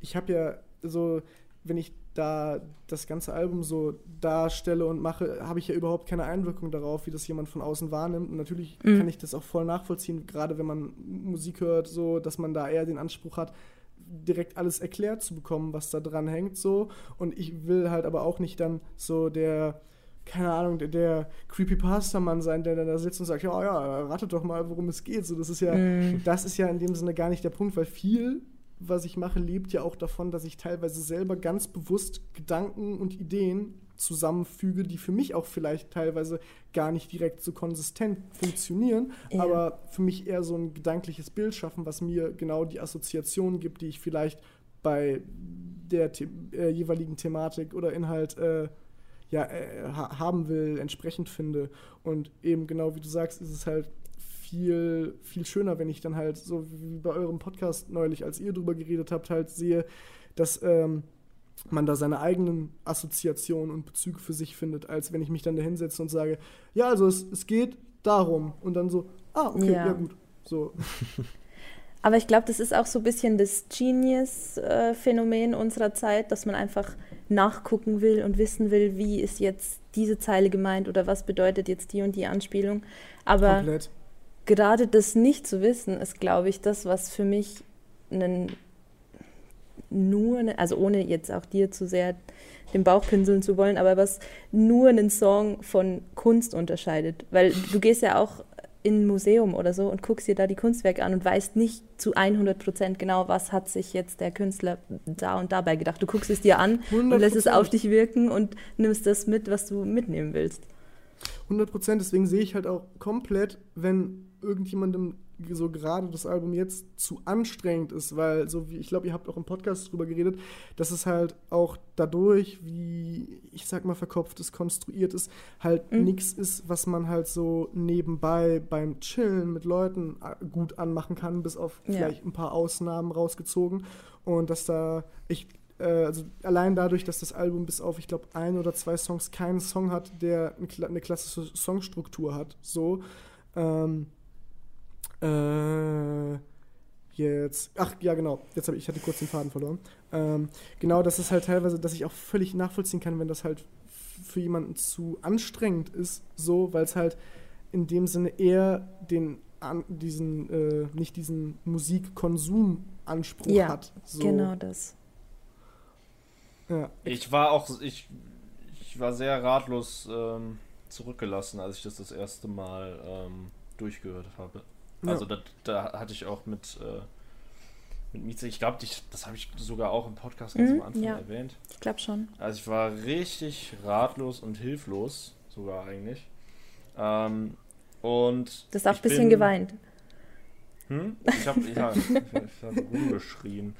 ich habe ja so, wenn ich da das ganze Album so darstelle und mache, habe ich ja überhaupt keine Einwirkung darauf, wie das jemand von außen wahrnimmt. Und natürlich Mhm. kann ich das auch voll nachvollziehen, gerade wenn man Musik hört, so, dass man da eher den Anspruch hat, direkt alles erklärt zu bekommen, was da dran hängt, so. Und ich will halt aber auch nicht dann so der, keine Ahnung, der, der Creepypasta-Mann sein, der dann da sitzt und sagt, ja, ja, ratet doch mal, worum es geht. So, das ist ja, Mm, das ist ja in dem Sinne gar nicht der Punkt, weil viel, was ich mache, lebt ja auch davon, dass ich teilweise selber ganz bewusst Gedanken und Ideen zusammenfüge, die für mich auch vielleicht teilweise gar nicht direkt so konsistent funktionieren, Ja. aber für mich eher so ein gedankliches Bild schaffen, was mir genau die Assoziation gibt, die ich vielleicht bei der The äh, jeweiligen Thematik oder Inhalt äh, ja, äh, ha haben will, entsprechend finde. Und eben genau wie du sagst, ist es halt viel, viel schöner, wenn ich dann halt so wie bei eurem Podcast neulich, als ihr drüber geredet habt, halt sehe, dass ähm, man da seine eigenen Assoziationen und Bezüge für sich findet, als wenn ich mich dann da hinsetze und sage, ja, also es, es geht darum. Und dann so, ah, okay, ja, Ja. gut. So. Aber ich glaube, das ist auch so ein bisschen das Genius-Phänomen unserer Zeit, dass man einfach nachgucken will und wissen will, wie ist jetzt diese Zeile gemeint oder was bedeutet jetzt die und die Anspielung. Aber Komplett. Gerade das nicht zu wissen, ist, glaube ich, das, was für mich einen nur, ne- also ohne jetzt auch dir zu sehr den Bauch pinseln zu wollen, aber was nur einen Song von Kunst unterscheidet. Weil du gehst ja auch in ein Museum oder so und guckst dir da die Kunstwerke an und weißt nicht zu 100 Prozent genau, was hat sich jetzt der Künstler da und dabei gedacht. Du guckst es dir an und lässt es 100%. auf dich wirken und nimmst das mit, was du mitnehmen willst. 100 Prozent, deswegen sehe ich halt auch komplett, wenn irgendjemandem so gerade das Album jetzt zu anstrengend ist, weil so wie, ich glaube, ihr habt auch im Podcast drüber geredet, dass es halt auch dadurch, wie, ich sag mal, verkopft ist, konstruiert ist, halt Mhm. nichts ist, was man halt so nebenbei beim Chillen mit Leuten äh, gut anmachen kann, bis auf Ja. vielleicht ein paar Ausnahmen rausgezogen. Und dass da, ich also allein dadurch, dass das Album bis auf, ich glaube, ein oder zwei Songs keinen Song hat, der eine, kla- eine klassische Songstruktur hat, so. Ähm, äh, jetzt, ach ja, genau, jetzt habe ich, ich hatte kurz den Faden verloren. Ähm, genau, das ist halt teilweise, dass ich auch völlig nachvollziehen kann, wenn das halt für jemanden zu anstrengend ist, so, weil es halt in dem Sinne eher den an, diesen, äh, nicht diesen Musikkonsum-Anspruch Ja, hat. So. Genau das. Ja. Ich war auch, ich, ich war sehr ratlos ähm, zurückgelassen, als ich das das erste Mal ähm, durchgehört habe. Ja. Also da, da hatte ich auch mit, äh, mit Mieze, ich glaube, das habe ich sogar auch im Podcast ganz Mhm, am Anfang ja. erwähnt. Ich glaube schon. Also ich war richtig ratlos und hilflos, sogar eigentlich. Ähm, und Du hast auch ein bisschen bin- geweint. Hm? Ich habe ja, ich, ich hab rumgeschrien.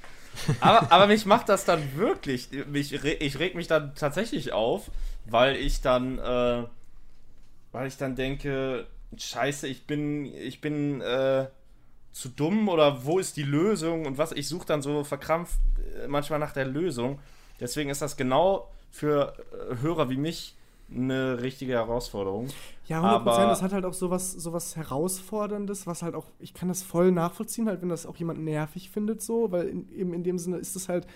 Aber, aber mich macht das dann wirklich, mich, ich reg mich dann tatsächlich auf, weil ich dann, äh, weil ich dann denke, scheiße, ich bin, ich bin äh, zu dumm oder wo ist die Lösung und was, ich suche dann so verkrampft äh, manchmal nach der Lösung. Deswegen ist das genau für äh, Hörer wie mich eine richtige Herausforderung. Ja, 100 Prozent. Aber- Das hat halt auch sowas, sowas Herausforderndes, was halt auch, ich kann das voll nachvollziehen, halt, wenn das auch jemand nervig findet, so, weil in, eben in dem Sinne ist es halt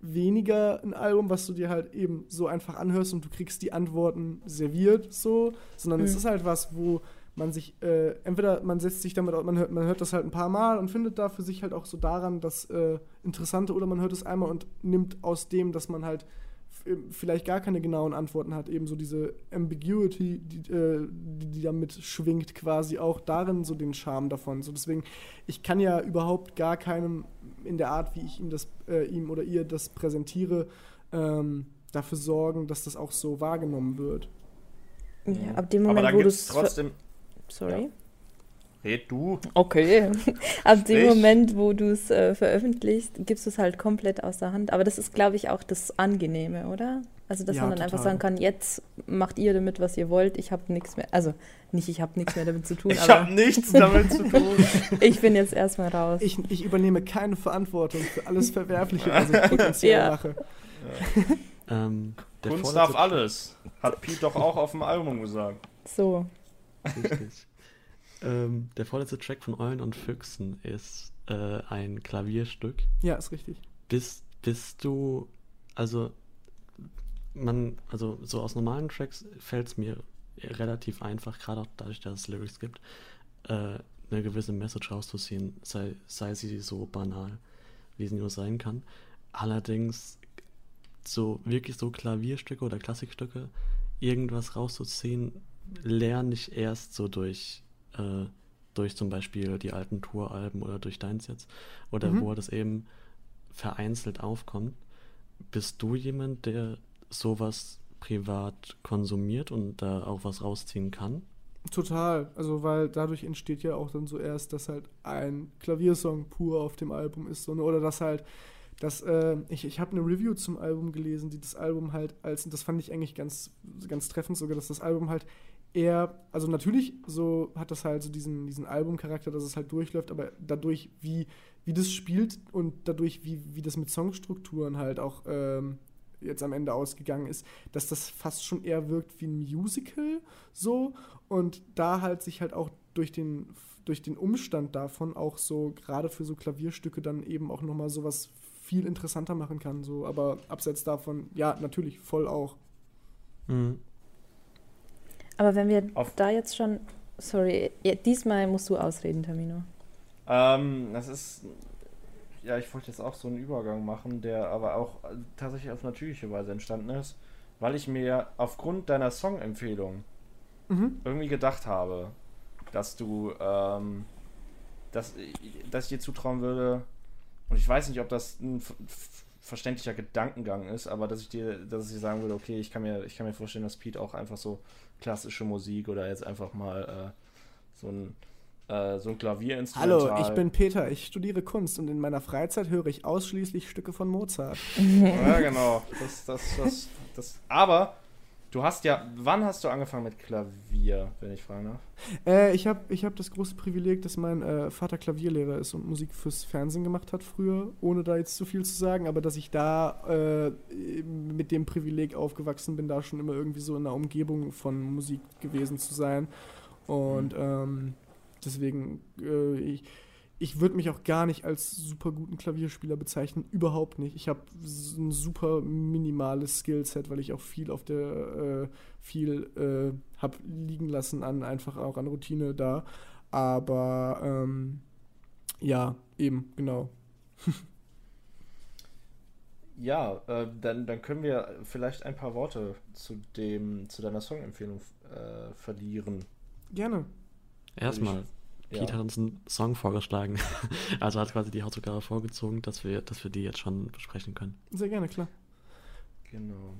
weniger ein Album, was du dir halt eben so einfach anhörst und du kriegst die Antworten serviert, so, sondern es Mhm. ist halt was, wo man sich, äh, entweder man setzt sich damit, man hört, man hört das halt ein paar Mal und findet da für sich halt auch so daran das äh, Interessante oder man hört es einmal und nimmt aus dem, dass man halt vielleicht gar keine genauen Antworten hat, eben so diese Ambiguity, die, äh, die, die damit schwingt, quasi auch darin so den Charme davon. So deswegen, ich kann ja überhaupt gar keinem in der Art, wie ich ihm das, äh, ihm oder ihr das präsentiere, ähm, dafür sorgen, dass das auch so wahrgenommen wird. Ja, ab dem Moment, Aber da wo du es. trotzdem. Sorry. Ja. Red du. Okay. Ab dem Ich? Moment, wo du es äh, veröffentlichst, gibst du es halt komplett aus der Hand. Aber das ist, glaube ich, auch das Angenehme, oder? Also, dass Ja, man dann einfach total. sagen kann, jetzt macht ihr damit, was ihr wollt. Ich habe nichts mehr. Also, nicht, ich habe nichts mehr damit zu tun, Ich habe nichts damit zu tun. ich bin jetzt erstmal raus. Ich, ich übernehme keine Verantwortung für alles Verwerfliche, was ich potenziell Ja. mache. Ähm, der Kunst darf alles. Hat Pete doch auch auf dem Album gesagt. so. Richtig. Ähm, der vorletzte Track von Eulen und Füchsen ist äh, ein Klavierstück. Ja, ist richtig. Bist, bist du, also man, also so aus normalen Tracks fällt es mir relativ einfach, gerade auch dadurch, dass es Lyrics gibt, äh, eine gewisse Message rauszuziehen, sei, sei sie so banal, wie sie nur sein kann. Allerdings so wirklich so Klavierstücke oder Klassikstücke, irgendwas rauszuziehen, lerne ich erst so durch, äh, durch zum Beispiel die alten Touralben oder durch deins jetzt, oder Mhm. wo das eben vereinzelt aufkommt. Bist du jemand, der sowas privat konsumiert und da auch was rausziehen kann? Total. Also, weil dadurch entsteht ja auch dann so erst, dass halt ein Klaviersong pur auf dem Album ist. So, ne? Oder dass halt, dass, äh, ich, ich habe eine Review zum Album gelesen, die das Album halt als, und das fand ich eigentlich ganz, ganz treffend sogar, dass das Album halt eher, also natürlich so hat das halt so diesen, diesen Albumcharakter, dass es halt durchläuft, aber dadurch, wie, wie das spielt und dadurch, wie, wie das mit Songstrukturen halt auch ähm, jetzt am Ende ausgegangen ist, dass das fast schon eher wirkt wie ein Musical so und da halt sich halt auch durch den durch den Umstand davon auch so gerade für so Klavierstücke dann eben auch noch mal sowas viel interessanter machen kann so aber abseits davon ja natürlich voll auch Mhm. Aber wenn wir Auf- da jetzt schon. Sorry, ja, diesmal musst du ausreden, Tamino. Ähm, das ist. Ja, ich wollte jetzt auch so einen Übergang machen, der aber auch tatsächlich auf natürliche Weise entstanden ist, weil ich mir aufgrund deiner Songempfehlung mhm. irgendwie gedacht habe, dass du, ähm, dass, dass ich dir zutrauen würde, und ich weiß nicht, ob das ein verständlicher Gedankengang ist, aber dass ich dir, dass ich sagen würde, okay, ich kann mir, ich kann mir vorstellen, dass Pete auch einfach so klassische Musik oder jetzt einfach mal äh, so ein äh, so ein Klavierinstrumental. Hallo ich bin Peter ich studiere Kunst und in meiner Freizeit höre ich ausschließlich Stücke von Mozart Ja, genau. Das, das, das, das. Aber du hast ja, wann hast du angefangen mit Klavier, wenn ich fragen darf? Äh, ich habe ich hab das große Privileg, dass mein äh, Vater Klavierlehrer ist und Musik fürs Fernsehen gemacht hat früher, ohne da jetzt zu viel zu sagen, aber dass ich da äh, mit dem Privileg aufgewachsen bin, da schon immer irgendwie so in der Umgebung von Musik gewesen zu sein. Und ähm, deswegen, äh, ich, ich würde mich auch gar nicht als super guten Klavierspieler bezeichnen, überhaupt nicht. Ich habe ein super minimales Skillset, weil ich auch viel auf der, äh, viel äh, habe liegen lassen an einfach auch an Routine da. Aber ähm, ja, eben, genau. Ja, äh, dann, dann können wir vielleicht ein paar Worte zu dem, zu deiner Songempfehlung äh, verlieren. Gerne. Erstmal, Ja. Pete hat uns einen Song vorgeschlagen. Also hat quasi die Hausaufgabe vorgezogen, dass wir, dass wir die jetzt schon besprechen können. Sehr gerne, klar. Genau.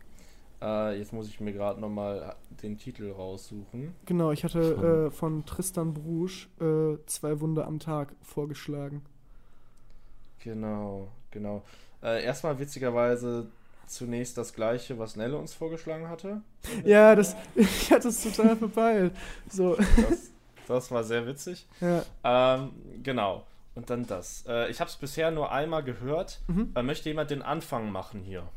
Äh, jetzt muss ich mir gerade nochmal den Titel raussuchen. Genau, ich hatte Von- äh, von Tristan Brusch äh, zwei Wunder am Tag vorgeschlagen. Genau, genau. Äh, erstmal witzigerweise zunächst das gleiche, was Nelle uns vorgeschlagen hatte. Ja, das, ich hatte es total verpeilt. So, Das, das war sehr witzig. ja. Ähm, genau. Und dann das. Äh, ich habe es bisher nur einmal gehört. Mhm. Äh, möchte jemand den Anfang machen hier?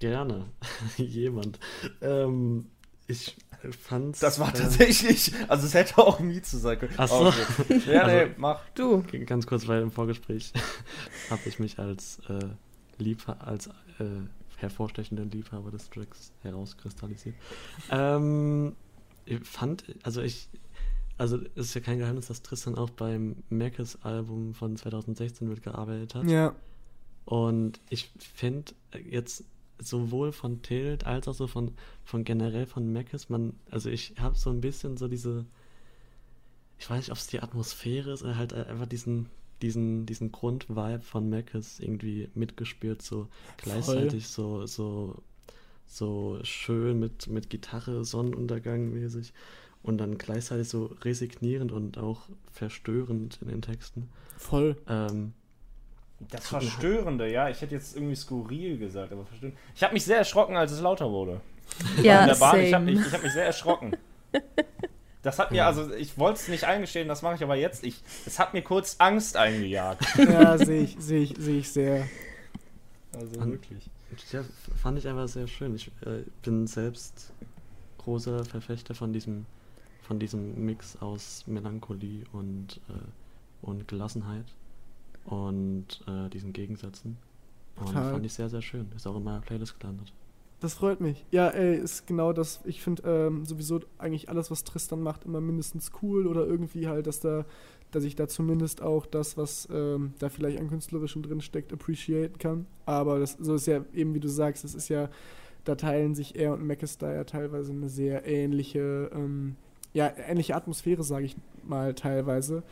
Gerne. Jemand. Ähm, ich fand's. Das war äh, tatsächlich, also es hätte auch nie zu sein können. Ach so. Okay. Ja, Also- nee, mach. Du. Ganz kurz, weil im Vorgespräch habe ich mich als äh, Liebhaber, als äh, hervorstechenden Liebhaber des Tracks herauskristallisiert. Ähm, ich fand, also ich, also es ist ja kein Geheimnis, dass Tristan auch beim Mackes Album von 2016 mitgearbeitet hat. Ja, Und ich finde jetzt sowohl von Tilt als auch so von, von generell von Mackes, man, also ich habe so ein bisschen so diese, ich weiß nicht, ob es die Atmosphäre ist oder halt einfach diesen, diesen, diesen Grundvibe von Mackes irgendwie mitgespürt, so gleichzeitig so, so, so schön mit, mit Gitarre, Sonnenuntergang mäßig und dann gleichzeitig so resignierend und auch verstörend in den Texten. Voll. Ähm, Das Verstörende, ja, ich hätte jetzt irgendwie skurril gesagt, aber verstörend. Ich habe mich sehr erschrocken, als es lauter wurde. in Ja, der Bahn, ich habe same. mich, ich hab mich sehr erschrocken. Das hat mir, also ich wollte es nicht eingestehen, das mache ich aber jetzt. Ich, es hat mir kurz Angst eingejagt. Ja, sehe ich, sehe ich, sehe ich sehr. Also An- wirklich. Ja, fand ich einfach sehr schön. Ich äh, bin selbst großer Verfechter von diesem, von diesem Mix aus Melancholie und, äh, und Gelassenheit und äh, diesen Gegensätzen. Und Total. fand ich sehr, sehr schön. Ist auch in meiner Playlist gelandet. Das freut mich. Ja, ey, ist genau das. Ich finde ähm, sowieso eigentlich alles, was Tristan macht, immer mindestens cool oder irgendwie halt, dass da, dass ich da zumindest auch das, was ähm, da vielleicht an künstlerischem drin steckt, appreciaten kann. Aber das so ist ja eben, wie du sagst, es ist ja, da teilen sich er und Mackes da ja teilweise eine sehr ähnliche, ähm, ja, ähnliche Atmosphäre, sage ich mal teilweise.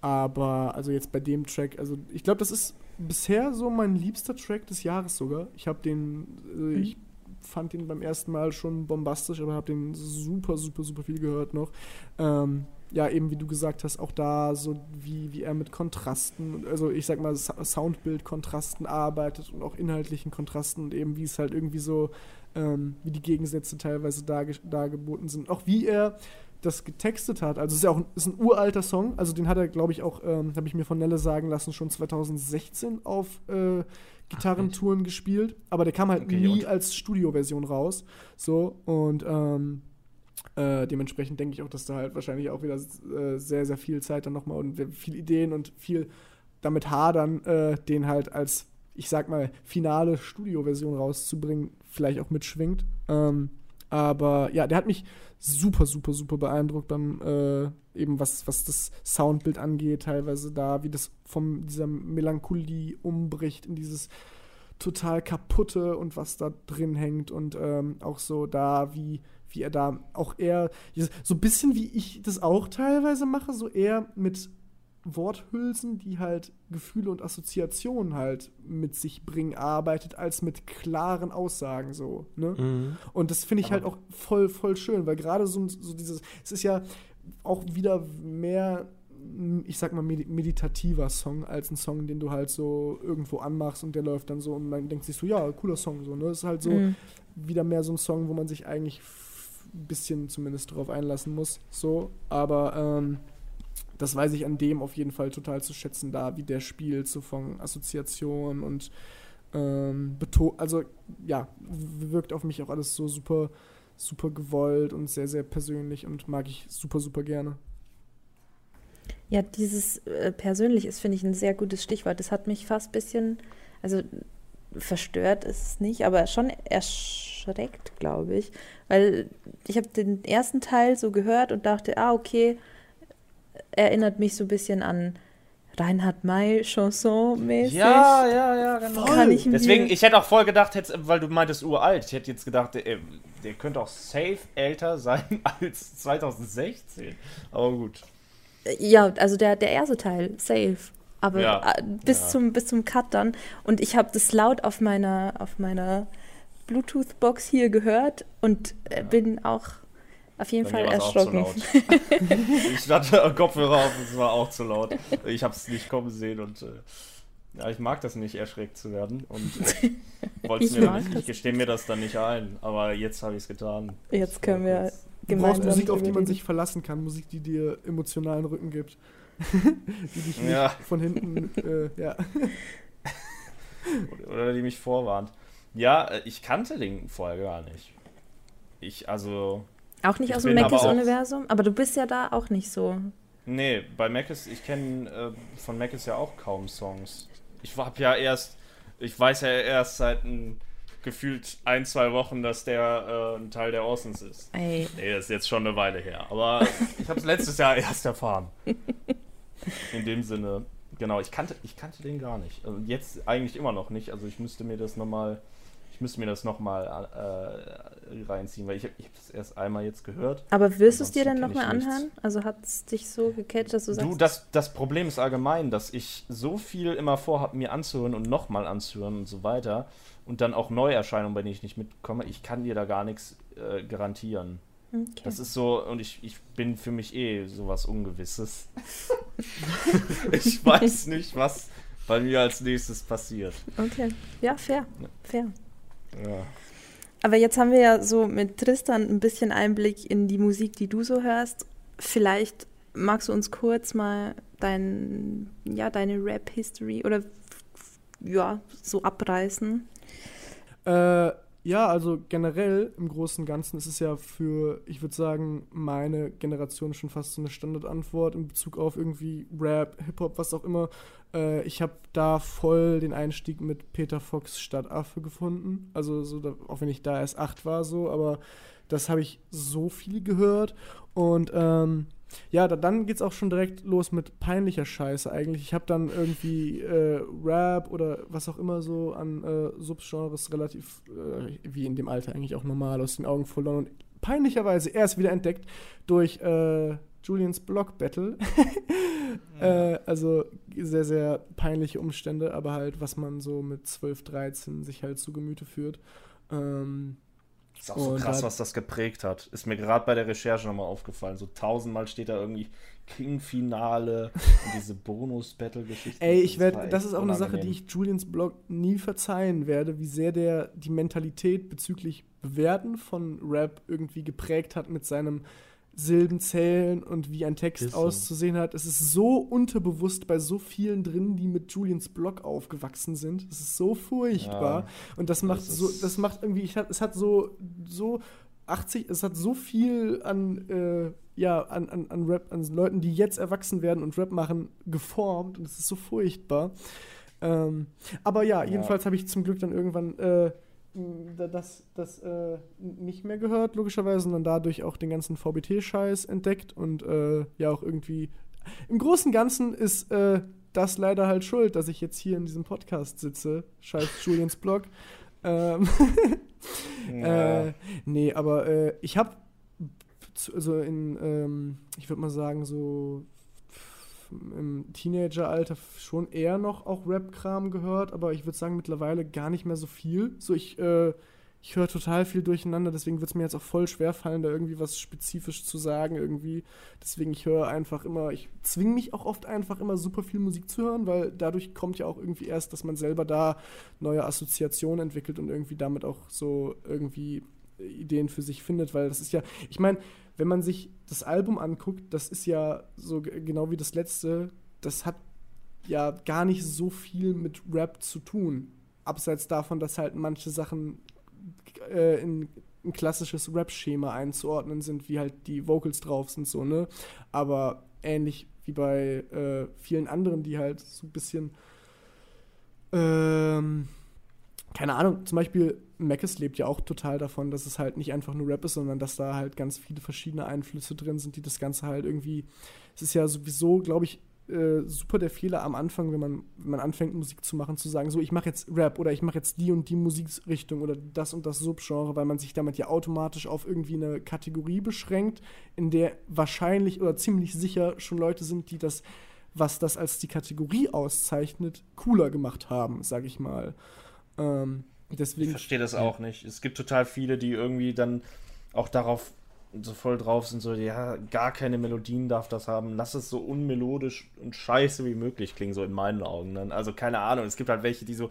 Aber also jetzt bei dem Track, also ich glaube, das ist bisher so mein liebster Track des Jahres sogar. Ich habe den, äh, ich fand den beim ersten Mal schon bombastisch, aber habe den super, super, super viel gehört noch. Ähm, ja, eben wie du gesagt hast, auch da so wie, wie er mit Kontrasten, also ich sag mal Soundbild-Kontrasten arbeitet und auch inhaltlichen Kontrasten und eben wie es halt irgendwie so, ähm, wie die Gegensätze teilweise darge dargeboten sind. Auch wie er das getextet hat. Also es ist ja auch ein, ist ein uralter Song, also den hat er, glaube ich, auch, ähm, habe ich mir von Nelle sagen lassen, schon 2016 auf äh, Gitarrentouren gespielt, aber der kam halt Okay, nie und- als Studioversion raus. So, und ähm, äh, dementsprechend denke ich auch, dass da halt wahrscheinlich auch wieder äh, sehr, sehr viel Zeit dann nochmal und viel Ideen und viel damit hadern, äh, den halt als, ich sag mal, finale Studioversion rauszubringen, vielleicht auch mitschwingt. Ähm, aber ja, der hat mich super, super, super beeindruckt beim äh, eben was, was das Soundbild angeht, teilweise da, wie das von dieser Melancholie umbricht in dieses total kaputte und was da drin hängt und ähm, auch so da, wie, wie er da auch eher, so ein bisschen wie ich das auch teilweise mache, so eher mit Worthülsen, die halt Gefühle und Assoziationen halt mit sich bringen, arbeitet, als mit klaren Aussagen so, ne? Mhm. Und das finde ich Aber- halt auch voll, voll schön, weil gerade so, so dieses, es ist ja auch wieder mehr, ich sag mal, medi- meditativer Song als ein Song, den du halt so irgendwo anmachst und der läuft dann so und man denkt sich so, ja, cooler Song, so, ne? Es ist halt so Mhm. wieder mehr so ein Song, wo man sich eigentlich ein bisschen zumindest drauf einlassen muss, so, aber ähm, das weiß ich an dem auf jeden Fall total zu schätzen, da wie der spielt, so von Assoziation und ähm, also ja, wirkt auf mich auch alles so super, super gewollt und sehr, sehr persönlich und mag ich super, super gerne. Ja, dieses äh, persönlich ist, finde ich, ein sehr gutes Stichwort. Das hat mich fast ein bisschen, also verstört ist es nicht, aber schon erschreckt, glaube ich. Weil ich habe den ersten Teil so gehört und dachte, ah, okay, erinnert mich so ein bisschen an Reinhard May Chanson-mäßig. Ja, ja, ja, genau. Kann ich Deswegen, ich hätte auch voll gedacht, weil du meintest uralt, ich hätte jetzt gedacht, der, der könnte auch safe älter sein als 2016. Aber gut. Ja, also der, der erste Teil, safe. Aber Ja, äh, bis, ja. zum, bis zum Cut dann. Und ich habe das laut auf meiner, auf meiner Bluetooth-Box hier gehört und äh, bin auch auf jeden Fall erschrocken. ich hatte Kopfhörer auf, es war auch zu laut. Ich habe es nicht kommen sehen und äh, ja, ich mag das nicht, erschreckt zu werden. Und äh, wollte Ich mir nicht, ich gestehe mir das dann nicht ein. Aber jetzt habe ich es getan. Jetzt können wir Du brauchst gemeinsam Musik, auf die man sich verlassen kann, Musik, die dir emotionalen Rücken gibt. die dich nicht Ja. von hinten, äh, ja. Oder, oder die mich vorwarnt. Ja, äh, ich kannte den vorher gar nicht. Ich, also. Auch nicht Ich aus dem bin aber Macis-Universum, aber du bist ja da auch nicht so. Nee, bei Mac ist, ich kenne äh, von Mac ist ja auch kaum Songs. Ich hab ja erst, ich weiß ja erst seit ein, gefühlt ein, zwei Wochen, dass der äh, ein Teil der Orsons ist. Ey, Nee, das ist jetzt schon eine Weile her. Aber ich habe es letztes Jahr erst erfahren. In dem Sinne, genau, ich kannte, ich kannte den gar nicht. Also jetzt eigentlich immer noch nicht. Also ich müsste mir das nochmal, ich ich müsste mir das nochmal äh, reinziehen, weil ich habe es erst einmal jetzt gehört. Aber wirst du es dir dann nochmal nichts. anhören? Also hat es dich so gecatcht, dass du sagst, Du, das, das Problem ist allgemein, dass ich so viel immer vorhabe, mir anzuhören und nochmal anzuhören und so weiter. Und dann auch Neuerscheinungen, bei denen ich nicht mitkomme. Ich kann dir da gar nichts äh, garantieren. okay. Das ist so, und ich, ich bin für mich eh sowas Ungewisses. ich weiß nicht, was bei mir als nächstes passiert. okay. Ja, fair, fair. Ja. Aber jetzt haben wir ja so mit Tristan ein bisschen Einblick in die Musik, die du so hörst. Vielleicht magst du uns kurz mal dein, ja, deine Rap-History oder ja, so abreißen. Äh, ja, also generell im Großen und Ganzen ist es ja für, ich würde sagen, meine Generation schon fast so eine Standardantwort in Bezug auf irgendwie Rap, Hip-Hop, was auch immer. Äh, ich habe da voll den Einstieg mit Peter Fox Stadtaffe gefunden. Also, so, da, auch wenn ich da erst acht war, so, aber das habe ich so viel gehört. Und ähm, ja, da, dann geht's auch schon direkt los mit peinlicher Scheiße eigentlich. Ich habe dann irgendwie äh, Rap oder was auch immer so an äh, Subgenres relativ, äh, wie in dem Alter eigentlich auch normal, aus den Augen verloren und peinlicherweise erst wieder entdeckt durch äh, Julians Block Battle. äh, also sehr, sehr peinliche Umstände, aber halt, was man so mit 12, 13 sich halt zu Gemüte führt. Ähm, Ist auch so Und krass, was das geprägt hat. Ist mir gerade bei der Recherche nochmal aufgefallen. So tausendmal steht da irgendwie King-Finale und diese Bonus-Battle-Geschichte. Ey, ich werde, das ist auch eine Sache, unangenehm. die ich Julians Blog nie verzeihen werde, wie sehr der die Mentalität bezüglich Bewerten von Rap irgendwie geprägt hat mit seinem Silbenzählen und wie ein Text so. auszusehen hat. Es ist so unterbewusst bei so vielen drin, die mit Julians Blog aufgewachsen sind. Es ist so furchtbar. Ja, und das macht das so, das macht irgendwie, ich es hat so, so 80, es hat so viel an, äh, ja, an, an, an Rap, an Leuten, die jetzt erwachsen werden und Rap machen, geformt und es ist so furchtbar. Ähm, aber ja, Ja. jedenfalls habe ich zum Glück dann irgendwann äh, das, das äh, nicht mehr gehört, logischerweise, und dann dadurch auch den ganzen VBT-Scheiß entdeckt und äh, ja auch irgendwie. Im Großen und Ganzen ist äh, das leider halt schuld, dass ich jetzt hier in diesem Podcast sitze. Scheiß Julians Blog. Ähm, Ja. äh, nee, aber äh, ich habe also in, ähm, ich würde mal sagen, so im Teenageralter schon eher noch auch Rap-Kram gehört, aber ich würde sagen mittlerweile gar nicht mehr so viel. So ich, äh, ich höre total viel durcheinander, deswegen wird es mir jetzt auch voll schwer fallen, da irgendwie was spezifisch zu sagen irgendwie. Deswegen ich höre einfach immer, ich zwinge mich auch oft einfach immer super viel Musik zu hören, weil dadurch kommt ja auch irgendwie erst, dass man selber da neue Assoziationen entwickelt und irgendwie damit auch so irgendwie Ideen für sich findet, weil das ist ja, ich meine, wenn man sich das Album anguckt, das ist ja so genau wie das letzte, das hat ja gar nicht so viel mit Rap zu tun. Abseits davon, dass halt manche Sachen äh, in ein klassisches Rap-Schema einzuordnen sind, wie halt die Vocals drauf sind, so, ne? Aber ähnlich wie bei äh, vielen anderen, die halt so ein bisschen ähm, keine Ahnung, zum Beispiel Mackes lebt ja auch total davon, dass es halt nicht einfach nur Rap ist, sondern dass da halt ganz viele verschiedene Einflüsse drin sind, die das Ganze halt irgendwie. Es ist ja sowieso, glaube ich, äh, super der Fehler am Anfang, wenn man, wenn man anfängt, Musik zu machen, zu sagen, so, ich mache jetzt Rap oder ich mache jetzt die und die Musikrichtung oder das und das Subgenre, weil man sich damit ja automatisch auf irgendwie eine Kategorie beschränkt, in der wahrscheinlich oder ziemlich sicher schon Leute sind, die das, was das als die Kategorie auszeichnet, cooler gemacht haben, sage ich mal. Ähm, Ich deswegen. verstehe das auch nicht. Es gibt total viele, die irgendwie dann auch darauf so voll drauf sind, so, ja, gar keine Melodien darf das haben. Lass es so unmelodisch und scheiße wie möglich klingen, so in meinen Augen. Dann. Also keine Ahnung. Es gibt halt welche, die so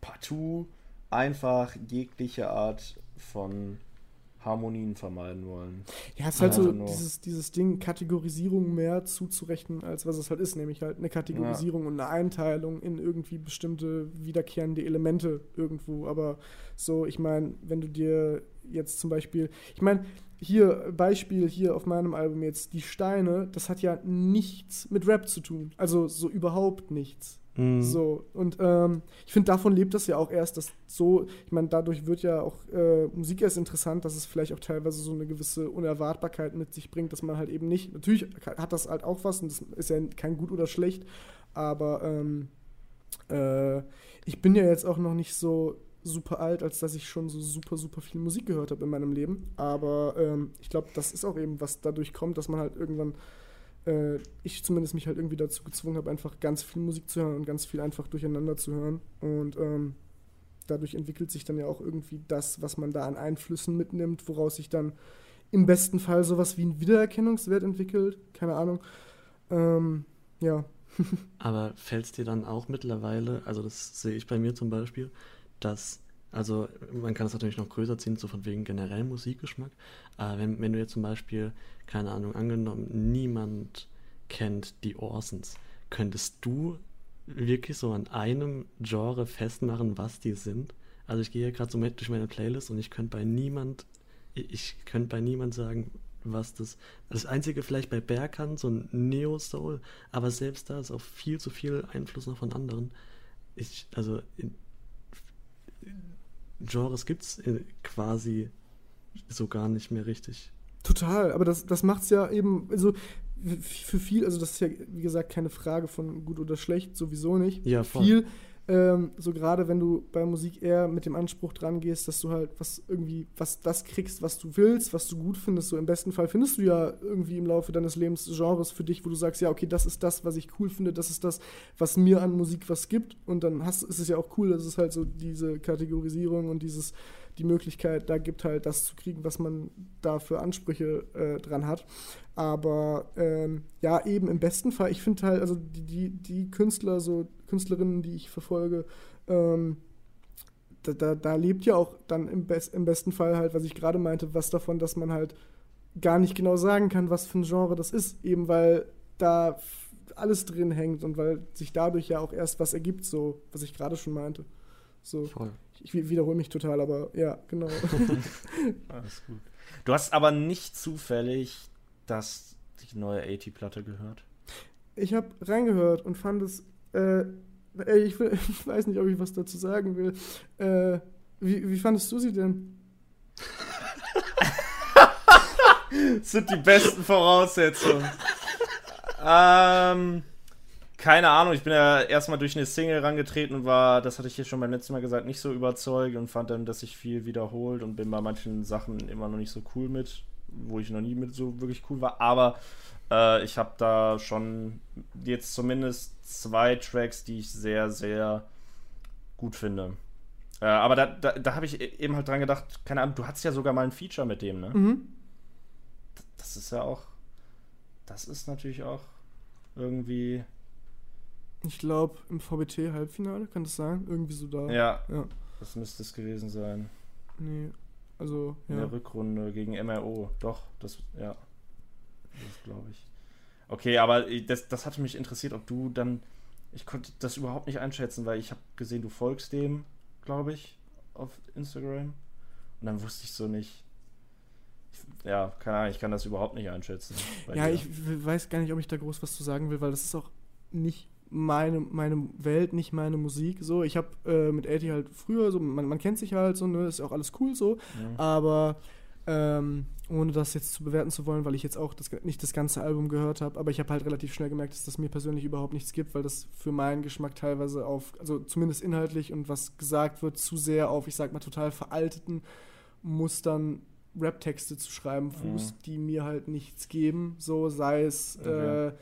partout einfach jegliche Art von Harmonien vermeiden wollen. Ja, es ist halt so Einfach nur- dieses, dieses Ding, Kategorisierung mehr zuzurechnen, als was es halt ist, nämlich halt eine Kategorisierung und eine Einteilung in irgendwie bestimmte wiederkehrende Elemente irgendwo. Aber so, ich meine, wenn du dir jetzt zum Beispiel, ich meine, hier, Beispiel hier auf meinem Album jetzt, die Steine, das hat ja nichts mit Rap zu tun. Also so überhaupt nichts. Mhm. So, und ähm, ich finde, davon lebt das ja auch erst, dass so, ich meine, dadurch wird ja auch äh, Musik erst interessant, dass es vielleicht auch teilweise so eine gewisse Unerwartbarkeit mit sich bringt, dass man halt eben nicht, natürlich hat das halt auch was und das ist ja kein gut oder schlecht, aber ähm, äh, ich bin ja jetzt auch noch nicht so super alt, als dass ich schon so super, super viel Musik gehört habe in meinem Leben. Aber ähm, ich glaube, das ist auch eben, was dadurch kommt, dass man halt irgendwann, äh, ich zumindest mich halt irgendwie dazu gezwungen habe, einfach ganz viel Musik zu hören und ganz viel einfach durcheinander zu hören. Und ähm, dadurch entwickelt sich dann ja auch irgendwie das, was man da an Einflüssen mitnimmt, woraus sich dann im besten Fall sowas wie ein Wiedererkennungswert entwickelt. Keine Ahnung. Ähm, ja. Aber fällt es dir dann auch mittlerweile, also das sehe ich bei mir zum Beispiel, dass, also man kann es natürlich noch größer ziehen, so von wegen generell Musikgeschmack, aber wenn, wenn du jetzt zum Beispiel, keine Ahnung, angenommen, niemand kennt die Orsons, könntest du wirklich so an einem Genre festmachen, was die sind? Also ich gehe ja gerade so mit durch meine Playlist und ich könnte bei niemand, ich könnte bei niemand sagen, was das. Das Einzige vielleicht bei Berkan, so ein Neo-Soul, aber selbst da ist auch viel zu viel Einfluss noch von anderen. Ich, also Genres gibt es äh, quasi so gar nicht mehr richtig. Total, aber das, das macht es ja eben, also für viel, also das ist ja, wie gesagt, keine Frage von gut oder schlecht, sowieso nicht. Ja, voll. Viel, ähm, so gerade wenn du bei Musik eher mit dem Anspruch dran gehst, dass du halt was irgendwie, was das kriegst, was du willst, was du gut findest, so im besten Fall findest du ja irgendwie im Laufe deines Lebens Genres für dich, wo du sagst, ja, okay, das ist das, was ich cool finde, das ist das, was mir an Musik was gibt und dann hast, ist es ja auch cool, dass es halt so diese Kategorisierung und dieses die Möglichkeit da gibt, halt das zu kriegen, was man da für Ansprüche äh, dran hat. Aber ähm, ja, eben im besten Fall, ich finde halt, also die, die, die Künstler, so Künstlerinnen, die ich verfolge, ähm, da, da, da, lebt ja auch dann im, Be im besten Fall halt, was ich gerade meinte, was davon, dass man halt gar nicht genau sagen kann, was für ein Genre das ist, eben weil da alles drin hängt und weil sich dadurch ja auch erst was ergibt, so was ich gerade schon meinte. So. Voll. Ich, wiederhole mich total, aber ja, genau. Alles gut. Du hast aber nicht zufällig das die neue 80-Platte gehört? Ich habe reingehört und fand es. Äh, ich, will, ich, weiß nicht, ob ich was dazu sagen will. Äh, wie, wie fandest du sie denn? das sind die besten Voraussetzungen. ähm keine Ahnung, ich bin ja erstmal durch eine Single rangetreten und war, das hatte ich hier schon beim letzten Mal gesagt, nicht so überzeugt und fand dann, dass sich viel wiederholt und bin bei manchen Sachen immer noch nicht so cool mit, wo ich noch nie mit so wirklich cool war. Aber äh, ich habe da schon jetzt zumindest zwei Tracks, die ich sehr, sehr gut finde. Äh, aber da, da, da habe ich e-, eben halt dran gedacht, keine Ahnung, du hattest ja sogar mal ein Feature mit dem, ne? Mhm. Das ist ja auch, das ist natürlich auch irgendwie ich glaube, im VBT-Halbfinale, kann das sein? Irgendwie so da. Ja, ja. Das müsste es gewesen sein. Nee, also, ja. In der Rückrunde gegen MRO. Doch, das, ja. Das glaube ich. Okay, aber das, das hatte mich interessiert, ob du dann. Ich konnte das überhaupt nicht einschätzen, weil ich habe gesehen, du folgst dem, glaube ich, auf Instagram. Und dann wusste ich so nicht. ja, keine Ahnung, ich kann das überhaupt nicht einschätzen. Ja, dir. ich weiß gar nicht, ob ich da groß was zu sagen will, weil das ist auch nicht meine, meine Welt, nicht meine Musik. So, ich habe äh, mit 80 halt früher so, man, man kennt sich halt so, ne, ist auch alles cool so, ja. aber ähm, ohne das jetzt zu bewerten zu wollen, weil ich jetzt auch das, nicht das ganze Album gehört habe, aber ich habe halt relativ schnell gemerkt, dass das mir persönlich überhaupt nichts gibt, weil das für meinen Geschmack teilweise auf, also zumindest inhaltlich und was gesagt wird, zu sehr auf, ich sag mal, total veralteten Mustern Rap-Texte zu schreiben fußt, ja. die mir halt nichts geben, so sei es okay. äh,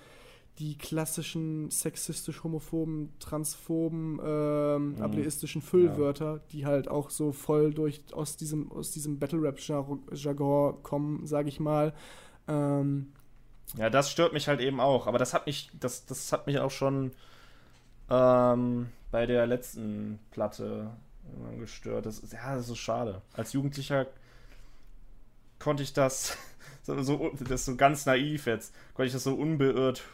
die klassischen sexistisch-homophoben, transphoben, ähm, mhm. ableistischen Füllwörter, ja. die halt auch so voll durch aus diesem, aus diesem Battle-Rap-Jargon kommen, sage ich mal. Ähm, ja, das stört mich halt eben auch. Aber das hat mich, das, das hat mich auch schon ähm, bei der letzten Platte gestört. Das, ja, das ist so schade. Als Jugendlicher konnte ich das so, so, das ist so ganz naiv jetzt, konnte ich das so unbeirrt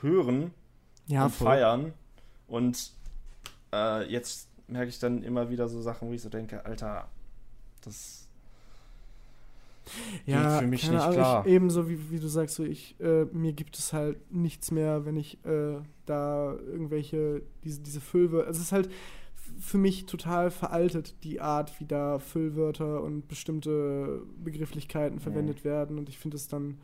hören ja, und voll. feiern. Und äh, jetzt merke ich dann immer wieder so Sachen, wo ich so denke, Alter, das ja, für mich nicht Ahnung, klar. Ich, ebenso wie, wie du sagst, so ich, äh, mir gibt es halt nichts mehr, wenn ich äh, da irgendwelche, diese, diese Füllwörter, also es ist halt für mich total veraltet, die Art, wie da Füllwörter und bestimmte Begrifflichkeiten verwendet ja. werden und ich finde es dann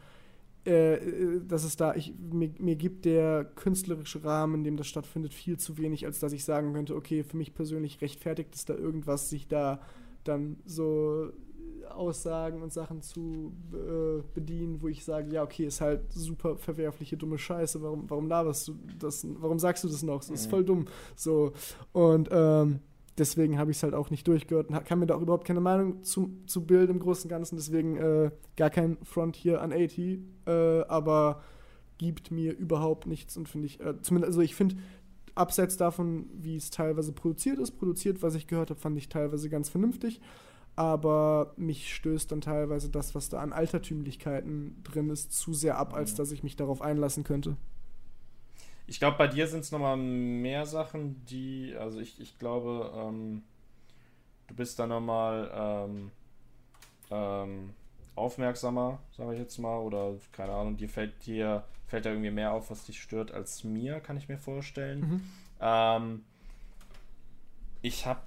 äh, äh, dass es da, ich, mir, mir gibt der künstlerische Rahmen, in dem das stattfindet, viel zu wenig, als dass ich sagen könnte, okay, für mich persönlich rechtfertigt es da irgendwas, sich da dann so Aussagen und Sachen zu äh, bedienen, wo ich sage, ja, okay, ist halt super verwerfliche, dumme Scheiße, warum, warum laberst du das, warum sagst du das noch? Das ist Mhm. voll dumm. So. Und ähm, deswegen habe ich es halt auch nicht durchgehört und kann mir da auch überhaupt keine Meinung zu, zu bilden im Großen und Ganzen. Deswegen äh, gar kein Front hier an 80, äh, aber gibt mir überhaupt nichts und finde ich, äh, zumindest, also ich finde, abseits davon, wie es teilweise produziert ist, produziert, was ich gehört habe, fand ich teilweise ganz vernünftig. Aber mich stößt dann teilweise das, was da an Altertümlichkeiten drin ist, zu sehr ab, als Mhm. dass ich mich darauf einlassen könnte. Ich glaube, bei dir sind es nochmal mehr Sachen, die, also ich, ich glaube, ähm, du bist da nochmal ähm, ähm, aufmerksamer, sage ich jetzt mal, oder keine Ahnung, dir fällt dir fällt da irgendwie mehr auf, was dich stört, als mir, kann ich mir vorstellen. Mhm. Ähm, ich habe,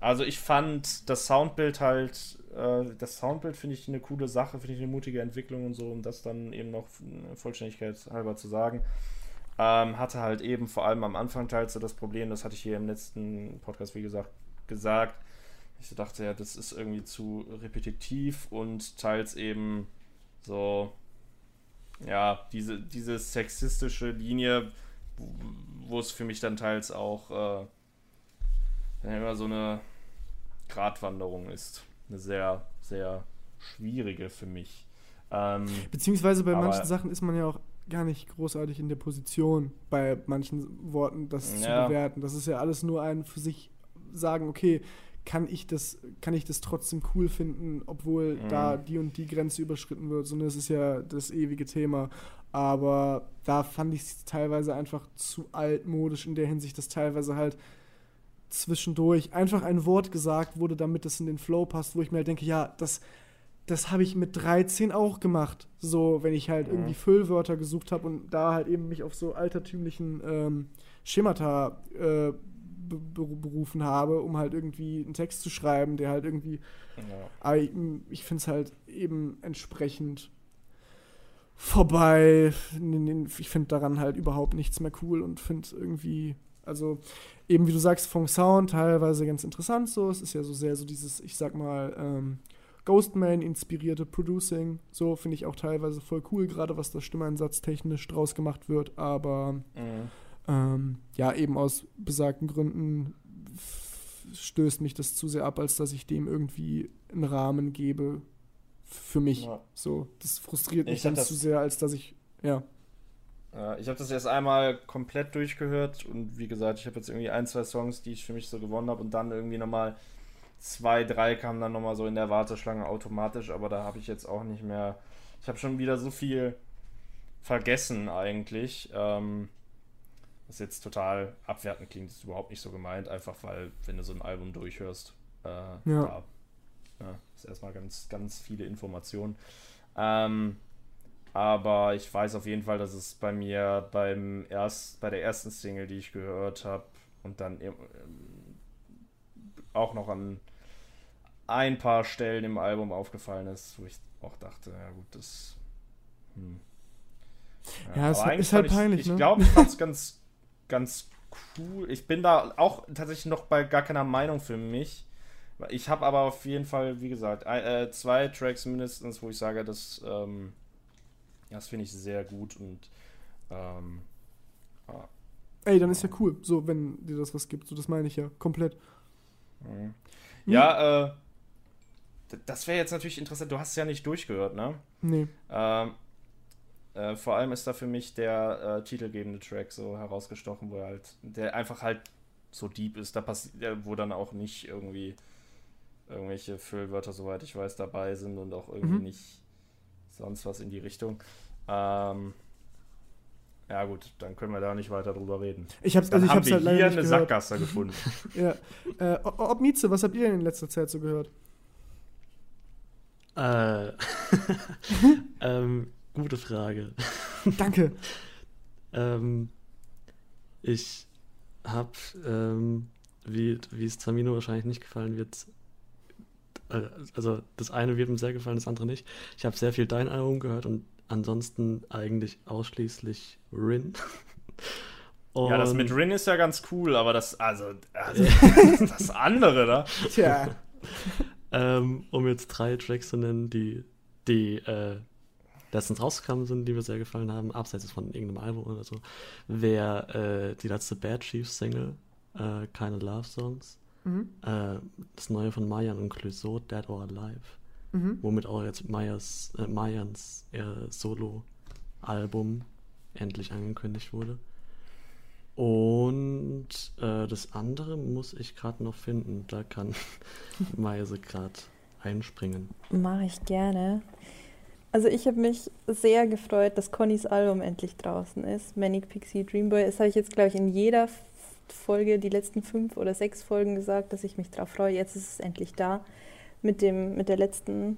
also ich fand das Soundbild halt, äh, das Soundbild finde ich eine coole Sache, finde ich eine mutige Entwicklung und so, um das dann eben noch äh, Vollständigkeit halber zu sagen. Ähm, hatte halt eben vor allem am Anfang teils so das Problem, das hatte ich hier im letzten Podcast, wie gesagt, gesagt. Ich dachte, ja, das ist irgendwie zu repetitiv und teils eben so, ja, diese, diese sexistische Linie, wo, wo es für mich dann teils auch äh, dann immer so eine Gratwanderung ist. Eine sehr, sehr schwierige für mich. Ähm, Beziehungsweise bei manchen Sachen ist man ja auch gar nicht großartig in der Position, bei manchen Worten das zu Ja. bewerten. Das ist ja alles nur ein für sich sagen, okay, kann ich das, kann ich das trotzdem cool finden, obwohl Mhm. da die und die Grenze überschritten wird. So, das ist ja das ewige Thema. Aber da fand ich es teilweise einfach zu altmodisch in der Hinsicht, dass teilweise halt zwischendurch einfach ein Wort gesagt wurde, damit es in den Flow passt, wo ich mir halt denke, ja, das, das habe ich mit 13 auch gemacht. So, wenn ich halt Mhm. irgendwie Füllwörter gesucht habe und da halt eben mich auf so altertümlichen ähm, Schemata äh, be be- berufen habe, um halt irgendwie einen Text zu schreiben, der halt irgendwie ja. aber ich, ich finde es halt eben entsprechend vorbei. Ich finde daran halt überhaupt nichts mehr cool und finde irgendwie, also eben wie du sagst, vom Sound teilweise ganz interessant so. Es ist ja so sehr so dieses, ich sag mal, ähm, Ghostman-inspirierte Producing. So finde ich auch teilweise voll cool, gerade was da Stimmeinsatz technisch draus gemacht wird. Aber Mhm. ähm, ja, eben aus besagten Gründen stößt mich das zu sehr ab, als dass ich dem irgendwie einen Rahmen gebe für mich. Ja. So, das frustriert mich Ich dann das- zu sehr, als dass ich, ja. Ich habe das erst einmal komplett durchgehört und wie gesagt, ich habe jetzt irgendwie ein, zwei Songs, die ich für mich so gewonnen habe und dann irgendwie nochmal zwei, drei kamen dann nochmal so in der Warteschlange automatisch, aber da habe ich jetzt auch nicht mehr. Ich habe schon wieder so viel vergessen eigentlich. Ähm, was jetzt total abwertend klingt, ist überhaupt nicht so gemeint, einfach weil, wenn du so ein Album durchhörst, äh, da ja, ist erstmal ganz, ganz viele Informationen. Ähm, aber ich weiß auf jeden Fall, dass es bei mir beim erst, bei der ersten Single, die ich gehört habe, und dann ähm, auch noch an ein paar Stellen im Album aufgefallen ist, wo ich auch dachte, ja gut, das. Hm. Ja, es aber ist halt fand peinlich, Ich, ne? glaube, ich fand es ganz, ganz cool. Ich bin da auch tatsächlich noch bei gar keiner Meinung für mich. Ich habe aber auf jeden Fall, wie gesagt, äh, zwei Tracks mindestens, wo ich sage, das, ähm, das finde ich sehr gut und ähm, ah, Ey, dann ist ja cool, so, wenn dir das was gibt. So, das meine ich ja komplett. mhm. ja, äh, das wäre jetzt natürlich interessant. Du hast es ja nicht durchgehört, ne? Nee. Ähm, äh, vor allem ist da für mich der äh, titelgebende Track so herausgestochen, wo er halt, der einfach halt so deep ist, da passiert, wo dann auch nicht irgendwie irgendwelche Füllwörter, soweit ich weiß, dabei sind und auch irgendwie Mhm. nicht sonst was in die Richtung. Ähm, ja gut, dann können wir da nicht weiter drüber reden. Ich hab's, Dann also ich haben hab's wir halt leider hier eine gehört. Sackgasse gefunden. Ja. Äh, ob Mieze, was habt ihr denn in letzter Zeit so gehört? Äh, ähm, gute Frage. Danke. Ähm, ich habe, ähm, wie, wie es Tamino wahrscheinlich nicht gefallen wird, äh, also das eine wird ihm sehr gefallen, das andere nicht. Ich habe sehr viel dein Album gehört und ansonsten eigentlich ausschließlich Rin. Ja, das Und- mit Rin ist ja ganz cool, aber das, also, also das andere da. Tja. Ähm, um jetzt drei Tracks zu nennen, die, die äh, letztens rausgekommen sind, die mir sehr gefallen haben, abseits von irgendeinem Album oder so, wäre äh, die letzte Bad Chiefs Single, äh, Keine Love Songs, Mhm. äh, das neue von Mayan und Clouseau, Dead or Alive, Mhm. womit auch jetzt Mayas, äh, Mayans Solo-Album endlich angekündigt wurde. Und äh, das andere muss ich gerade noch finden. Da kann Meise gerade einspringen. Mache ich gerne. Also ich habe mich sehr gefreut, dass Connys Album endlich draußen ist. Manic Pixie Dream Boy. Das habe ich jetzt, glaube ich, in jeder Folge, die letzten fünf oder sechs Folgen gesagt, dass ich mich darauf freue. Jetzt ist es endlich da. Mit, dem, mit der letzten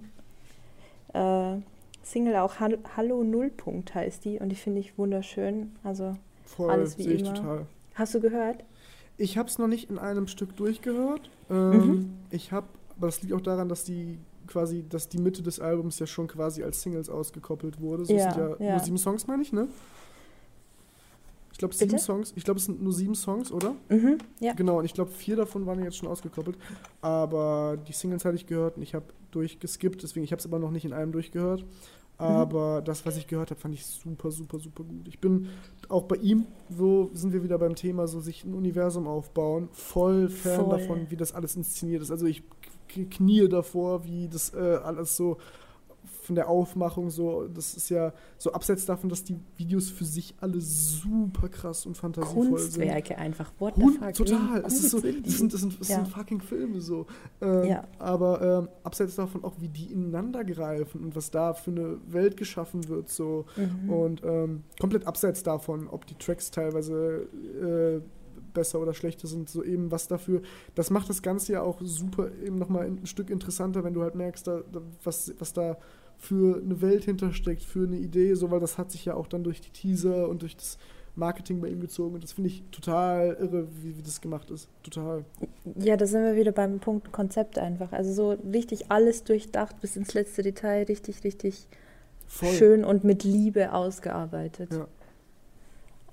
äh, Single auch Hall- Hallo Nullpunkt heißt die. Und die finde ich wunderschön. Also Voll, Alles wie immer. total. hast du gehört? Ich habe es noch nicht in einem Stück durchgehört. Ähm, Mhm. Ich habe, aber das liegt auch daran, dass die quasi, dass die Mitte des Albums ja schon quasi als Singles ausgekoppelt wurde. So Ja, sind ja, ja. nur sieben Songs, meine ich, ne? Ich glaube sieben? Songs. Ich glaube, es sind nur sieben Songs, oder? Mhm, ja. Genau, und ich glaube, vier davon waren jetzt schon ausgekoppelt. Aber die Singles hatte ich gehört und ich habe durchgeskippt, deswegen, ich habe es aber noch nicht in einem durchgehört. Mhm. Aber das, was ich gehört habe, fand ich super, super, super gut. Ich bin auch bei ihm, so sind wir wieder beim Thema, so sich ein Universum aufbauen, voll Fan Voll. davon, wie das alles inszeniert ist. Also ich knie davor, wie das äh, alles so von der Aufmachung so, das ist ja so abseits davon, dass die Videos für sich alle super krass und fantasievoll sind. Kunstwerke einfach. What the fuck? total. Es ist so, das sind, das sind, das Ja. sind fucking Filme so. Ähm, Ja. Aber ähm, abseits davon auch, wie die ineinander greifen und was da für eine Welt geschaffen wird. So. Mhm. Und ähm, komplett abseits davon, ob die Tracks teilweise äh, besser oder schlechter sind, so eben was dafür. Das macht das Ganze ja auch super eben nochmal ein Stück interessanter, wenn du halt merkst, da, da, was, was da für eine Welt hintersteckt, für eine Idee, so weil das hat sich ja auch dann durch die Teaser und durch das Marketing bei ihm gezogen und das finde ich total irre, wie, wie das gemacht ist. Total. Ja, da sind wir wieder beim Punkt Konzept einfach. Also so richtig alles durchdacht bis ins letzte Detail, richtig, richtig Voll. schön und mit Liebe ausgearbeitet. Ja.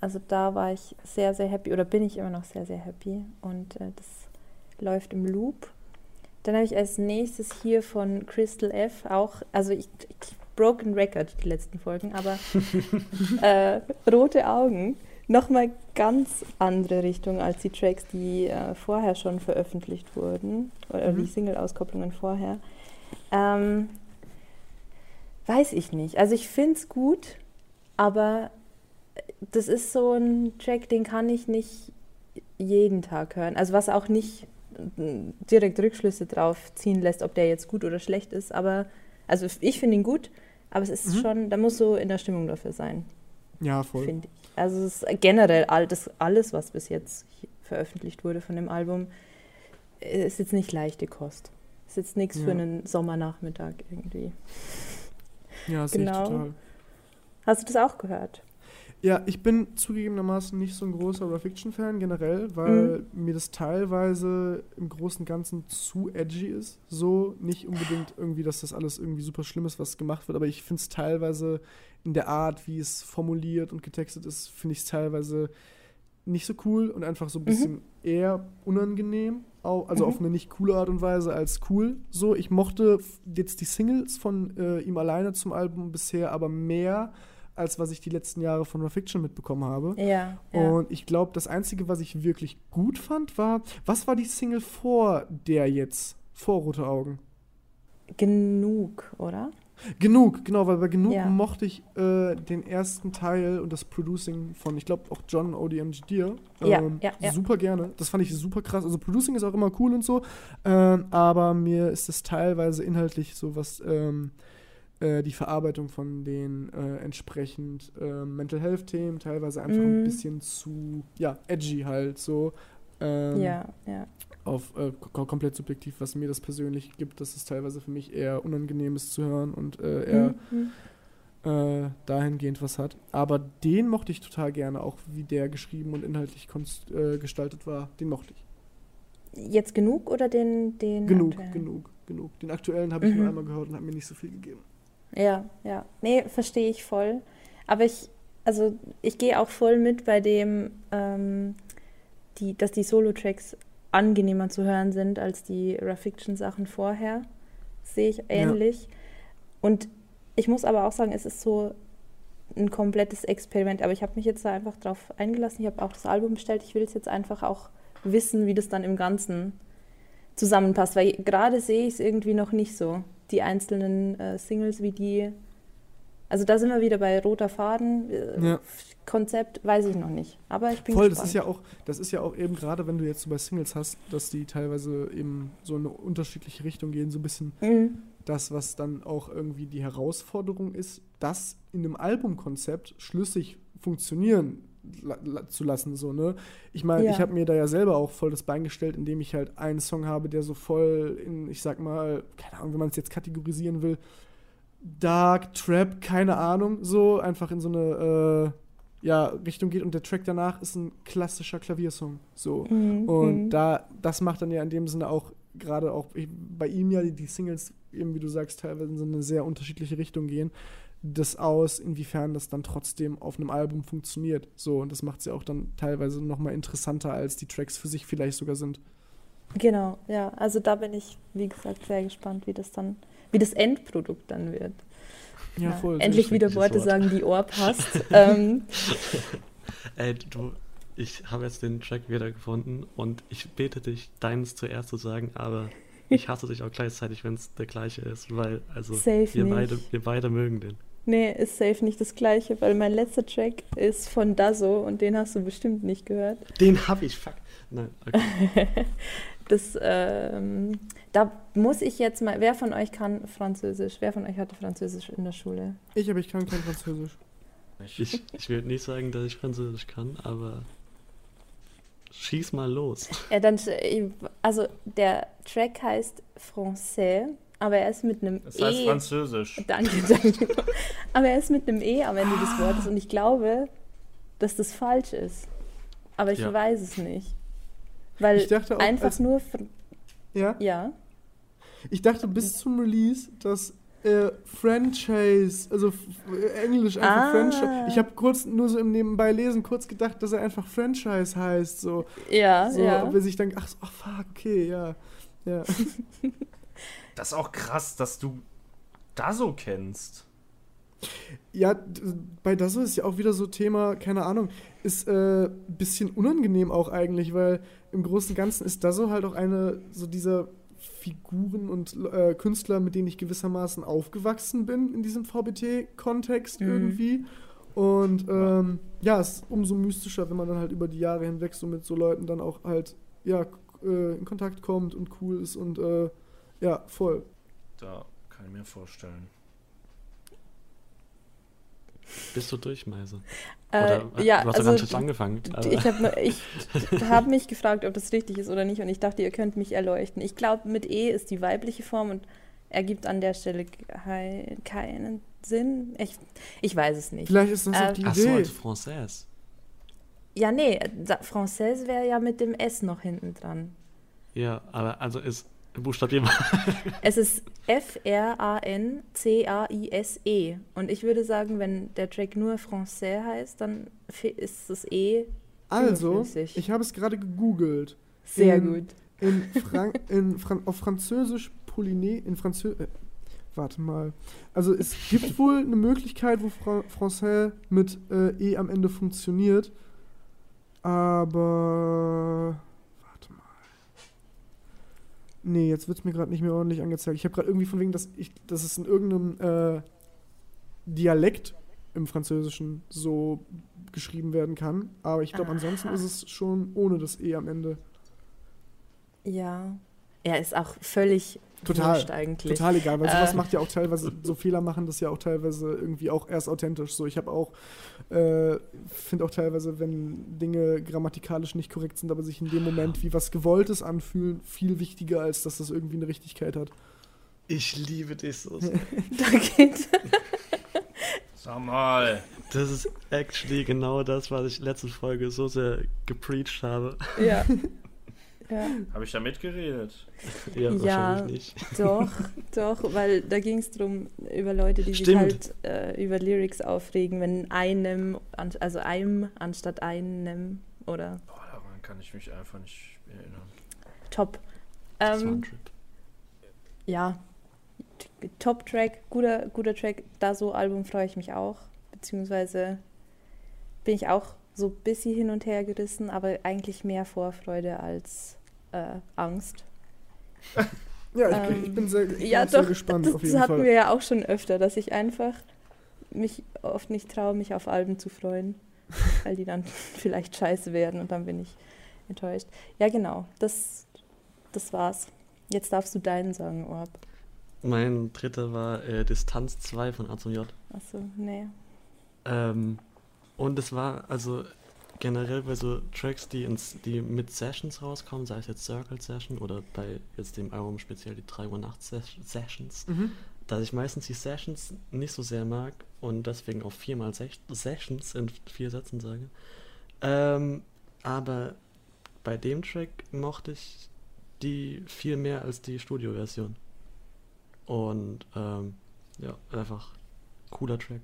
Also da war ich sehr, sehr happy oder bin ich immer noch sehr, sehr happy und äh, das läuft im Loop. Dann habe ich als nächstes hier von Crystal F auch, also ich, ich Broken Record die letzten Folgen, aber äh, Rote Augen, nochmal ganz andere Richtung als die Tracks, die äh, vorher schon veröffentlicht wurden oder Mhm. die Single-Auskopplungen vorher. Ähm, weiß ich nicht. Also ich finde es gut, aber das ist so ein Track, den kann ich nicht jeden Tag hören. Also was auch nicht direkt Rückschlüsse drauf ziehen lässt, ob der jetzt gut oder schlecht ist. Aber also ich finde ihn gut, aber es ist Mhm. schon, da muss so in der Stimmung dafür sein, Ja, voll. finde ich. Also es ist generell all das, alles, was bis jetzt veröffentlicht wurde von dem Album, ist jetzt nicht leichte Kost. Ist jetzt nichts für Ja. einen Sommernachmittag irgendwie. Ja, Genau. total. Hast du das auch gehört? Ja, ich bin zugegebenermaßen nicht so ein großer Rock-Fiction-Fan generell, weil Mhm. mir das teilweise im Großen und Ganzen zu edgy ist. So, nicht unbedingt irgendwie, dass das alles irgendwie super schlimm ist, was gemacht wird, aber ich finde es teilweise in der Art, wie es formuliert und getextet ist, finde ich es teilweise nicht so cool und einfach so ein bisschen eher unangenehm. Also Mhm. auf eine nicht coole Art und Weise als cool. So, ich mochte jetzt die Singles von äh, ihm alleine zum Album bisher aber mehr, als was ich die letzten Jahre von Fiction mitbekommen habe. Ja. ja. Und ich glaube, das Einzige, was ich wirklich gut fand, war, was war die Single vor der jetzt? Vor Rote Augen? Genug, oder? Genug, genau, weil bei Genug Ja. mochte ich äh, den ersten Teil und das Producing von, ich glaube, auch John ODMG Deer. Ja, ja, ja. Super gerne. Das fand ich super krass. Also Producing ist auch immer cool und so, ähm, aber mir ist es teilweise inhaltlich so, was ähm, äh, die Verarbeitung von den äh, entsprechend äh, Mental Health Themen, teilweise einfach ein Mhm. bisschen zu, ja, edgy halt so. Ähm, ja, ja. auf äh, kom komplett subjektiv, was mir das persönlich gibt, dass es teilweise für mich eher unangenehm ist zu hören und äh, eher Mhm. dahingehend was hat. Aber den mochte ich total gerne, auch wie der geschrieben und inhaltlich konst gestaltet war. Den mochte ich. Jetzt genug oder den, den Genug, aktuellen? genug, genug. Den aktuellen habe ich Mhm. nur einmal gehört und hat mir nicht so viel gegeben. Ja, ja. Nee, verstehe ich voll. Aber ich, also ich gehe auch voll mit bei dem, ähm, die, dass die Solo-Tracks angenehmer zu hören sind als die Rafiction-Sachen vorher. Sehe ich ähnlich. Und ich muss aber auch sagen, es ist so ein komplettes Experiment. Aber ich habe mich jetzt da einfach drauf eingelassen. Ich habe auch das Album bestellt. Ich will es jetzt einfach auch wissen, wie das dann im Ganzen zusammenpasst. Weil gerade sehe ich es irgendwie noch nicht so. Die einzelnen äh, Singles, wie die. Also da sind wir wieder bei roter Faden. Äh, Ja. Konzept weiß ich noch nicht. Aber ich bin Voll, das gespannt. ist ja auch, das ist ja auch eben gerade, wenn du jetzt so bei Singles hast, dass die teilweise eben so in eine unterschiedliche Richtung gehen, so ein bisschen Mhm. das, was dann auch irgendwie die Herausforderung ist, das in einem Albumkonzept schlüssig funktionieren zu lassen. So, ne? Ich meine, Ja. ich habe mir da ja selber auch voll das Bein gestellt, indem ich halt einen Song habe, der so voll in, ich sag mal, keine Ahnung, wenn man es jetzt kategorisieren will, Dark, Trap, keine Ahnung, so einfach in so eine äh, ja, Richtung geht und der Track danach ist ein klassischer Klaviersong. So. Mhm. Und Mhm. da, das macht dann ja in dem Sinne auch, gerade auch bei ihm ja die, die Singles, eben wie du sagst, teilweise in so eine sehr unterschiedliche Richtung gehen, das aus, inwiefern das dann trotzdem auf einem Album funktioniert. So, und das macht ja auch dann teilweise nochmal interessanter, als die Tracks für sich vielleicht sogar sind. Genau, ja. Also da bin ich, wie gesagt, sehr gespannt, wie das dann, wie das Endprodukt dann wird. Ja, voll. sehr Endlich wieder Worte Wort. sagen, die Ohr passt. ähm, Ey, du, ich habe jetzt den Track wieder gefunden und ich bete dich, deins zuerst zu sagen, aber ich hasse dich auch gleichzeitig, wenn es der gleiche ist, weil, also, Safe wir nicht. beide, wir beide mögen den. Nee, ist safe nicht das gleiche, weil mein letzter Track ist von Dazo und den hast du bestimmt nicht gehört. Den hab ich, fuck. Nein, okay. Das, ähm, da muss ich jetzt mal, wer von euch kann Französisch? Wer von euch hatte Französisch in der Schule? Ich, aber ich kann kein Französisch. Ich, ich will nicht sagen, dass ich Französisch kann, aber schieß mal los. Ja, dann, sch- also der Track heißt Français, aber er ist mit einem Das heißt E. Französisch. Danke, danke. Aber er ist mit einem E am Ende des Wortes und ich glaube, dass das falsch ist. Aber ich Ja. weiß es nicht. Weil Ich dachte auch, einfach nur, fr- Ja? ja. Ich dachte bis zum Release, dass äh, Franchise, also Englisch einfach Ah. Franchise. Ich habe kurz nur so im Nebenbei lesen kurz gedacht, dass er einfach Franchise heißt. So, Ja, so ja. bis ich dann, ach, so, ach fuck, okay, ja. ja. Das ist auch krass, dass du da so kennst. Ja, bei das ist ja auch wieder so Thema, keine Ahnung, ist äh, bisschen unangenehm auch eigentlich, weil im Großen und Ganzen ist das so halt auch eine so dieser Figuren und äh, Künstler, mit denen ich gewissermaßen aufgewachsen bin in diesem VBT-Kontext Mhm. irgendwie. Und ähm, ja, es ist umso mystischer, wenn man dann halt über die Jahre hinweg so mit so Leuten dann auch halt ja äh, in Kontakt kommt und cool ist und äh, ja, voll. Da kann ich mir vorstellen. Bist du durch, Meise? Äh, Oder, ja, du hast ja also ganz schön angefangen. aber- ich habe hab mich gefragt, ob das richtig ist oder nicht und ich dachte, ihr könnt mich erleuchten. Ich glaube, mit E ist die weibliche Form und ergibt an der Stelle kei- keinen Sinn. Ich, ich weiß es nicht. Vielleicht ist das auch Äh, die Ach so, Idee. also Française. Ja, nee, da- Française wäre ja mit dem S noch hinten dran. Ja, aber also ist Buchstabier mal. Es ist F-R-A-N-C-A-I-S-E. Und ich würde sagen, wenn der Track nur Français heißt, dann ist das E Also, überflüssig. ich habe es gerade gegoogelt. sehr in- gut. In, Frank in Fran auf Französisch Polynä, in Französisch. Äh, warte mal. Also es gibt wohl eine Möglichkeit, wo Fra Français mit äh, E am Ende funktioniert. Aber. Nee, jetzt wird es mir gerade nicht mehr ordentlich angezeigt. Ich habe gerade irgendwie von wegen, dass, ich, dass es in irgendeinem äh, Dialekt im Französischen so geschrieben werden kann. Aber ich glaube, ansonsten Aha. ist es schon ohne das E am Ende. Ja. Er ist auch völlig Total, wurscht eigentlich. Total egal, weil sowas Äh. macht ja auch teilweise, so Fehler machen das ja auch teilweise irgendwie auch erst authentisch. So, ich habe auch, äh, finde auch teilweise, wenn Dinge grammatikalisch nicht korrekt sind, aber sich in dem Moment wie was Gewolltes anfühlen, viel wichtiger, als dass das irgendwie eine Richtigkeit hat. Ich liebe dich so. sehr. Da geht. Sag mal. Das ist actually genau das, was ich letzte Folge so sehr gepreacht habe. ja. Ja. Habe ich da mitgeredet? Ja, Ja. wahrscheinlich nicht. Doch, doch, weil da ging es darum, über Leute, die Stimmt. sich halt äh, über Lyrics aufregen, wenn einem, an- also einem anstatt einem oder Boah, daran kann ich mich einfach nicht erinnern. Top. Ähm, ja, Top-Track, guter, guter Track. Da so Album freue ich mich auch. Beziehungsweise bin ich auch so ein bisschen hin und her gerissen, aber eigentlich mehr Vorfreude als äh, Angst. Ja, ich, bin- Ähm, ich bin sehr, ich bin ja, sehr doch, gespannt das, auf das hatten Fall. wir ja auch schon öfter, dass ich einfach mich oft nicht traue, mich auf Alben zu freuen, weil die dann vielleicht scheiße werden und dann bin ich enttäuscht. Ja, genau, das, das war's. Jetzt darfst du deinen sagen, Orb. Mein dritter war äh, Distanz 2 von A zum J. Achso, nee. Ähm, und es war also generell bei so Tracks, die, ins, die mit Sessions rauskommen, sei es jetzt Circle Session oder bei jetzt dem Album speziell die 3 Uhr Nacht Ses Sessions, Mhm. dass ich meistens die Sessions nicht so sehr mag und deswegen auch viermal Sech Sessions in vier Sätzen sage. Ähm, aber bei dem Track mochte ich die viel mehr als die Studioversion. Und ähm, ja, einfach cooler Track.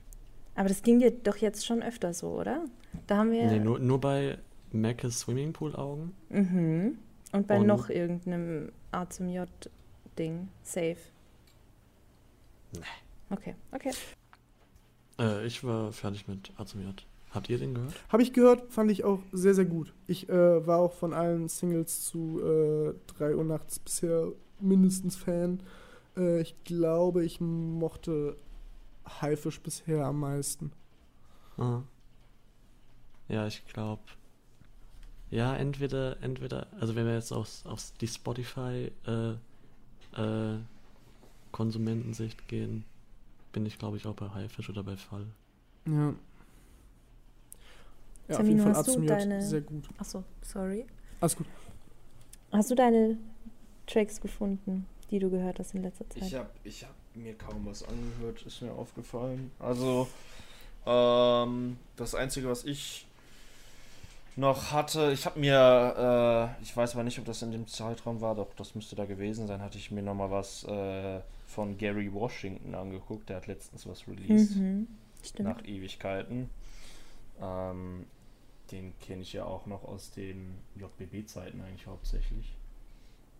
Aber das ging dir doch jetzt schon öfter so, oder? Da haben wir. Nee, nur, nur bei Mackes Swimmingpool Augen. Mhm. Und bei Und- noch irgendeinem A zum J-Ding. Safe. Nee. Okay, okay. Äh, ich war fertig mit A zum J. Habt ihr den gehört? Habe ich gehört, fand ich auch sehr, sehr gut. Ich äh, war auch von allen Singles zu äh, 3 Uhr nachts bisher mindestens Fan. Äh, ich glaube, ich mochte Haifisch bisher am meisten. Ah. Ja, ich glaube. Ja, entweder, entweder, also wenn wir jetzt aus, aus die Spotify äh, äh, Konsumentensicht gehen, bin ich glaube ich auch bei Haifisch oder bei Fall. Ja. Ja, auf Samino, jeden Fall hast du Azum J deine- sehr gut. Achso, sorry. Alles gut. Hast du deine Tracks gefunden, die du gehört hast in letzter Zeit? Ich habe ich hab mir kaum was angehört, ist mir aufgefallen. Also, ähm, das Einzige, was ich noch hatte, ich habe mir, äh, ich weiß aber nicht, ob das in dem Zeitraum war, doch das müsste da gewesen sein, hatte ich mir nochmal was äh, von Gary Washington angeguckt. Der hat letztens was released, Mhm. Nach Ewigkeiten. Ähm, den kenne ich ja auch noch aus den JBB-Zeiten eigentlich hauptsächlich.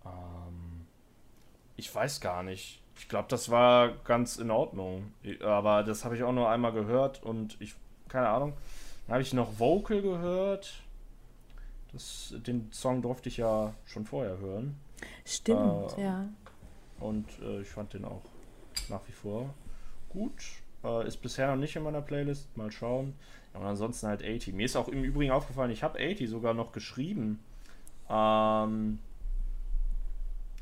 Ähm, ich weiß gar nicht. Ich glaube, das war ganz in Ordnung. Aber das habe ich auch nur einmal gehört und ich, keine Ahnung. Dann habe ich noch Vocal gehört. Das, den Song durfte ich ja schon vorher hören. Stimmt, Äh, ja. Und äh, ich fand den auch nach wie vor gut. Äh, ist bisher noch nicht in meiner Playlist. Mal schauen. Ja, und ansonsten halt 80. Mir ist auch im Übrigen aufgefallen, ich habe 80 sogar noch geschrieben. Ähm,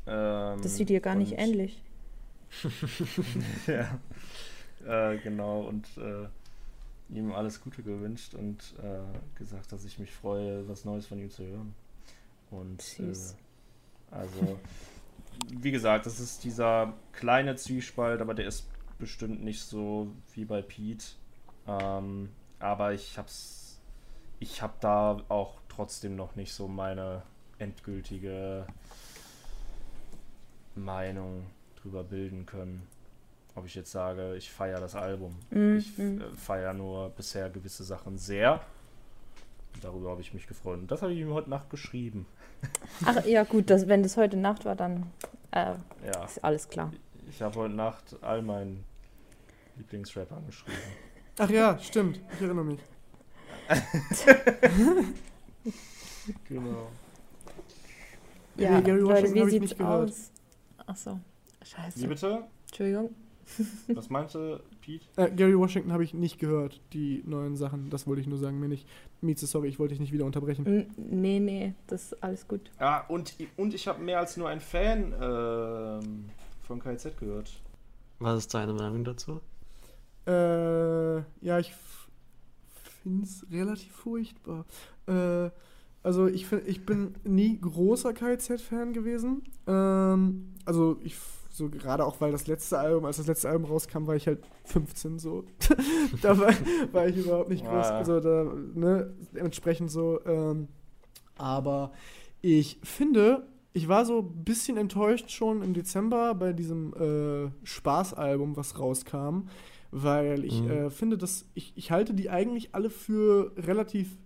ähm, Das sieht dir gar nicht ähnlich. ja. Äh, genau, und äh, ihm alles Gute gewünscht und äh, gesagt, dass ich mich freue, was Neues von ihm zu hören. Und äh, also, wie gesagt, das ist dieser kleine Zwiespalt, aber der ist bestimmt nicht so wie bei Pete. Ähm, aber ich hab's, ich hab da auch trotzdem noch nicht so meine endgültige Meinung drüber bilden können. Ob ich jetzt sage, ich feiere das Album. Mhm. Ich äh, feiere nur bisher gewisse Sachen sehr. Und darüber habe ich mich gefreut. Und das habe ich ihm heute Nacht geschrieben. Ach ja, gut, das, wenn das heute Nacht war, dann äh, Ja. ist alles klar. Ich habe heute Nacht all meinen Lieblingsrap angeschrieben. Ach ja, stimmt. Ich erinnere mich. Genau. Ja, Gary Leute, wie sieht's aus? Achso, scheiße. Wie bitte? Entschuldigung. Was meinte Pete? Äh, Gary Washington habe ich nicht gehört, die neuen Sachen. Das wollte ich nur sagen, mir nicht. Mieze, sorry, ich wollte dich nicht wieder unterbrechen. N nee, nee, das ist alles gut. Ah, und, und ich habe mehr als nur ein Fan ähm, von KZ gehört. Was ist deine Meinung dazu? Äh, ja, ich finde es relativ furchtbar. Äh, also ich, find, ich bin nie großer KZ-Fan gewesen. Ähm, also ich, so gerade auch, weil das letzte Album, als das letzte Album rauskam, war ich halt 15 so. da war, war ich überhaupt nicht groß. Ah. Also da, ne, entsprechend so. Ähm, aber Ich finde, ich war so ein bisschen enttäuscht schon im Dezember bei diesem äh, Spaßalbum, was rauskam, weil ich Mhm. äh, finde, dass ich, ich halte die eigentlich alle für relativ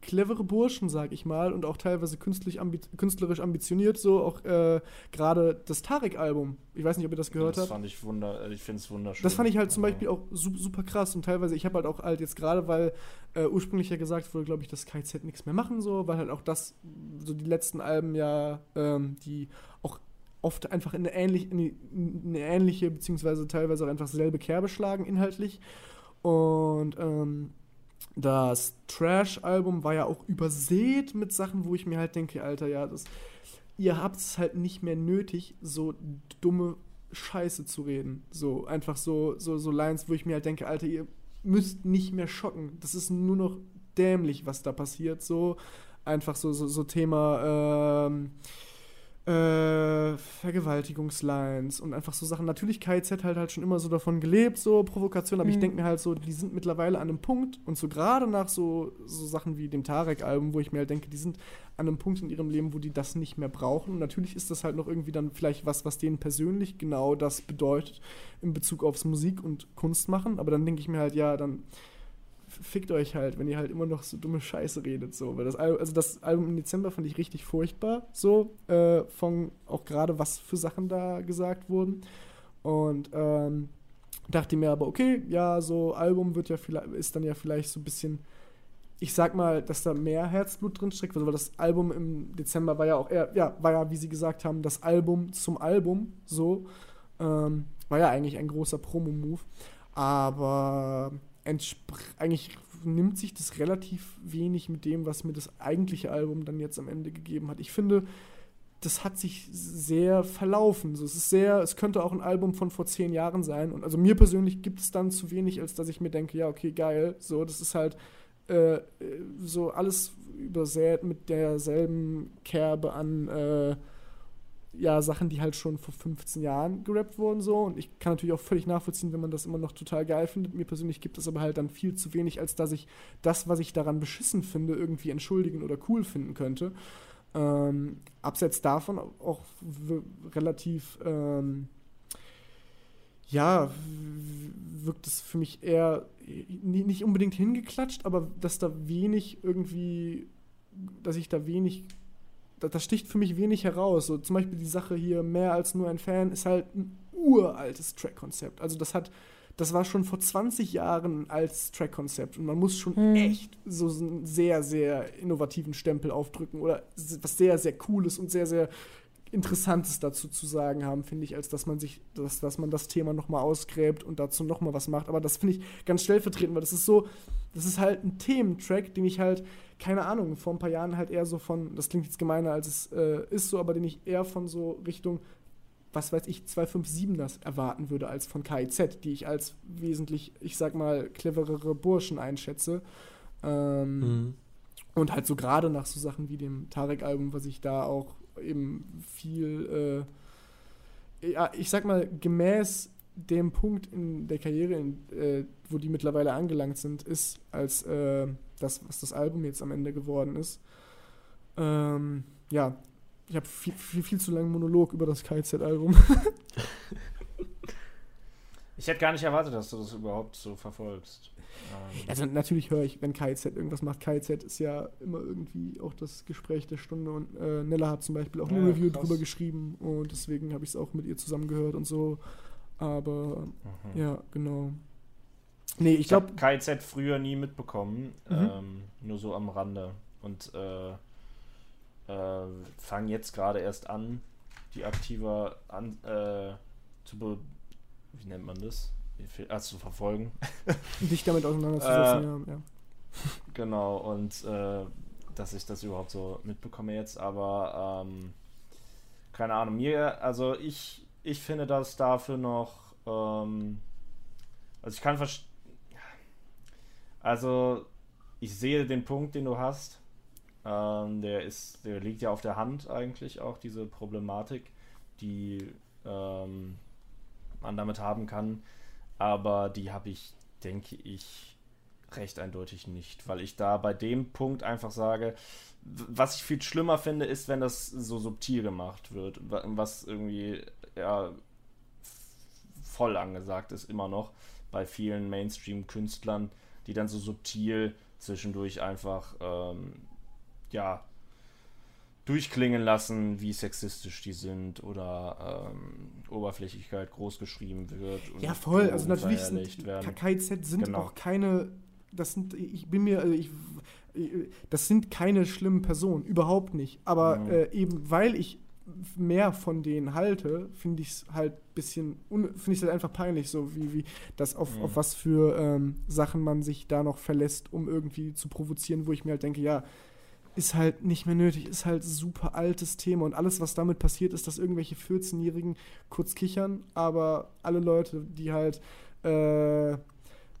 clevere Burschen, sag ich mal, und auch teilweise künstlich ambi künstlerisch ambitioniert, so auch äh, gerade das Tarek-Album. Ich weiß nicht, ob ihr das gehört das habt. fand ich wunder, äh, ich finde es wunderschön. Das fand ich halt zum Beispiel auch su super krass und teilweise, ich habe halt auch halt jetzt gerade, weil äh, ursprünglich ja gesagt wurde, glaube ich, dass KZ nichts mehr machen so, weil halt auch das, so die letzten Alben ja, ähm, die auch oft einfach in eine, ähnlich, in eine ähnliche, beziehungsweise teilweise auch einfach selbe Kerbe schlagen inhaltlich. Und ähm, das Trash-Album war ja auch übersät mit Sachen, wo ich mir halt denke, Alter, ja, das, ihr habt es halt nicht mehr nötig, so dumme Scheiße zu reden. So, einfach so, so, so Lines, wo ich mir halt denke, Alter, ihr müsst nicht mehr schocken. Das ist nur noch dämlich, was da passiert. So, einfach so, so, so Thema, ähm, äh, Vergewaltigungslines und einfach so Sachen. Natürlich, KIZ halt halt schon immer so davon gelebt, so Provokation, aber ich Mhm. denke mir halt so, die sind mittlerweile an einem Punkt und so gerade nach so, so Sachen wie dem Tarek-Album, wo ich mir halt denke, die sind an einem Punkt in ihrem Leben, wo die das nicht mehr brauchen. Und natürlich ist das halt noch irgendwie dann vielleicht was, was denen persönlich genau das bedeutet in Bezug aufs Musik und Kunst machen. Aber dann denke ich mir halt, ja, dann fickt euch halt, wenn ihr halt immer noch so dumme Scheiße redet, so. Weil das Album, also das Album im Dezember fand ich richtig furchtbar, so, äh, von auch gerade was für Sachen da gesagt wurden. Und ähm, dachte mir aber, okay, ja, so Album wird ja vielleicht, ist dann ja vielleicht so ein bisschen, ich sag mal, dass da mehr Herzblut drin steckt, weil das Album im Dezember war ja auch eher, ja, war ja, wie sie gesagt haben, das Album zum Album, so. Ähm, war ja eigentlich ein großer Promo-Move. Aber eigentlich nimmt sich das relativ wenig mit dem, was mir das eigentliche Album dann jetzt am Ende gegeben hat. Ich finde, das hat sich sehr verlaufen. So, es ist sehr, es könnte auch ein Album von vor zehn Jahren sein. Und also mir persönlich gibt es dann zu wenig, als dass ich mir denke, ja, okay, geil. So, das ist halt äh, äh, so alles übersät mit derselben Kerbe an äh, ja, Sachen, die halt schon vor 15 Jahren gerappt wurden, so. Und ich kann natürlich auch völlig nachvollziehen, wenn man das immer noch total geil findet. Mir persönlich gibt es aber halt dann viel zu wenig, als dass ich das, was ich daran beschissen finde, irgendwie entschuldigen oder cool finden könnte. Ähm, abseits davon auch relativ, ähm, ja, wirkt es für mich eher ni- nicht unbedingt hingeklatscht, aber dass da wenig irgendwie, dass ich da wenig das sticht für mich wenig heraus. So, zum Beispiel die Sache hier, mehr als nur ein Fan, ist halt ein uraltes Track-Konzept. Also das hat, das war schon vor 20 Jahren altes Track-Konzept und man muss schon Hm. echt so einen sehr, sehr innovativen Stempel aufdrücken oder was sehr, sehr Cooles und sehr, sehr Interessantes dazu zu sagen haben, finde ich, als dass man sich, dass, dass man das Thema nochmal ausgräbt und dazu nochmal was macht. Aber das finde ich ganz stellvertretend, weil das ist so, das ist halt ein Thementrack, den ich halt, keine Ahnung, vor ein paar Jahren halt eher so von, das klingt jetzt gemeiner als es äh, ist so, aber den ich eher von so Richtung, was weiß ich, 257 das erwarten würde als von KIZ, die ich als wesentlich, ich sag mal, cleverere Burschen einschätze. Ähm, Mhm. und halt so gerade nach so Sachen wie dem Tarek-Album, was ich da auch eben viel, äh, ja, ich sag mal, gemäß dem Punkt in der Karriere, in, äh, wo die mittlerweile angelangt sind, ist, als äh, das, was das Album jetzt am Ende geworden ist. Ähm, ja, ich habe viel, viel, viel zu langen Monolog über das KZ-Album. Ich hätte gar nicht erwartet, dass du das überhaupt so verfolgst. Ähm, Also natürlich höre ich, wenn KZ irgendwas macht. KZ ist ja immer irgendwie auch das Gespräch der Stunde und äh, Nella hat zum Beispiel auch eine Ja, Review krass. drüber geschrieben und deswegen habe ich es auch mit ihr zusammen gehört und so. Aber mhm. ja, genau. Nee, ich Ich glaube, KZ früher nie mitbekommen, Mhm. ähm, nur so am Rande. Und äh, äh, fangen jetzt gerade erst an, die aktiver an, äh, zu be wie nennt man das? Ah, zu verfolgen. dich damit auseinanderzusetzen, Äh, ja, ja. Genau, und äh, dass ich das überhaupt so mitbekomme jetzt, aber ähm, keine Ahnung, mir, also ich, ich finde das dafür noch, ähm, also ich kann also ich sehe den Punkt, den du hast, ähm, der ist, der liegt ja auf der Hand eigentlich auch, diese Problematik, die ähm, man damit haben kann, aber die habe ich, denke ich, recht eindeutig nicht, weil ich da bei dem Punkt einfach sage, was ich viel schlimmer finde, ist, wenn das so subtil gemacht wird, was irgendwie ja, voll angesagt ist immer noch bei vielen Mainstream-Künstlern, die dann so subtil zwischendurch einfach ähm, ja durchklingen lassen, wie sexistisch die sind oder ähm, Oberflächlichkeit groß geschrieben wird. ja, voll. Also natürlich sind KZ sind genau. auch keine. Das sind, ich bin mir, also ich, das sind keine schlimmen Personen, überhaupt nicht. Aber mhm. äh, eben weil ich mehr von denen halte, finde ich es halt ein bisschen, finde ich halt einfach peinlich, so wie, wie das auf, mhm. auf was für ähm, Sachen man sich da noch verlässt, um irgendwie zu provozieren, wo ich mir halt denke, ja, ist halt nicht mehr nötig, ist halt super altes Thema und alles, was damit passiert, ist, dass irgendwelche 14-Jährigen kurz kichern, aber alle Leute, die halt äh,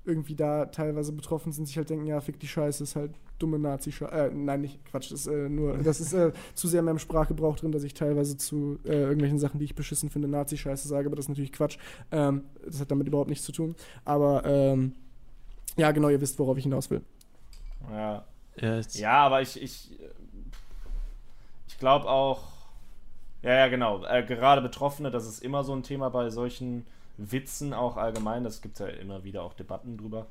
irgendwie da teilweise betroffen sind, sich halt denken, ja, fick die Scheiße, ist halt dumme nazi äh, nein, nicht Quatsch, das ist äh, nur, das ist äh, zu sehr in meinem Sprachgebrauch drin, dass ich teilweise zu äh, irgendwelchen Sachen, die ich beschissen finde, Nazi-Scheiße sage, aber das ist natürlich Quatsch. Ähm, das hat damit überhaupt nichts zu tun. Aber ähm, ja, genau, ihr wisst, worauf ich hinaus will. Ja. Ja, aber ich, ich, ich glaube auch, ja, ja, genau, äh, gerade Betroffene, das ist immer so ein Thema bei solchen Witzen auch allgemein, das gibt es ja immer wieder auch Debatten drüber.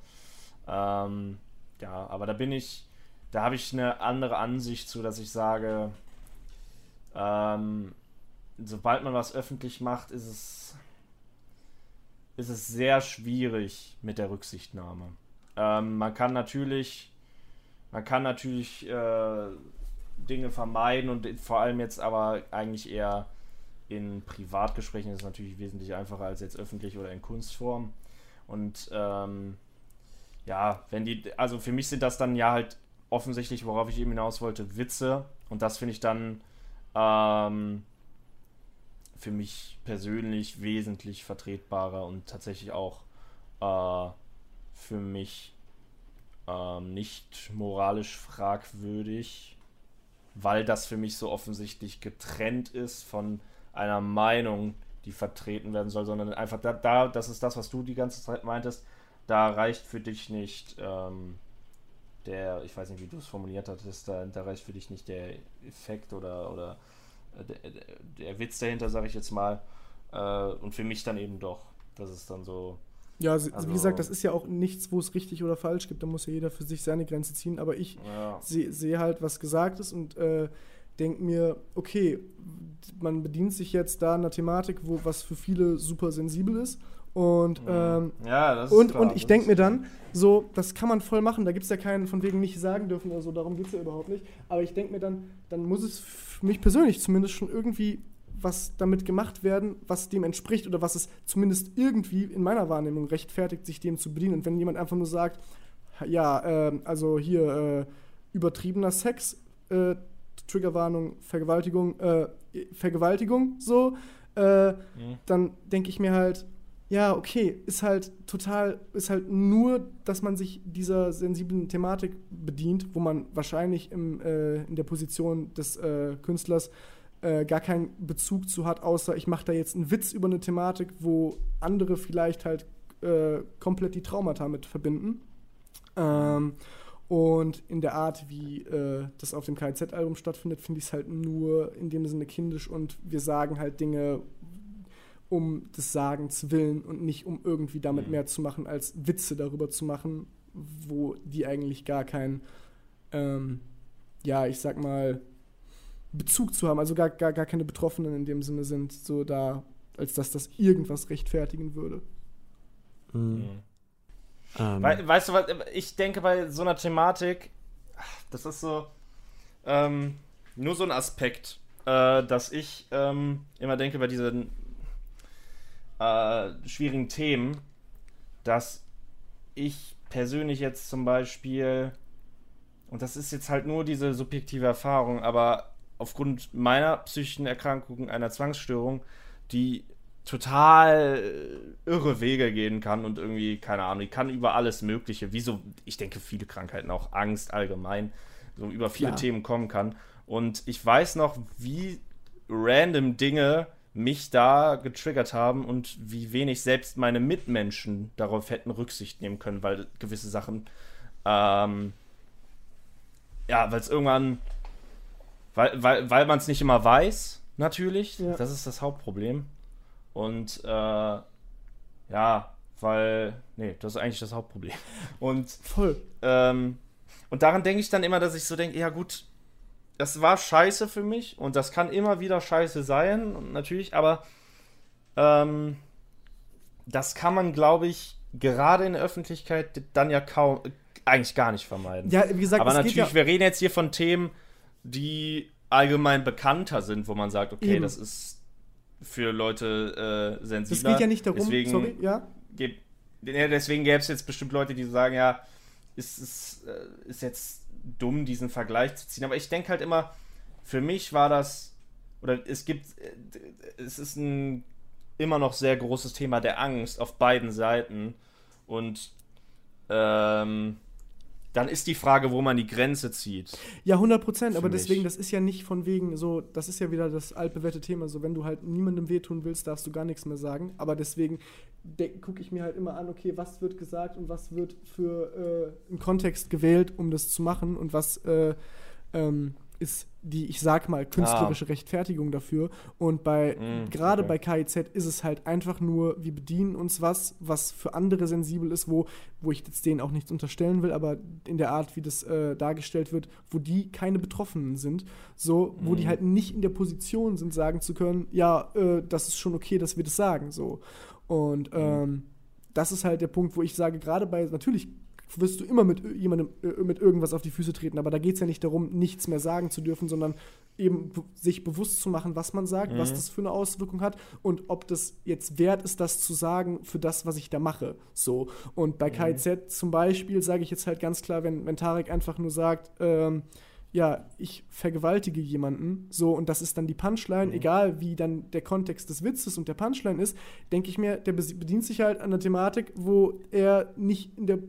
Ähm, ja, aber da bin ich, da habe ich eine andere Ansicht zu, dass ich sage, ähm, sobald man was öffentlich macht, ist es, ist es sehr schwierig mit der Rücksichtnahme. Ähm, man kann natürlich, man kann natürlich äh, Dinge vermeiden und vor allem jetzt aber eigentlich eher in Privatgesprächen ist es natürlich wesentlich einfacher als jetzt öffentlich oder in Kunstform. Und ähm, ja, wenn die, also für mich sind das dann ja halt offensichtlich, worauf ich eben hinaus wollte, Witze. Und das finde ich dann ähm, für mich persönlich wesentlich vertretbarer und tatsächlich auch äh, für mich ähm, nicht moralisch fragwürdig, weil das für mich so offensichtlich getrennt ist von einer Meinung, die vertreten werden soll, sondern einfach da, da das ist das, was du die ganze Zeit meintest, da reicht für dich nicht ähm, der, ich weiß nicht, wie du es formuliert hattest, da, da reicht für dich nicht der Effekt oder, oder äh, der, der Witz dahinter, sage ich jetzt mal. Äh, und für mich dann eben doch. Das ist dann so. Ja, also, wie gesagt, das ist ja auch nichts, wo es richtig oder falsch gibt. Da muss ja jeder für sich seine Grenze ziehen. Aber ich ja. sehe seh halt, was gesagt ist und äh, denke mir, okay, man bedient sich jetzt da einer Thematik, wo was für viele super sensibel ist und, ähm, ja, das und, klar, und ich denke mir dann, so, das kann man voll machen. Da gibt es ja keinen von wegen nicht sagen dürfen oder so, darum geht es ja überhaupt nicht. Aber ich denke mir dann, dann muss es für mich persönlich zumindest schon irgendwie was damit gemacht werden, was dem entspricht oder was es zumindest irgendwie in meiner Wahrnehmung rechtfertigt, sich dem zu bedienen. Und wenn jemand einfach nur sagt, ja, äh, also hier äh, übertriebener Sex, äh, Triggerwarnung, Vergewaltigung, äh, Vergewaltigung, so, mhm. dann denke ich mir halt, ja, okay, ist halt total, ist halt nur, dass man sich dieser sensiblen Thematik bedient, wo man wahrscheinlich im, äh, in der Position des äh, Künstlers äh, gar keinen Bezug zu hat, außer ich mache da jetzt einen Witz über eine Thematik, wo andere vielleicht halt äh, komplett die Traumata mit verbinden. Ähm, und in der Art, wie äh, das auf dem KZ-Album stattfindet, finde ich es halt nur in dem Sinne kindisch und wir sagen halt Dinge, um des Sagens willen und nicht um irgendwie damit mhm. mehr zu machen, als Witze darüber zu machen, wo die eigentlich gar keinen, ähm, ja, ich sag mal, Bezug zu haben, also gar, gar, gar keine Betroffenen in dem Sinne sind, so da, als dass das irgendwas rechtfertigen würde. Mhm. mhm. Ähm. We weißt du was, ich denke bei so einer Thematik, das ist so ähm, nur so ein Aspekt, äh, dass ich ähm, immer denke bei diesen äh, schwierigen Themen, dass ich persönlich jetzt zum Beispiel, und das ist jetzt halt nur diese subjektive Erfahrung, aber aufgrund meiner psychischen Erkrankung, einer Zwangsstörung, die total irre Wege gehen kann und irgendwie, keine Ahnung, die kann über alles Mögliche, wie so, ich denke, viele Krankheiten, auch Angst allgemein, so über viele ja. Themen kommen kann. Und ich weiß noch, wie random Dinge mich da getriggert haben und wie wenig selbst meine Mitmenschen darauf hätten Rücksicht nehmen können, weil gewisse Sachen Ähm, ja, weil es irgendwann, weil, weil, weil man es nicht immer weiß, natürlich. Ja. Das ist das Hauptproblem. Und äh, ja, weil, nee, das ist eigentlich das Hauptproblem. Und Voll. ähm, und daran denke ich dann immer, dass ich so denke, ja gut, das war scheiße für mich und das kann immer wieder scheiße sein, natürlich, aber ähm, das kann man, glaube ich, gerade in der Öffentlichkeit dann ja kaum, eigentlich gar nicht vermeiden. Ja, wie gesagt, aber es natürlich, ja, wir reden jetzt hier von Themen, die allgemein bekannter sind, wo man sagt, okay, Eben. das ist für Leute äh, das sensibler. geht ja nicht darum, Deswegen sorry, ja? Geb- deswegen gäbe es jetzt bestimmt Leute, die sagen, ja, ist, ist, äh, ist jetzt dumm, diesen Vergleich zu ziehen. Aber ich denke halt immer, für mich war das, oder es gibt, äh, es ist ein immer noch sehr großes Thema der Angst auf beiden Seiten. Und ähm, dann ist die Frage, wo man die Grenze zieht. Ja, 100 Prozent, aber deswegen, das ist ja nicht von wegen so, das ist ja wieder das altbewährte Thema, so wenn du halt niemandem wehtun willst, darfst du gar nichts mehr sagen, aber deswegen gucke ich mir halt immer an, okay, was wird gesagt und was wird für äh, einen Kontext gewählt, um das zu machen und was äh, ähm, ist die, ich sag mal, künstlerische Rechtfertigung dafür. Und bei, Mm, gerade okay. bei KIZ ist es halt einfach nur, wir bedienen uns was, was für andere sensibel ist, wo, wo ich jetzt denen auch nichts unterstellen will, aber in der Art, wie das äh, dargestellt wird, wo die keine Betroffenen sind, so, wo die Mhm. halt nicht in der Position sind, sagen zu können, ja, äh, das ist schon okay, dass wir das sagen, so. Und ähm, das ist halt der Punkt, wo ich sage, gerade bei, natürlich wirst du immer mit ö- jemandem äh, mit irgendwas auf die Füße treten, aber da geht es ja nicht darum, nichts mehr sagen zu dürfen, sondern eben be- sich bewusst zu machen, was man sagt, was Mhm. das für eine Auswirkung hat und ob das jetzt wert ist, das zu sagen für das, was ich da mache. So. Und bei KIZ zum Beispiel sage ich jetzt halt ganz klar, wenn, wenn Tarek einfach nur sagt, ähm, ja, ich vergewaltige jemanden, so, und das ist dann die Punchline, egal wie dann der Kontext des Witzes und der Punchline ist, denke ich mir, der bedient sich halt an der Thematik, wo er nicht in der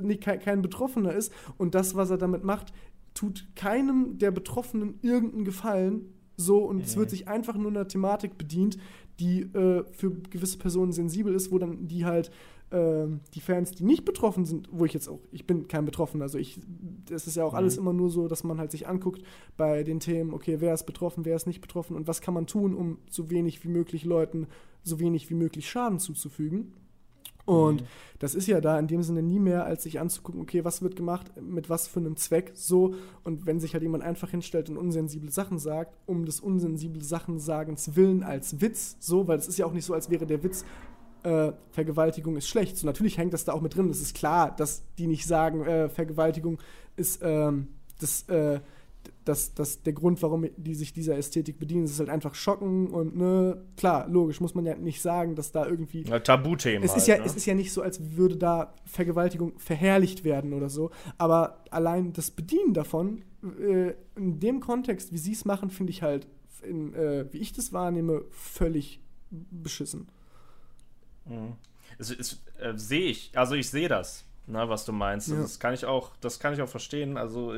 nicht, kein, kein Betroffener ist. Und das, was er damit macht, tut keinem der Betroffenen irgendeinen Gefallen, so, und es wird sich einfach nur einer Thematik bedient, die äh, für gewisse Personen sensibel ist, wo dann die halt ähm, die Fans, die nicht betroffen sind, wo ich jetzt auch, ich bin kein Betroffener, also ich, das ist ja auch alles immer nur so, dass man halt sich anguckt bei den Themen, okay, wer ist betroffen, wer ist nicht betroffen und was kann man tun, um so wenig wie möglich Leuten so wenig wie möglich Schaden zuzufügen. Und das ist ja da in dem Sinne nie mehr, als sich anzugucken, okay, was wird gemacht, mit was für einem Zweck, so. Und wenn sich halt jemand einfach hinstellt und unsensible Sachen sagt, um des unsensible Sachen sagens willen als Witz, so, weil es ist ja auch nicht so, als wäre der Witz, äh, Vergewaltigung ist schlecht. So, natürlich hängt das da auch mit drin. Es ist klar, dass die nicht sagen, äh, Vergewaltigung ist ähm, das, äh, das, das der Grund, warum die sich dieser Ästhetik bedienen. Ist halt einfach schocken und ne, klar, logisch, muss man ja nicht sagen, dass da irgendwie Ja, Tabuthemen. es ist, halt, ja, ne? es ist ja nicht so, als würde da Vergewaltigung verherrlicht werden oder so. Aber allein das Bedienen davon, äh, in dem Kontext, wie sie es machen, finde ich halt, in, äh, wie ich das wahrnehme, völlig beschissen. Mhm. Äh, sehe ich, also ich sehe das, ne, was du meinst. Ja. Das kann ich auch, das kann ich auch verstehen. Also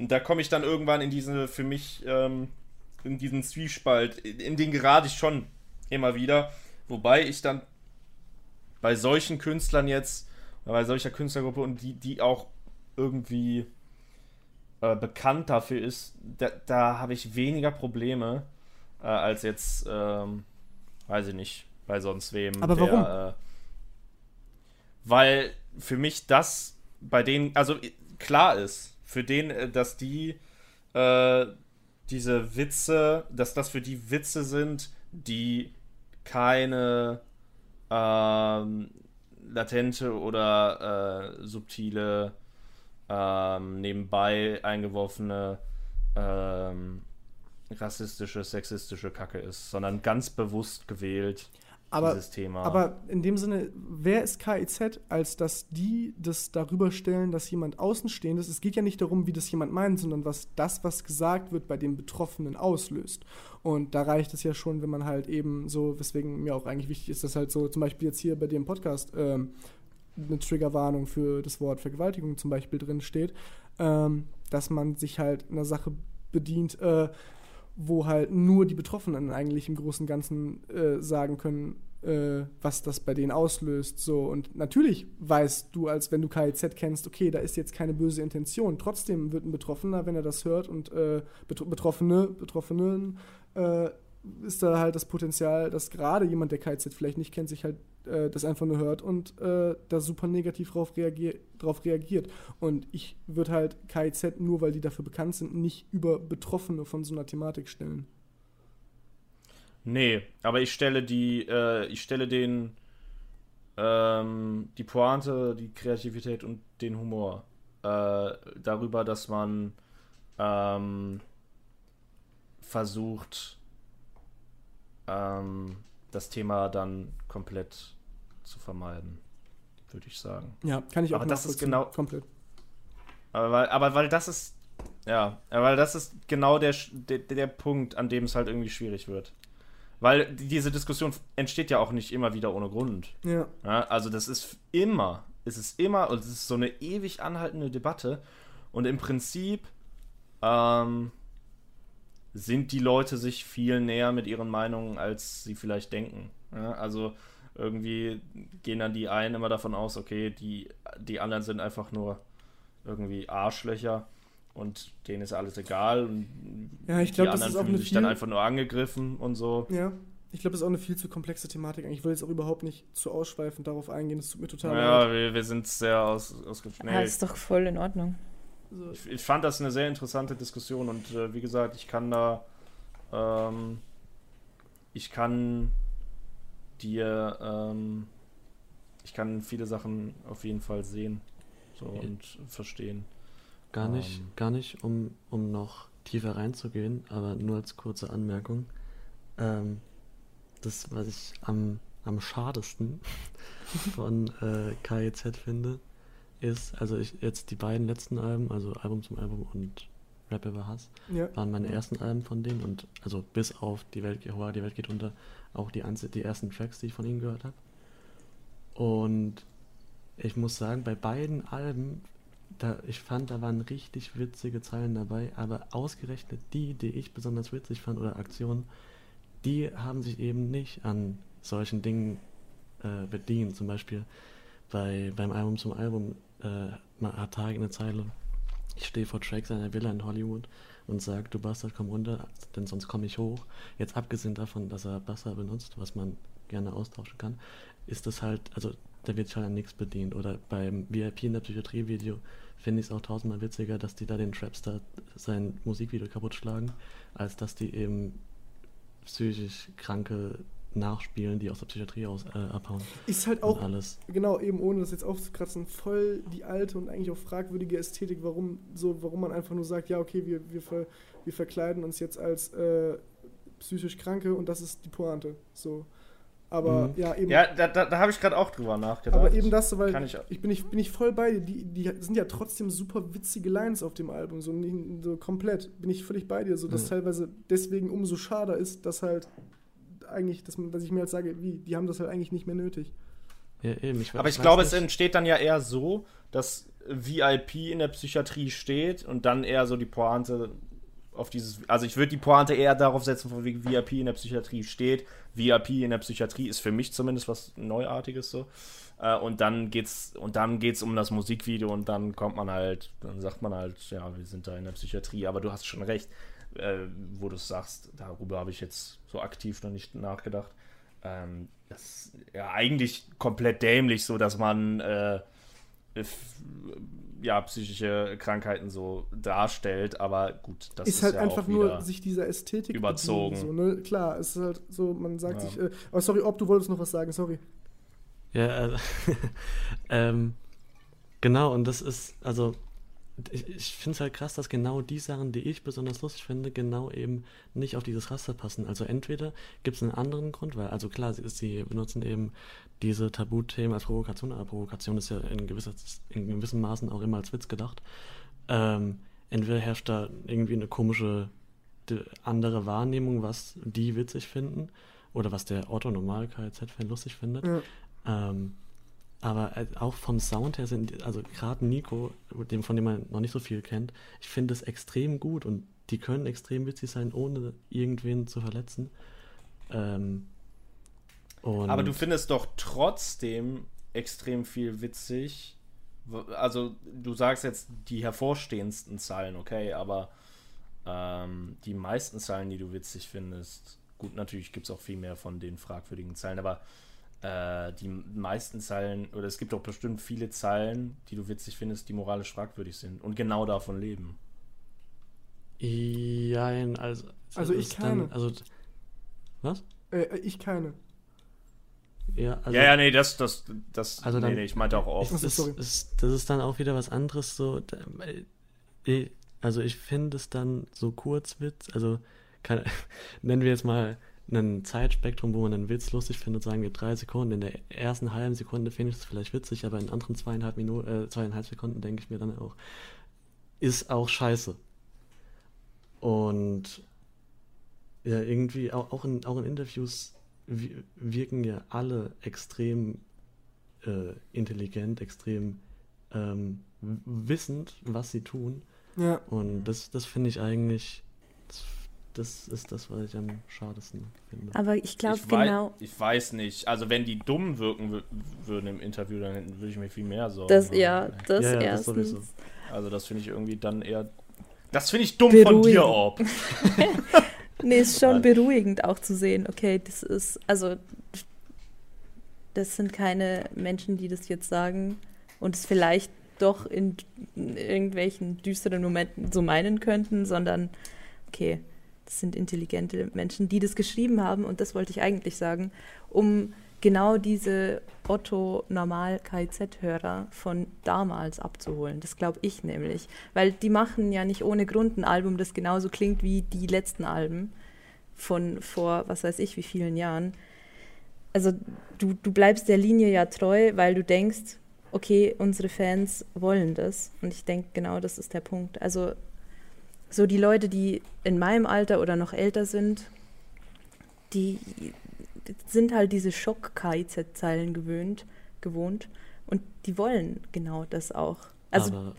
äh, da komme ich dann irgendwann in diese, für mich, ähm, in diesen Zwiespalt, in, den gerate ich schon immer wieder. Wobei ich dann bei solchen Künstlern jetzt, bei solcher Künstlergruppe und die, die auch irgendwie äh, bekannt dafür ist, da, da habe ich weniger Probleme äh, als jetzt, ähm, weiß ich nicht, bei sonst wem. Aber der, warum? Äh, weil für mich das bei denen, also klar ist, für den, äh, dass die äh, diese Witze, dass das für die Witze sind, die keine ähm, latente oder äh, subtile ähm, nebenbei eingeworfene ähm, rassistische, sexistische Kacke ist, sondern ganz bewusst gewählt Aber, dieses Thema. aber in dem Sinne, wer ist KIZ, als dass die das darüber stellen, dass jemand Außenstehendes, es geht ja nicht darum, wie das jemand meint, sondern was das, was gesagt wird, bei dem Betroffenen auslöst. Und da reicht es ja schon, wenn man halt eben so, weswegen mir auch eigentlich wichtig ist, dass halt so zum Beispiel jetzt hier bei dem Podcast ähm, eine Triggerwarnung für das Wort Vergewaltigung zum Beispiel drin steht, ähm, dass man sich halt einer Sache bedient, äh, wo halt nur die Betroffenen eigentlich im Großen und Ganzen äh, sagen können, äh, was das bei denen auslöst. So, und natürlich weißt du, als wenn du KIZ kennst, okay, da ist jetzt keine böse Intention. Trotzdem wird ein Betroffener, wenn er das hört und äh, Betroffene, Betroffenen, äh, ist da halt das Potenzial, dass gerade jemand, der KIZ vielleicht nicht kennt, sich halt äh, das einfach nur hört und äh, da super negativ drauf, reagier drauf reagiert. Und ich würde halt KIZ, nur weil die dafür bekannt sind, nicht über Betroffene von so einer Thematik stellen. Nee, aber ich stelle die, äh, ich stelle den, ähm, die Pointe, die Kreativität und den Humor äh, darüber, dass man ähm, versucht, ähm, das Thema dann komplett zu vermeiden, würde ich sagen. Ja, kann ich auch Aber das ist genau komplett. Aber weil, aber weil das ist, ja, weil das ist genau der, der, der Punkt, an dem es halt irgendwie schwierig wird. Weil diese Diskussion entsteht ja auch nicht immer wieder ohne Grund. Ja. ja also das ist immer, es ist immer, und es ist so eine ewig anhaltende Debatte. Und im Prinzip ähm, sind die Leute sich viel näher mit ihren Meinungen, als sie vielleicht denken. Ja, also irgendwie gehen dann die einen immer davon aus, okay, die, die anderen sind einfach nur irgendwie Arschlöcher und denen ist alles egal. Und ja, ich glaube, das ist auch eine sich viel... dann einfach nur angegriffen und so. Ja, ich glaube, das ist auch eine viel zu komplexe Thematik. Ich will jetzt auch überhaupt nicht zu ausschweifend darauf eingehen. Das tut mir total leid. Ja, wir, wir, sind sehr aus, ausgeschlossen. Nee. Das ist doch voll in Ordnung. Ich, ich, fand das eine sehr interessante Diskussion und äh, wie gesagt, ich kann da, ähm, ich kann dir, ähm, ich kann viele Sachen auf jeden Fall sehen so, und verstehen. Gar nicht, ähm, gar nicht, um, um noch tiefer reinzugehen, aber nur als kurze Anmerkung. Ähm, das, was ich am, am schadesten von äh, KIZ finde, ist, also ich jetzt die beiden letzten Alben, also Album zum Album und Rap über Hass, ja. waren meine ersten Alben von denen und also bis auf die Welt, Hoa, die Welt geht unter, auch die, die ersten Tracks, die ich von ihnen gehört habe. Und ich muss sagen, bei beiden Alben da, ich fand, da waren richtig witzige Zeilen dabei, aber ausgerechnet die, die ich besonders witzig fand oder Aktionen, die haben sich eben nicht an solchen Dingen äh, bedient. Zum Beispiel bei, beim Album zum Album äh, hat Tarek eine Zeile, ich stehe vor Tracks seiner Villa in Hollywood und sage, du Bastard, komm runter, denn sonst komme ich hoch. Jetzt abgesehen davon, dass er Bastard benutzt, was man gerne austauschen kann, ist das halt, also da wird schon an nichts bedient. Oder beim VIP in der Psychiatrie-Video finde ich es auch tausendmal witziger, dass die da den Trapstar sein Musikvideo kaputt schlagen, als dass die eben psychisch Kranke nachspielen, die aus der Psychiatrie aus äh, abhauen. Ist halt auch, alles. genau, eben ohne das jetzt aufzukratzen, voll die alte und eigentlich auch fragwürdige Ästhetik, warum so, warum man einfach nur sagt, ja, okay, wir, wir, ver, wir verkleiden uns jetzt als äh, psychisch Kranke und das ist die Pointe. So. Aber mhm. ja, eben. Ja, da, da, da habe ich gerade auch drüber nachgedacht. Aber eben das, weil ich, ich, bin, ich bin ich voll bei dir. Die, die sind ja trotzdem super witzige Lines auf dem Album. So, so komplett. Bin ich völlig bei dir. So, dass mhm. teilweise deswegen umso schade ist, dass halt eigentlich, dass, man, dass ich mir halt sage, wie, die haben das halt eigentlich nicht mehr nötig. Ja, eben. Ich, Aber ich glaube, es entsteht dann ja eher so, dass VIP in der Psychiatrie steht und dann eher so die Pointe auf dieses, also ich würde die Pointe eher darauf setzen, wo VIP in der Psychiatrie steht. VIP in der Psychiatrie ist für mich zumindest was Neuartiges so. Äh, und dann geht's, und dann geht's um das Musikvideo und dann kommt man halt, dann sagt man halt, ja, wir sind da in der Psychiatrie, aber du hast schon recht, äh, wo du es sagst, darüber habe ich jetzt so aktiv noch nicht nachgedacht. Ähm, das ist ja eigentlich komplett dämlich, so dass man äh, ja, psychische Krankheiten so darstellt, aber gut, das ist, ist halt ja einfach nur sich dieser Ästhetik überzogen. so, ne? Klar, es ist halt so, man sagt ja. sich, äh, oh, sorry, ob du wolltest noch was sagen, sorry. Ja, äh, ähm, genau, und das ist, also ich, ich finde es halt krass, dass genau die Sachen, die ich besonders lustig finde, genau eben nicht auf dieses Raster passen. Also entweder gibt es einen anderen Grund, weil, also klar, sie, sie benutzen eben diese Tabuthemen als Provokation, aber Provokation ist ja in, gewisser, in gewissen Maßen auch immer als Witz gedacht. Ähm, entweder herrscht da irgendwie eine komische andere Wahrnehmung, was die witzig finden oder was der Otto Normal KZ-Fan lustig findet. Ja. Ähm, aber äh, auch vom Sound her sind, also gerade Nico, dem, von dem man noch nicht so viel kennt, ich finde es extrem gut und die können extrem witzig sein, ohne irgendwen zu verletzen. Ähm, Aber du findest doch trotzdem extrem viel witzig. Also, du sagst jetzt die hervorstehendsten Zeilen, okay, aber ähm, die meisten Zeilen, die du witzig findest, gut, natürlich gibt es auch viel mehr von den fragwürdigen Zeilen, aber äh, die meisten Zeilen, oder es gibt doch bestimmt viele Zeilen, die du witzig findest, die moralisch fragwürdig sind und genau davon leben. Jein, also. Also ich ist dann- keine. Also, was? Äh, ich keine. Ja, also. ja, ja, nee, das, das, das, Also nee, dann- nee, ich meinte auch oft. Es Achso, ist, das ist dann auch wieder was anderes. So, da- äh, also ich finde es dann so Kurzwitz, also kann, nennen wir jetzt mal ein Zeitspektrum, wo man einen Witz lustig findet, sagen wir drei Sekunden. In der ersten halben Sekunde finde ich es vielleicht witzig, aber in anderen zweieinhalb Minuten, äh, zweieinhalb Sekunden denke ich mir dann auch, ist auch scheiße. Und ja, irgendwie auch, auch, in, auch in Interviews wi- wirken ja alle extrem äh, intelligent, extrem ähm, wissend, was sie tun. Ja. Und das, das finde ich eigentlich, das, das ist das, was ich am schadesten finde. Aber ich glaube ich, wei- genau, ich weiß nicht. Also, wenn die dumm wirken wür- würden im Interview, dann würde ich mir viel mehr Sorgen das, ja, das Ja, ja, das erstens. sowieso. Also, das finde ich irgendwie dann eher. Das finde ich dumm von dir, Beruhigend. Orb. Nee, ist schon beruhigend auch zu sehen, okay, das ist, also, das sind keine Menschen, die das jetzt sagen und es vielleicht doch in, in irgendwelchen düsteren Momenten so meinen könnten, sondern, okay, das sind intelligente Menschen, die das geschrieben haben und das wollte ich eigentlich sagen, um genau diese Otto-Normal-KZ-Hörer von damals abzuholen. Das glaube ich nämlich. Weil die machen ja nicht ohne Grund ein Album, das genauso klingt wie die letzten Alben von vor, was weiß ich, wie vielen Jahren. Also du, du bleibst der Linie ja treu, weil du denkst, okay, unsere Fans wollen das. Und ich denke, genau das ist der Punkt. Also so die Leute, die in meinem Alter oder noch älter sind, die sind halt diese Schock-KIZ-Zeilen gewöhnt, gewohnt und die wollen genau das auch. Also aber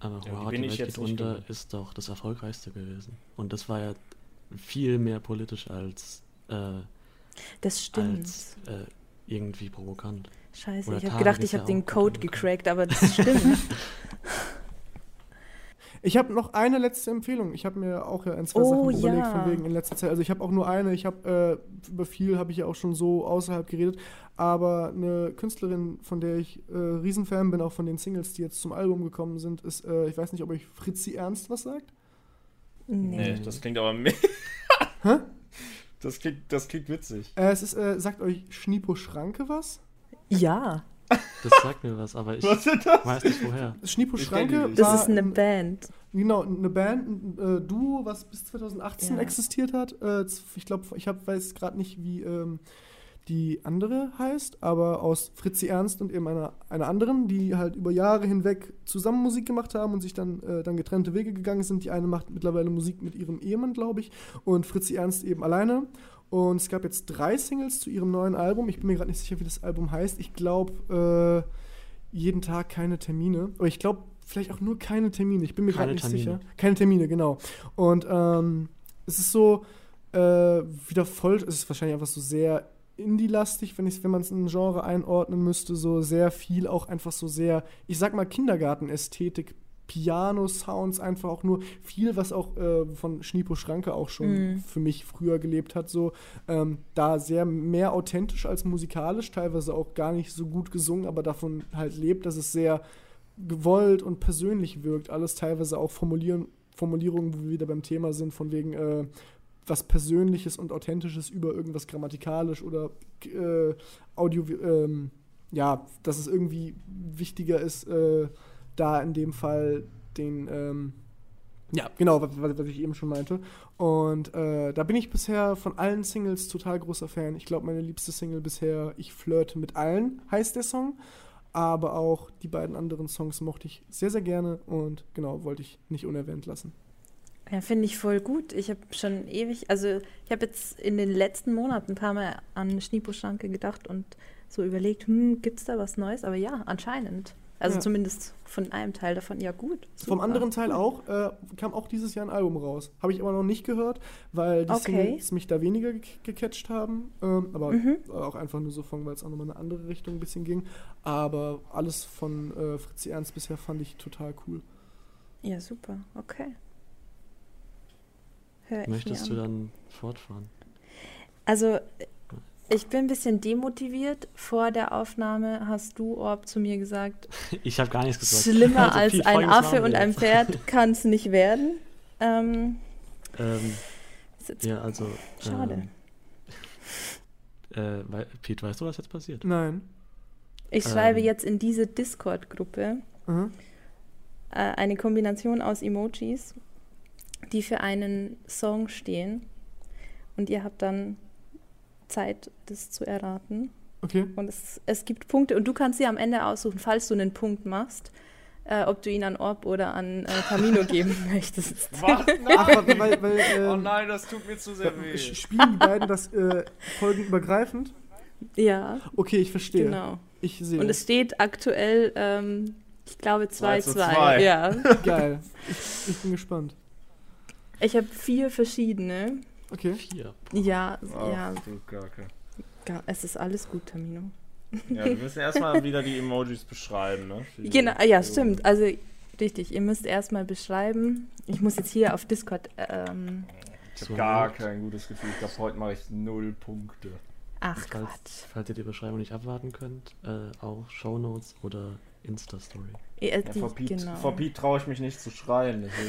aber Ja, bin die ich Welt jetzt geht unter ist doch das erfolgreichste gewesen. Und das war ja viel mehr politisch als, äh, das stimmt. als äh, irgendwie provokant. Scheiße, oder ich habe gedacht, ich habe den Code gecrackt, aber das stimmt. Ich habe noch eine letzte Empfehlung. Ich habe mir auch ja ein, zwei Oh, Sachen überlegt ja. von wegen in letzter Zeit. Also ich habe auch nur eine. Ich habe äh, über viel habe ich ja auch schon so außerhalb geredet. Aber eine Künstlerin, von der ich äh, Riesenfan bin, auch von den Singles, die jetzt zum Album gekommen sind, ist, äh, ich weiß nicht, ob euch Fritzi Ernst was sagt. Nee, das klingt aber. me- Hä? Das klingt, das klingt witzig. Äh, es ist, äh, sagt euch Schnipo Schranke was? Ja, Das sagt mir was, aber ich Was ist das? weiß nicht woher. Schnipo Schranke das ist eine ein- Band. Genau, eine Band, ein äh, Duo, was bis 2018 Ja. existiert hat. Äh, ich glaube, ich hab, weiß gerade nicht, wie ähm, die andere heißt, aber aus Fritzi Ernst und eben einer, einer anderen, die halt über Jahre hinweg zusammen Musik gemacht haben und sich dann, äh, dann getrennte Wege gegangen sind. Die eine macht mittlerweile Musik mit ihrem Ehemann, glaube ich, und Fritzi Ernst eben alleine. Und es gab jetzt drei Singles zu ihrem neuen Album. Ich bin mir gerade nicht sicher, wie das Album heißt. Ich glaube, äh, jeden Tag keine Termine. Aber ich glaube, vielleicht auch nur keine Termine. Ich bin mir gerade nicht Termine. sicher. Keine Termine, genau. Und ähm, es ist so äh, wieder voll, es ist wahrscheinlich einfach so sehr Indie-lastig, wenn, wenn man es in ein Genre einordnen müsste, so sehr viel auch einfach so sehr, ich sag mal, Kindergarten-Ästhetik, Piano-Sounds, einfach auch nur viel, was auch äh, von Schnipo Schranke auch schon Mhm. für mich früher gelebt hat, so ähm, da sehr mehr authentisch als musikalisch, teilweise auch gar nicht so gut gesungen, aber davon halt lebt, dass es sehr gewollt und persönlich wirkt. Alles teilweise auch Formulieren, Formulierungen, wo wir wieder beim Thema sind, von wegen äh, was Persönliches und Authentisches über irgendwas grammatikalisch oder äh, Audio, ähm, ja, dass es irgendwie wichtiger ist, äh, da in dem Fall den, ähm, ja, genau, was, was ich eben schon meinte. Und äh, da bin ich bisher von allen Singles total großer Fan. Ich glaube, meine liebste Single bisher, Ich flirte mit allen, heißt der Song. Aber auch die beiden anderen Songs mochte ich sehr, sehr gerne und genau, wollte ich nicht unerwähnt lassen. Ja, finde ich voll gut. Ich habe schon ewig, also ich habe jetzt in den letzten Monaten ein paar Mal an Schnipo-Schranke gedacht und so überlegt, hm, gibt es da was Neues? Aber ja, anscheinend. Also Ja. zumindest von einem Teil davon. Ja, gut. Vom super. anderen Teil auch, äh, kam auch dieses Jahr ein Album raus. Habe ich aber noch nicht gehört, weil die Okay. Singles mich da weniger ge gecatcht haben. Ähm, aber Mhm. auch einfach nur so von, weil es auch nochmal in eine andere Richtung ein bisschen ging. Aber alles von äh, Fritzi Ernst bisher fand ich total cool. Ja, super. Okay. Hör ich mir Möchtest an. du dann fortfahren? Also, ich bin ein bisschen demotiviert. Vor der Aufnahme hast du, Orb, zu mir gesagt, Ich habe gar nichts gesagt. schlimmer Also, als ein Affe und ein. Pferd kann es nicht werden. Ähm, Ähm, ja, also. schade. Ähm, äh, Piet, weißt du, was jetzt passiert? Nein. Ich schreibe ähm, jetzt in diese Discord-Gruppe Aha. äh, eine Kombination aus Emojis, die für einen Song stehen. Und ihr habt dann Zeit, das zu erraten. Okay. Und es, es gibt Punkte und du kannst dir am Ende aussuchen, falls du einen Punkt machst, äh, ob du ihn an Orb oder an äh, Camino geben möchtest. Was? Ach, weil, weil, Oh ähm, nein, das tut mir zu sehr weh. spielen die beiden das äh, folgenübergreifend? Ja, Okay, ich verstehe. genau. Ich sehe. Und es steht aktuell, ähm, ich glaube, 2-2. zu zwei. Ja. Geil. Ich, ich bin gespannt. Ich habe vier verschiedene. Okay. Vier. Ja, Ach, ja, du Kacke. ga- es ist alles gut, Tamino. Ja, wir müssen erstmal wieder die Emojis beschreiben, ne? Für Genau, ja, stimmt. Also richtig, ihr müsst erstmal beschreiben. Ich muss jetzt hier auf Discord. Ähm, Ich habe gar gut. kein gutes Gefühl. Ich glaube, heute mache ich null Punkte. ach falls, Quatsch. falls ihr die Beschreibung nicht abwarten könnt, äh, auch Shownotes oder Insta-Story. Ja, die- vor Pete, genau. traue ich mich nicht zu schreien.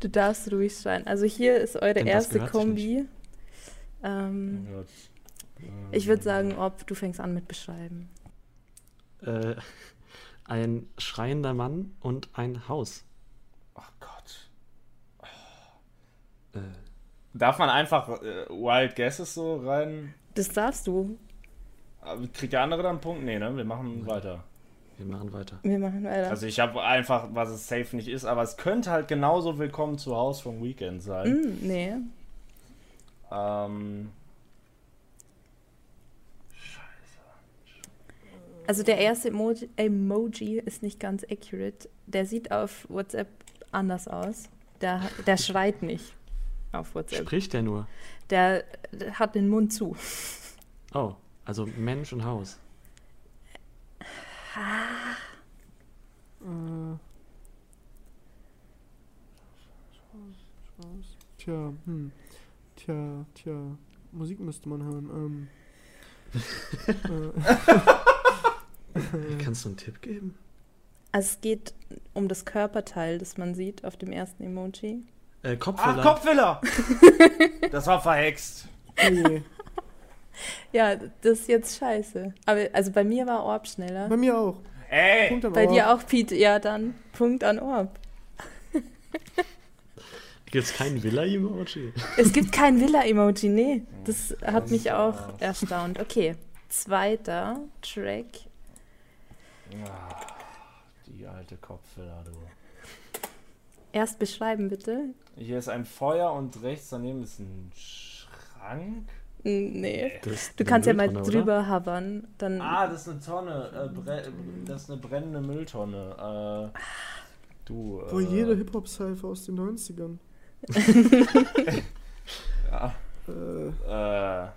Du darfst ruhig schreien. Also hier ist eure Denn erste Kombi. Ähm, Ja, ich würde sagen, ob du fängst an mit beschreiben. Äh, ein schreiender Mann und ein Haus. Ach Gott. Äh, Darf man einfach äh, Wild Guesses so rein? Das darfst du. Kriegt der andere dann einen Punkt? Nee, ne? Wir machen weiter. wir machen weiter. Wir machen weiter. Also ich habe einfach, was es safe nicht ist, aber es könnte halt genauso Willkommen zu Haus vom Weekend sein. Mm, nee. Ähm, Also der erste Emoji, Emoji ist nicht ganz accurate. Der sieht auf WhatsApp anders aus. Der, der schreit nicht auf WhatsApp. Spricht der nur? Der, der hat den Mund zu. Oh, also Mensch und Haus. Äh, Tja, hm. Tja, tja. Musik müsste man hören. Ähm. äh, Kannst du einen Tipp geben? Also es geht um das Körperteil, das man sieht auf dem ersten Emoji. Äh, Kopfhörer. Ach, Kopfhörer! das war verhext. nee. Ja, das ist jetzt scheiße. Aber also bei mir war Orb schneller. Bei mir auch. Ey! Punkt an Bei Orb. dir auch, Pete. Ja, dann Punkt an Orb. Gibt es kein Villa-Emoji? Es gibt kein Villa-Emoji, nee. Das hat mich auch erstaunt. Okay, zweiter Track. Ah, Die alte Kopfhörer, du. Erst beschreiben, bitte. Hier ist ein Feuer und rechts daneben ist ein Schrank. Mm, Nee. Das Du kannst ja mal Mülltonne, oder? drüber hovern. Dann Ah, das ist eine Tonne. Äh, das ist eine brennende Mülltonne. Äh, du. Äh, Boah, jede Hip-Hop-Cypher aus den 90ern. Ja. Äh, Äh,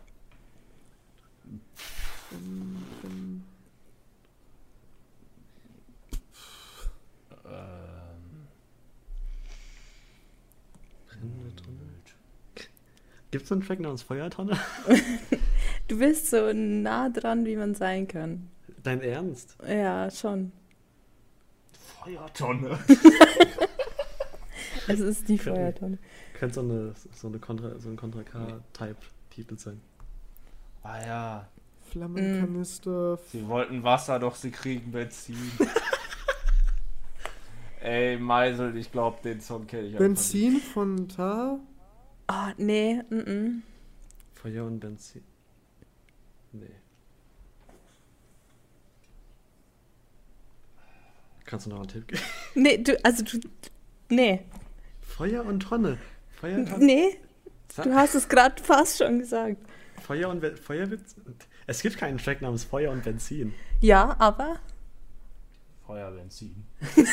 ähm, ähm, Brennende Tonne. Gibt es einen Track namens Feuertonne? du bist so nah dran, wie man sein kann. Dein Ernst? Ja, schon. Feuertonne. Es ist die Kann- Feuertonne. Könnte so, eine, so, eine Contra, so ein Contra-K-Type-Titel sein. Ah ja. Flammenkanister. Sie wollten Wasser, doch sie kriegen Benzin. Ey, Meisel, ich glaube, den Song kenne ich Benzin von Taha. Oh, nee, mm -mm. Feuer und Benzin. Nee. Kannst du noch einen Tipp geben? Nee, du, also du, nee, Feuer und Tonne. Feuer und Tonne. nee, du hast es gerade fast schon gesagt. Feuer und Be- Feuerwitz. Es gibt keinen Track namens Feuer und Benzin. Ja, aber Feuer, Benzin.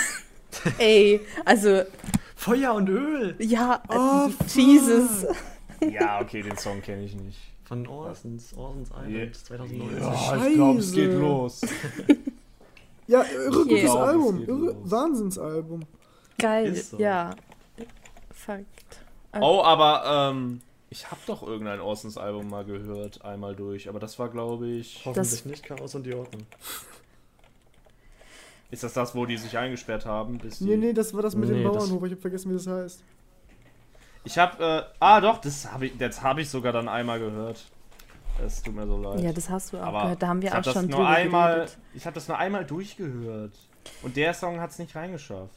Ey, also, Feuer und Öl! ja, Oh, also, Jesus. Ja, okay, den Song kenne ich nicht. Von Orsons, Orsons Island Ja. 2019. Ja. ich glaub, es geht los. Ja, irre gutes Ich glaub, es Album. Irre. Wahnsinnsalbum. Geil, so. ja. Fakt. Oh, aber ähm, ich habe doch irgendein Orsons Album mal gehört, einmal durch. Aber das war, glaube ich. Hoffentlich nicht Chaos und die Ordnung. Ist das das, wo die sich eingesperrt haben? Bis die... Nee, nee, das war das mit Nee, dem das- Bauernhof. Ich hab vergessen, wie das heißt. Ich habe, äh, ah doch, das habe ich, das habe ich sogar dann einmal gehört. Es tut mir so leid. Ja, das hast du auch aber gehört. Da haben wir ich auch hab das schon nur drüber einmal, geredet. Ich habe das nur einmal durchgehört. Und der Song hat es nicht reingeschafft.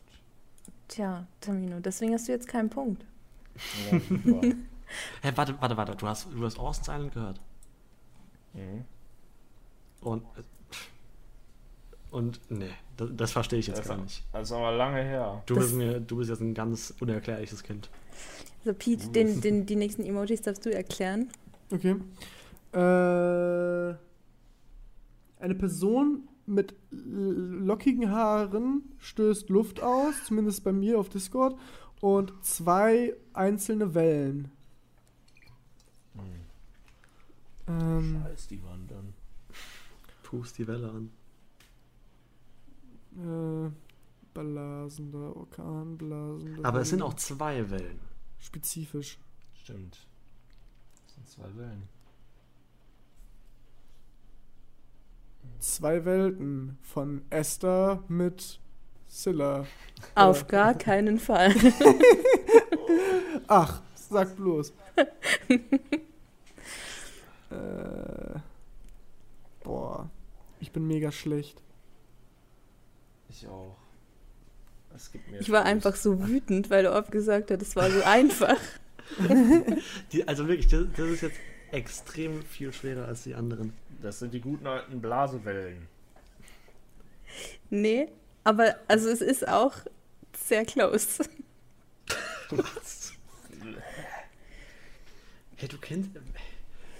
Tja, Tamino, deswegen hast du jetzt keinen Punkt. Ja. Hä, warte, warte, warte. Du hast, du hast Orsons Island gehört. mhm. Und. Und, nee, das, das verstehe ich jetzt das, gar nicht. das ist aber lange her. Du Das- bist, mir, du bist jetzt ein ganz unerklärliches Kind. Also Pete, den, den, die nächsten Emojis darfst du erklären. Okay. Äh, eine Person mit lockigen Haaren stößt Luft aus, zumindest bei mir auf Discord, und zwei einzelne Wellen. Ähm, Scheiß die waren dann. Pust die Welle an. Äh, blasender Orkan, blasender. Aber es sind auch zwei Wellen. spezifisch. Stimmt. Das sind zwei Wellen. Zwei Welten von Esther mit Scylla. Auf gar keinen Fall. Ach, sag bloß. äh, boah, ich bin mega schlecht. Ich auch. Es gibt mir Ich war Trost. einfach so wütend, weil du oft gesagt hast, es war so einfach. Die, also wirklich, das, das ist jetzt extrem viel schwerer als die anderen. Das sind die guten alten Blasewellen. Nee, aber also es ist auch sehr close. Was? Hey, du kennst.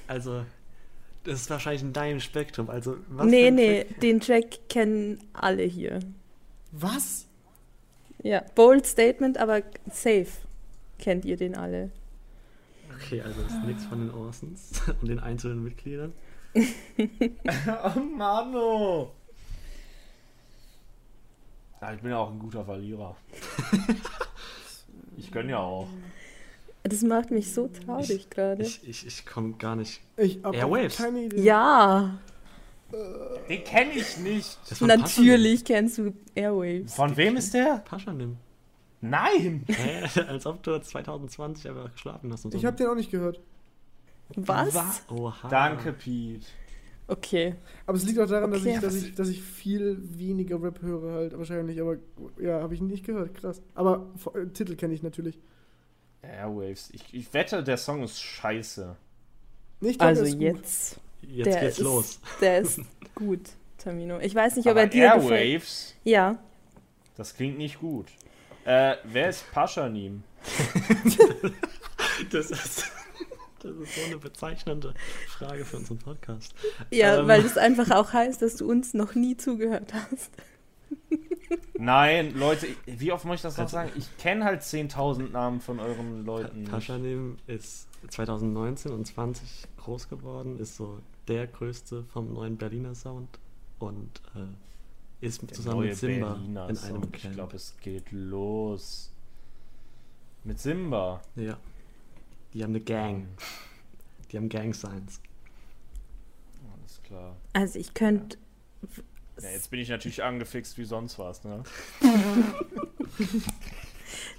Also, das ist wahrscheinlich in deinem Spektrum. Also, was nee, nee, Track- den Track kennen alle hier. Was? Ja, bold Statement, aber safe kennt ihr den alle. Okay, also ist nichts von den Orsons und den einzelnen Mitgliedern. oh Mano! Ja, ich bin ja auch ein guter Verlierer. ich gönn ja auch. Das macht mich so traurig gerade. Ich, ich, ich komme gar nicht. Ich hab Airwaves. keine Idee. Ja, Den kenne ich nicht. Natürlich kennst du Airwaves. Von wem ist der? Paschanim. Nein! Hä? Als ob du 2020 einfach geschlafen hast und so. Ich hab den auch nicht gehört. Was? Oha. Danke, Pete. Okay. Aber es liegt auch daran, Okay. dass, ich, dass, ich, dass ich viel weniger Rap höre halt wahrscheinlich. Aber ja, habe ich nicht gehört. Krass. Aber äh, Titel kenne ich natürlich. Airwaves. Ich, ich wette, der Song ist scheiße. Glaub, Also jetzt. Jetzt der geht's ist, los. Der ist gut, Tamino. Ich weiß nicht, ob Aber er dir gefällt. Airwaves, Ja. das klingt nicht gut. Äh, wer ist Paschanim? Das ist, das ist so eine bezeichnende Frage für unseren Podcast. Ja, Ähm. weil das einfach auch heißt, dass du uns noch nie zugehört hast. Nein, Leute, wie oft muss ich das noch Also- sagen? Ich kenne halt 10.000 Namen von euren Leuten. Paschanim ist 2019 und 20 groß geworden, ist so der größte vom neuen Berliner Sound und äh, ist Der zusammen mit Simba Berliner in Sound. einem Ich Camp. glaube, es geht los. Mit Simba. Ja. Die haben eine Gang. Die haben Gang Signs. Alles klar. Also ich könnte. Ja, jetzt bin ich natürlich angefixt wie sonst was, ne?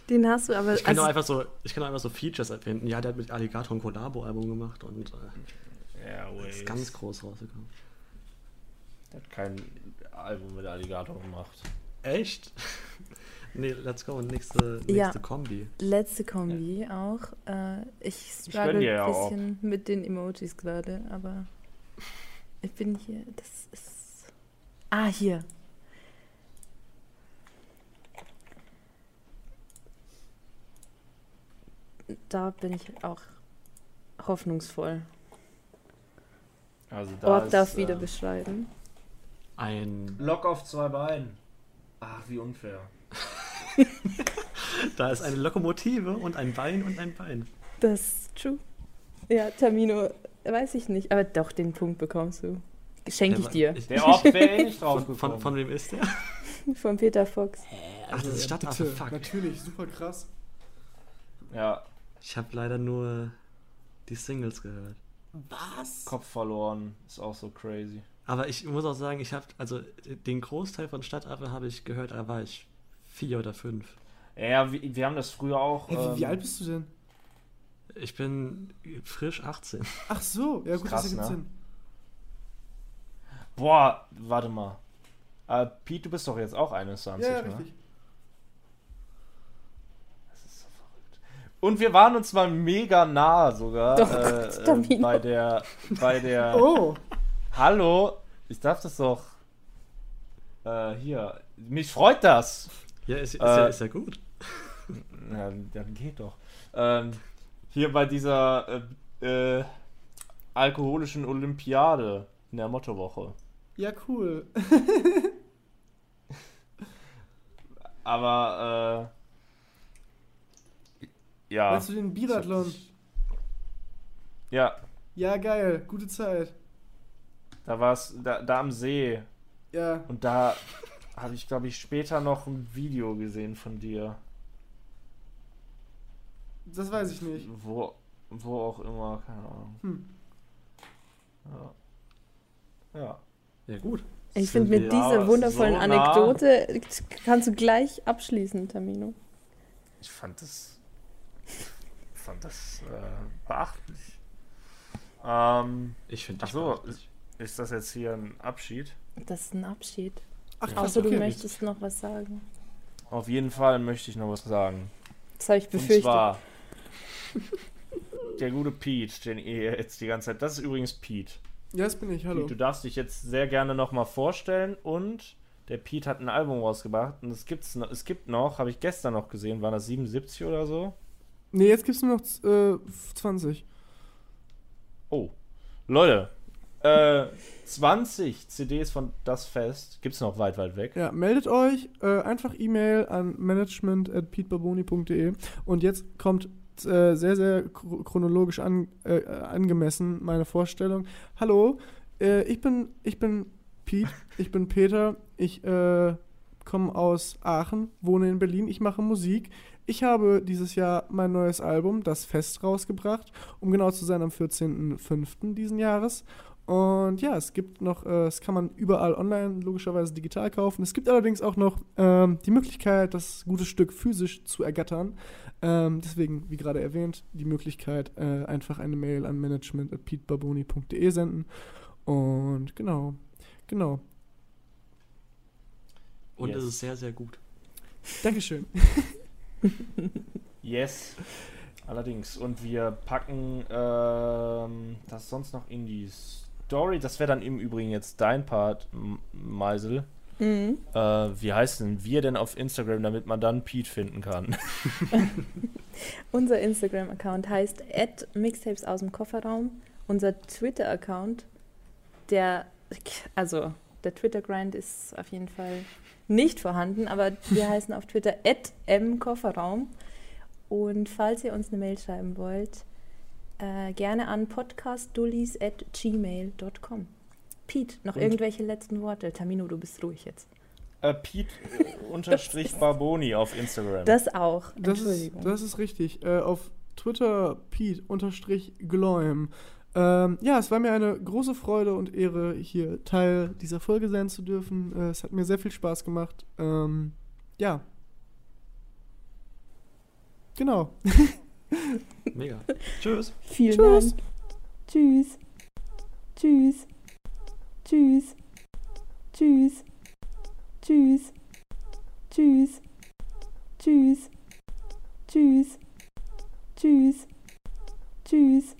Den hast du aber. Ich kann also, auch einfach so, ich kann auch einfach so Features erfinden. Ja, der hat mit Alligator ein Collabo-Album gemacht und äh, ist ganz groß rausgekommen. Der hat kein Album mit Alligator gemacht. Echt? nee, let's go. Nächste, nächste Ja. Kombi. letzte Kombi auch. Äh, ich struggle ja ein auch. bisschen mit den Emojis gerade, aber ich bin hier. Das ist. Ah, hier. Da bin ich auch hoffnungsvoll. Also Org ist, darf wieder äh, beschreiben. Ein Lock auf zwei Beinen. Ach, wie unfair. Da ist eine Lokomotive und ein Bein und ein Bein. Das ist true. Ja, Tamino, weiß ich nicht, aber doch, den Punkt bekommst du. Schenke ich dir. Ich, Der Ort wäre eh nicht drauf von, von, von wem ist der? Von Peter Fox. Ach, das ist Stadtaffe, bitte, fuck. Natürlich, super krass. Ja, Ich habe leider nur die Singles gehört. Was? Kopf verloren. Ist auch so crazy. Aber ich muss auch sagen, ich habe, also den Großteil von Stadtaffe habe ich gehört, da war ich vier oder fünf. Ja, wir, wir haben das früher auch. Hey, wie, wie ähm, alt bist du denn? Ich bin frisch 18. Ach so, ja gut, Krass, das ergibt ne? Sinn. Boah, warte mal. Äh, Pete, du bist doch jetzt auch 21, Ja, ja, ne? richtig. Das ist so verrückt. Und wir waren uns mal mega nah sogar Doch, äh, Gott, äh, bei der bei der Oh, Hallo, ich darf das doch äh, hier. Mich freut das. Ja, ist, ist, Äh, ja, ist ja gut. Ja, dann geht doch. Ähm, hier bei dieser äh, äh, alkoholischen Olympiade in der Mottowoche. ja cool. Aber äh, ja. Meinst du den Biathlon? Ja, Ja, geil, gute Zeit. da war es da, da am See. Ja, Und da habe ich, glaube ich, später noch ein Video gesehen von dir. das weiß ich nicht. Wo, wo auch immer, keine Ahnung. Hm. Ja. Ja. Ja, gut. Ich finde, mit dieser wundervollen so nah? Anekdote kannst du gleich abschließen, Tamino. Ich fand das. Ich fand das äh, beachtlich. Ähm, Ich finde Ach so, ist das jetzt hier ein Abschied? Das ist ein Abschied. Ach, Ja. Außer du okay. möchtest noch was sagen. Auf jeden Fall möchte ich noch was sagen. Das habe ich Und befürchtet. zwar der gute Pete, den ihr jetzt die ganze Zeit. Das ist übrigens Pete. Ja, das bin ich, hallo. Pete, du darfst dich jetzt sehr gerne nochmal vorstellen und der Pete hat ein Album rausgebracht und es gibt's noch, es gibt noch, habe ich gestern noch gesehen, waren das 77 oder so? Nee, jetzt gibt's nur noch äh, 20. Oh. Leute, äh, 20 CDs von Das Fest gibt's noch weit, weit weg. Ja, meldet euch, äh, einfach E-Mail an management.petebarboni.de und jetzt kommt äh, sehr, sehr chro- chronologisch an, äh, angemessen meine Vorstellung. Hallo, äh, ich bin, ich bin Pete, ich bin Peter, ich äh, komme aus Aachen, wohne in Berlin, ich mache Musik. Ich habe dieses Jahr mein neues Album, Das Fest, rausgebracht, um genau zu sein am 14.05. diesen Jahres. Und ja, es gibt noch, äh, es kann man überall online logischerweise digital kaufen. Es gibt allerdings auch noch ähm, die Möglichkeit, das gute Stück physisch zu ergattern. Ähm, deswegen, wie gerade erwähnt, die Möglichkeit, äh, einfach eine Mail an management.petebarboni.de senden. Und genau, genau. Und Yes. es ist sehr, sehr gut. Dankeschön. Yes. Allerdings. Und wir packen ähm, das sonst noch in die Story. Das wäre dann im Übrigen jetzt dein Part, M- Meisel. Mhm. Äh, wie heißt denn wir denn auf Instagram, damit man dann Pete finden kann? Unser Instagram-Account heißt mixtapes aus dem Kofferraum. Unser Twitter-Account, der, also der Twitter-Grind ist auf jeden Fall nicht vorhanden, aber wir heißen auf Twitter mkofferraum. Und falls ihr uns eine Mail schreiben wollt, äh, gerne an podcastdullies.gmail.com. Pete, noch Und- irgendwelche letzten Worte? Tamino, du bist ruhig jetzt. Äh, Pete unterstrich Barboni auf Instagram. Das auch. Das ist, das ist richtig. Äh, auf Twitter Pete unterstrich Gloim. Ähm, ja, es war mir eine große Freude und Ehre, hier Teil dieser Folge sein zu dürfen. Äh, es hat mir sehr viel Spaß gemacht. Ähm, ja. Genau. Mega. Tschüss. Vielen Tschüss. Dank. Tschüss. Tschüss. Tschüss. Tschüss. Tschüss. Tschüss. Tschüss. Tschüss. Tschüss. Tschüss.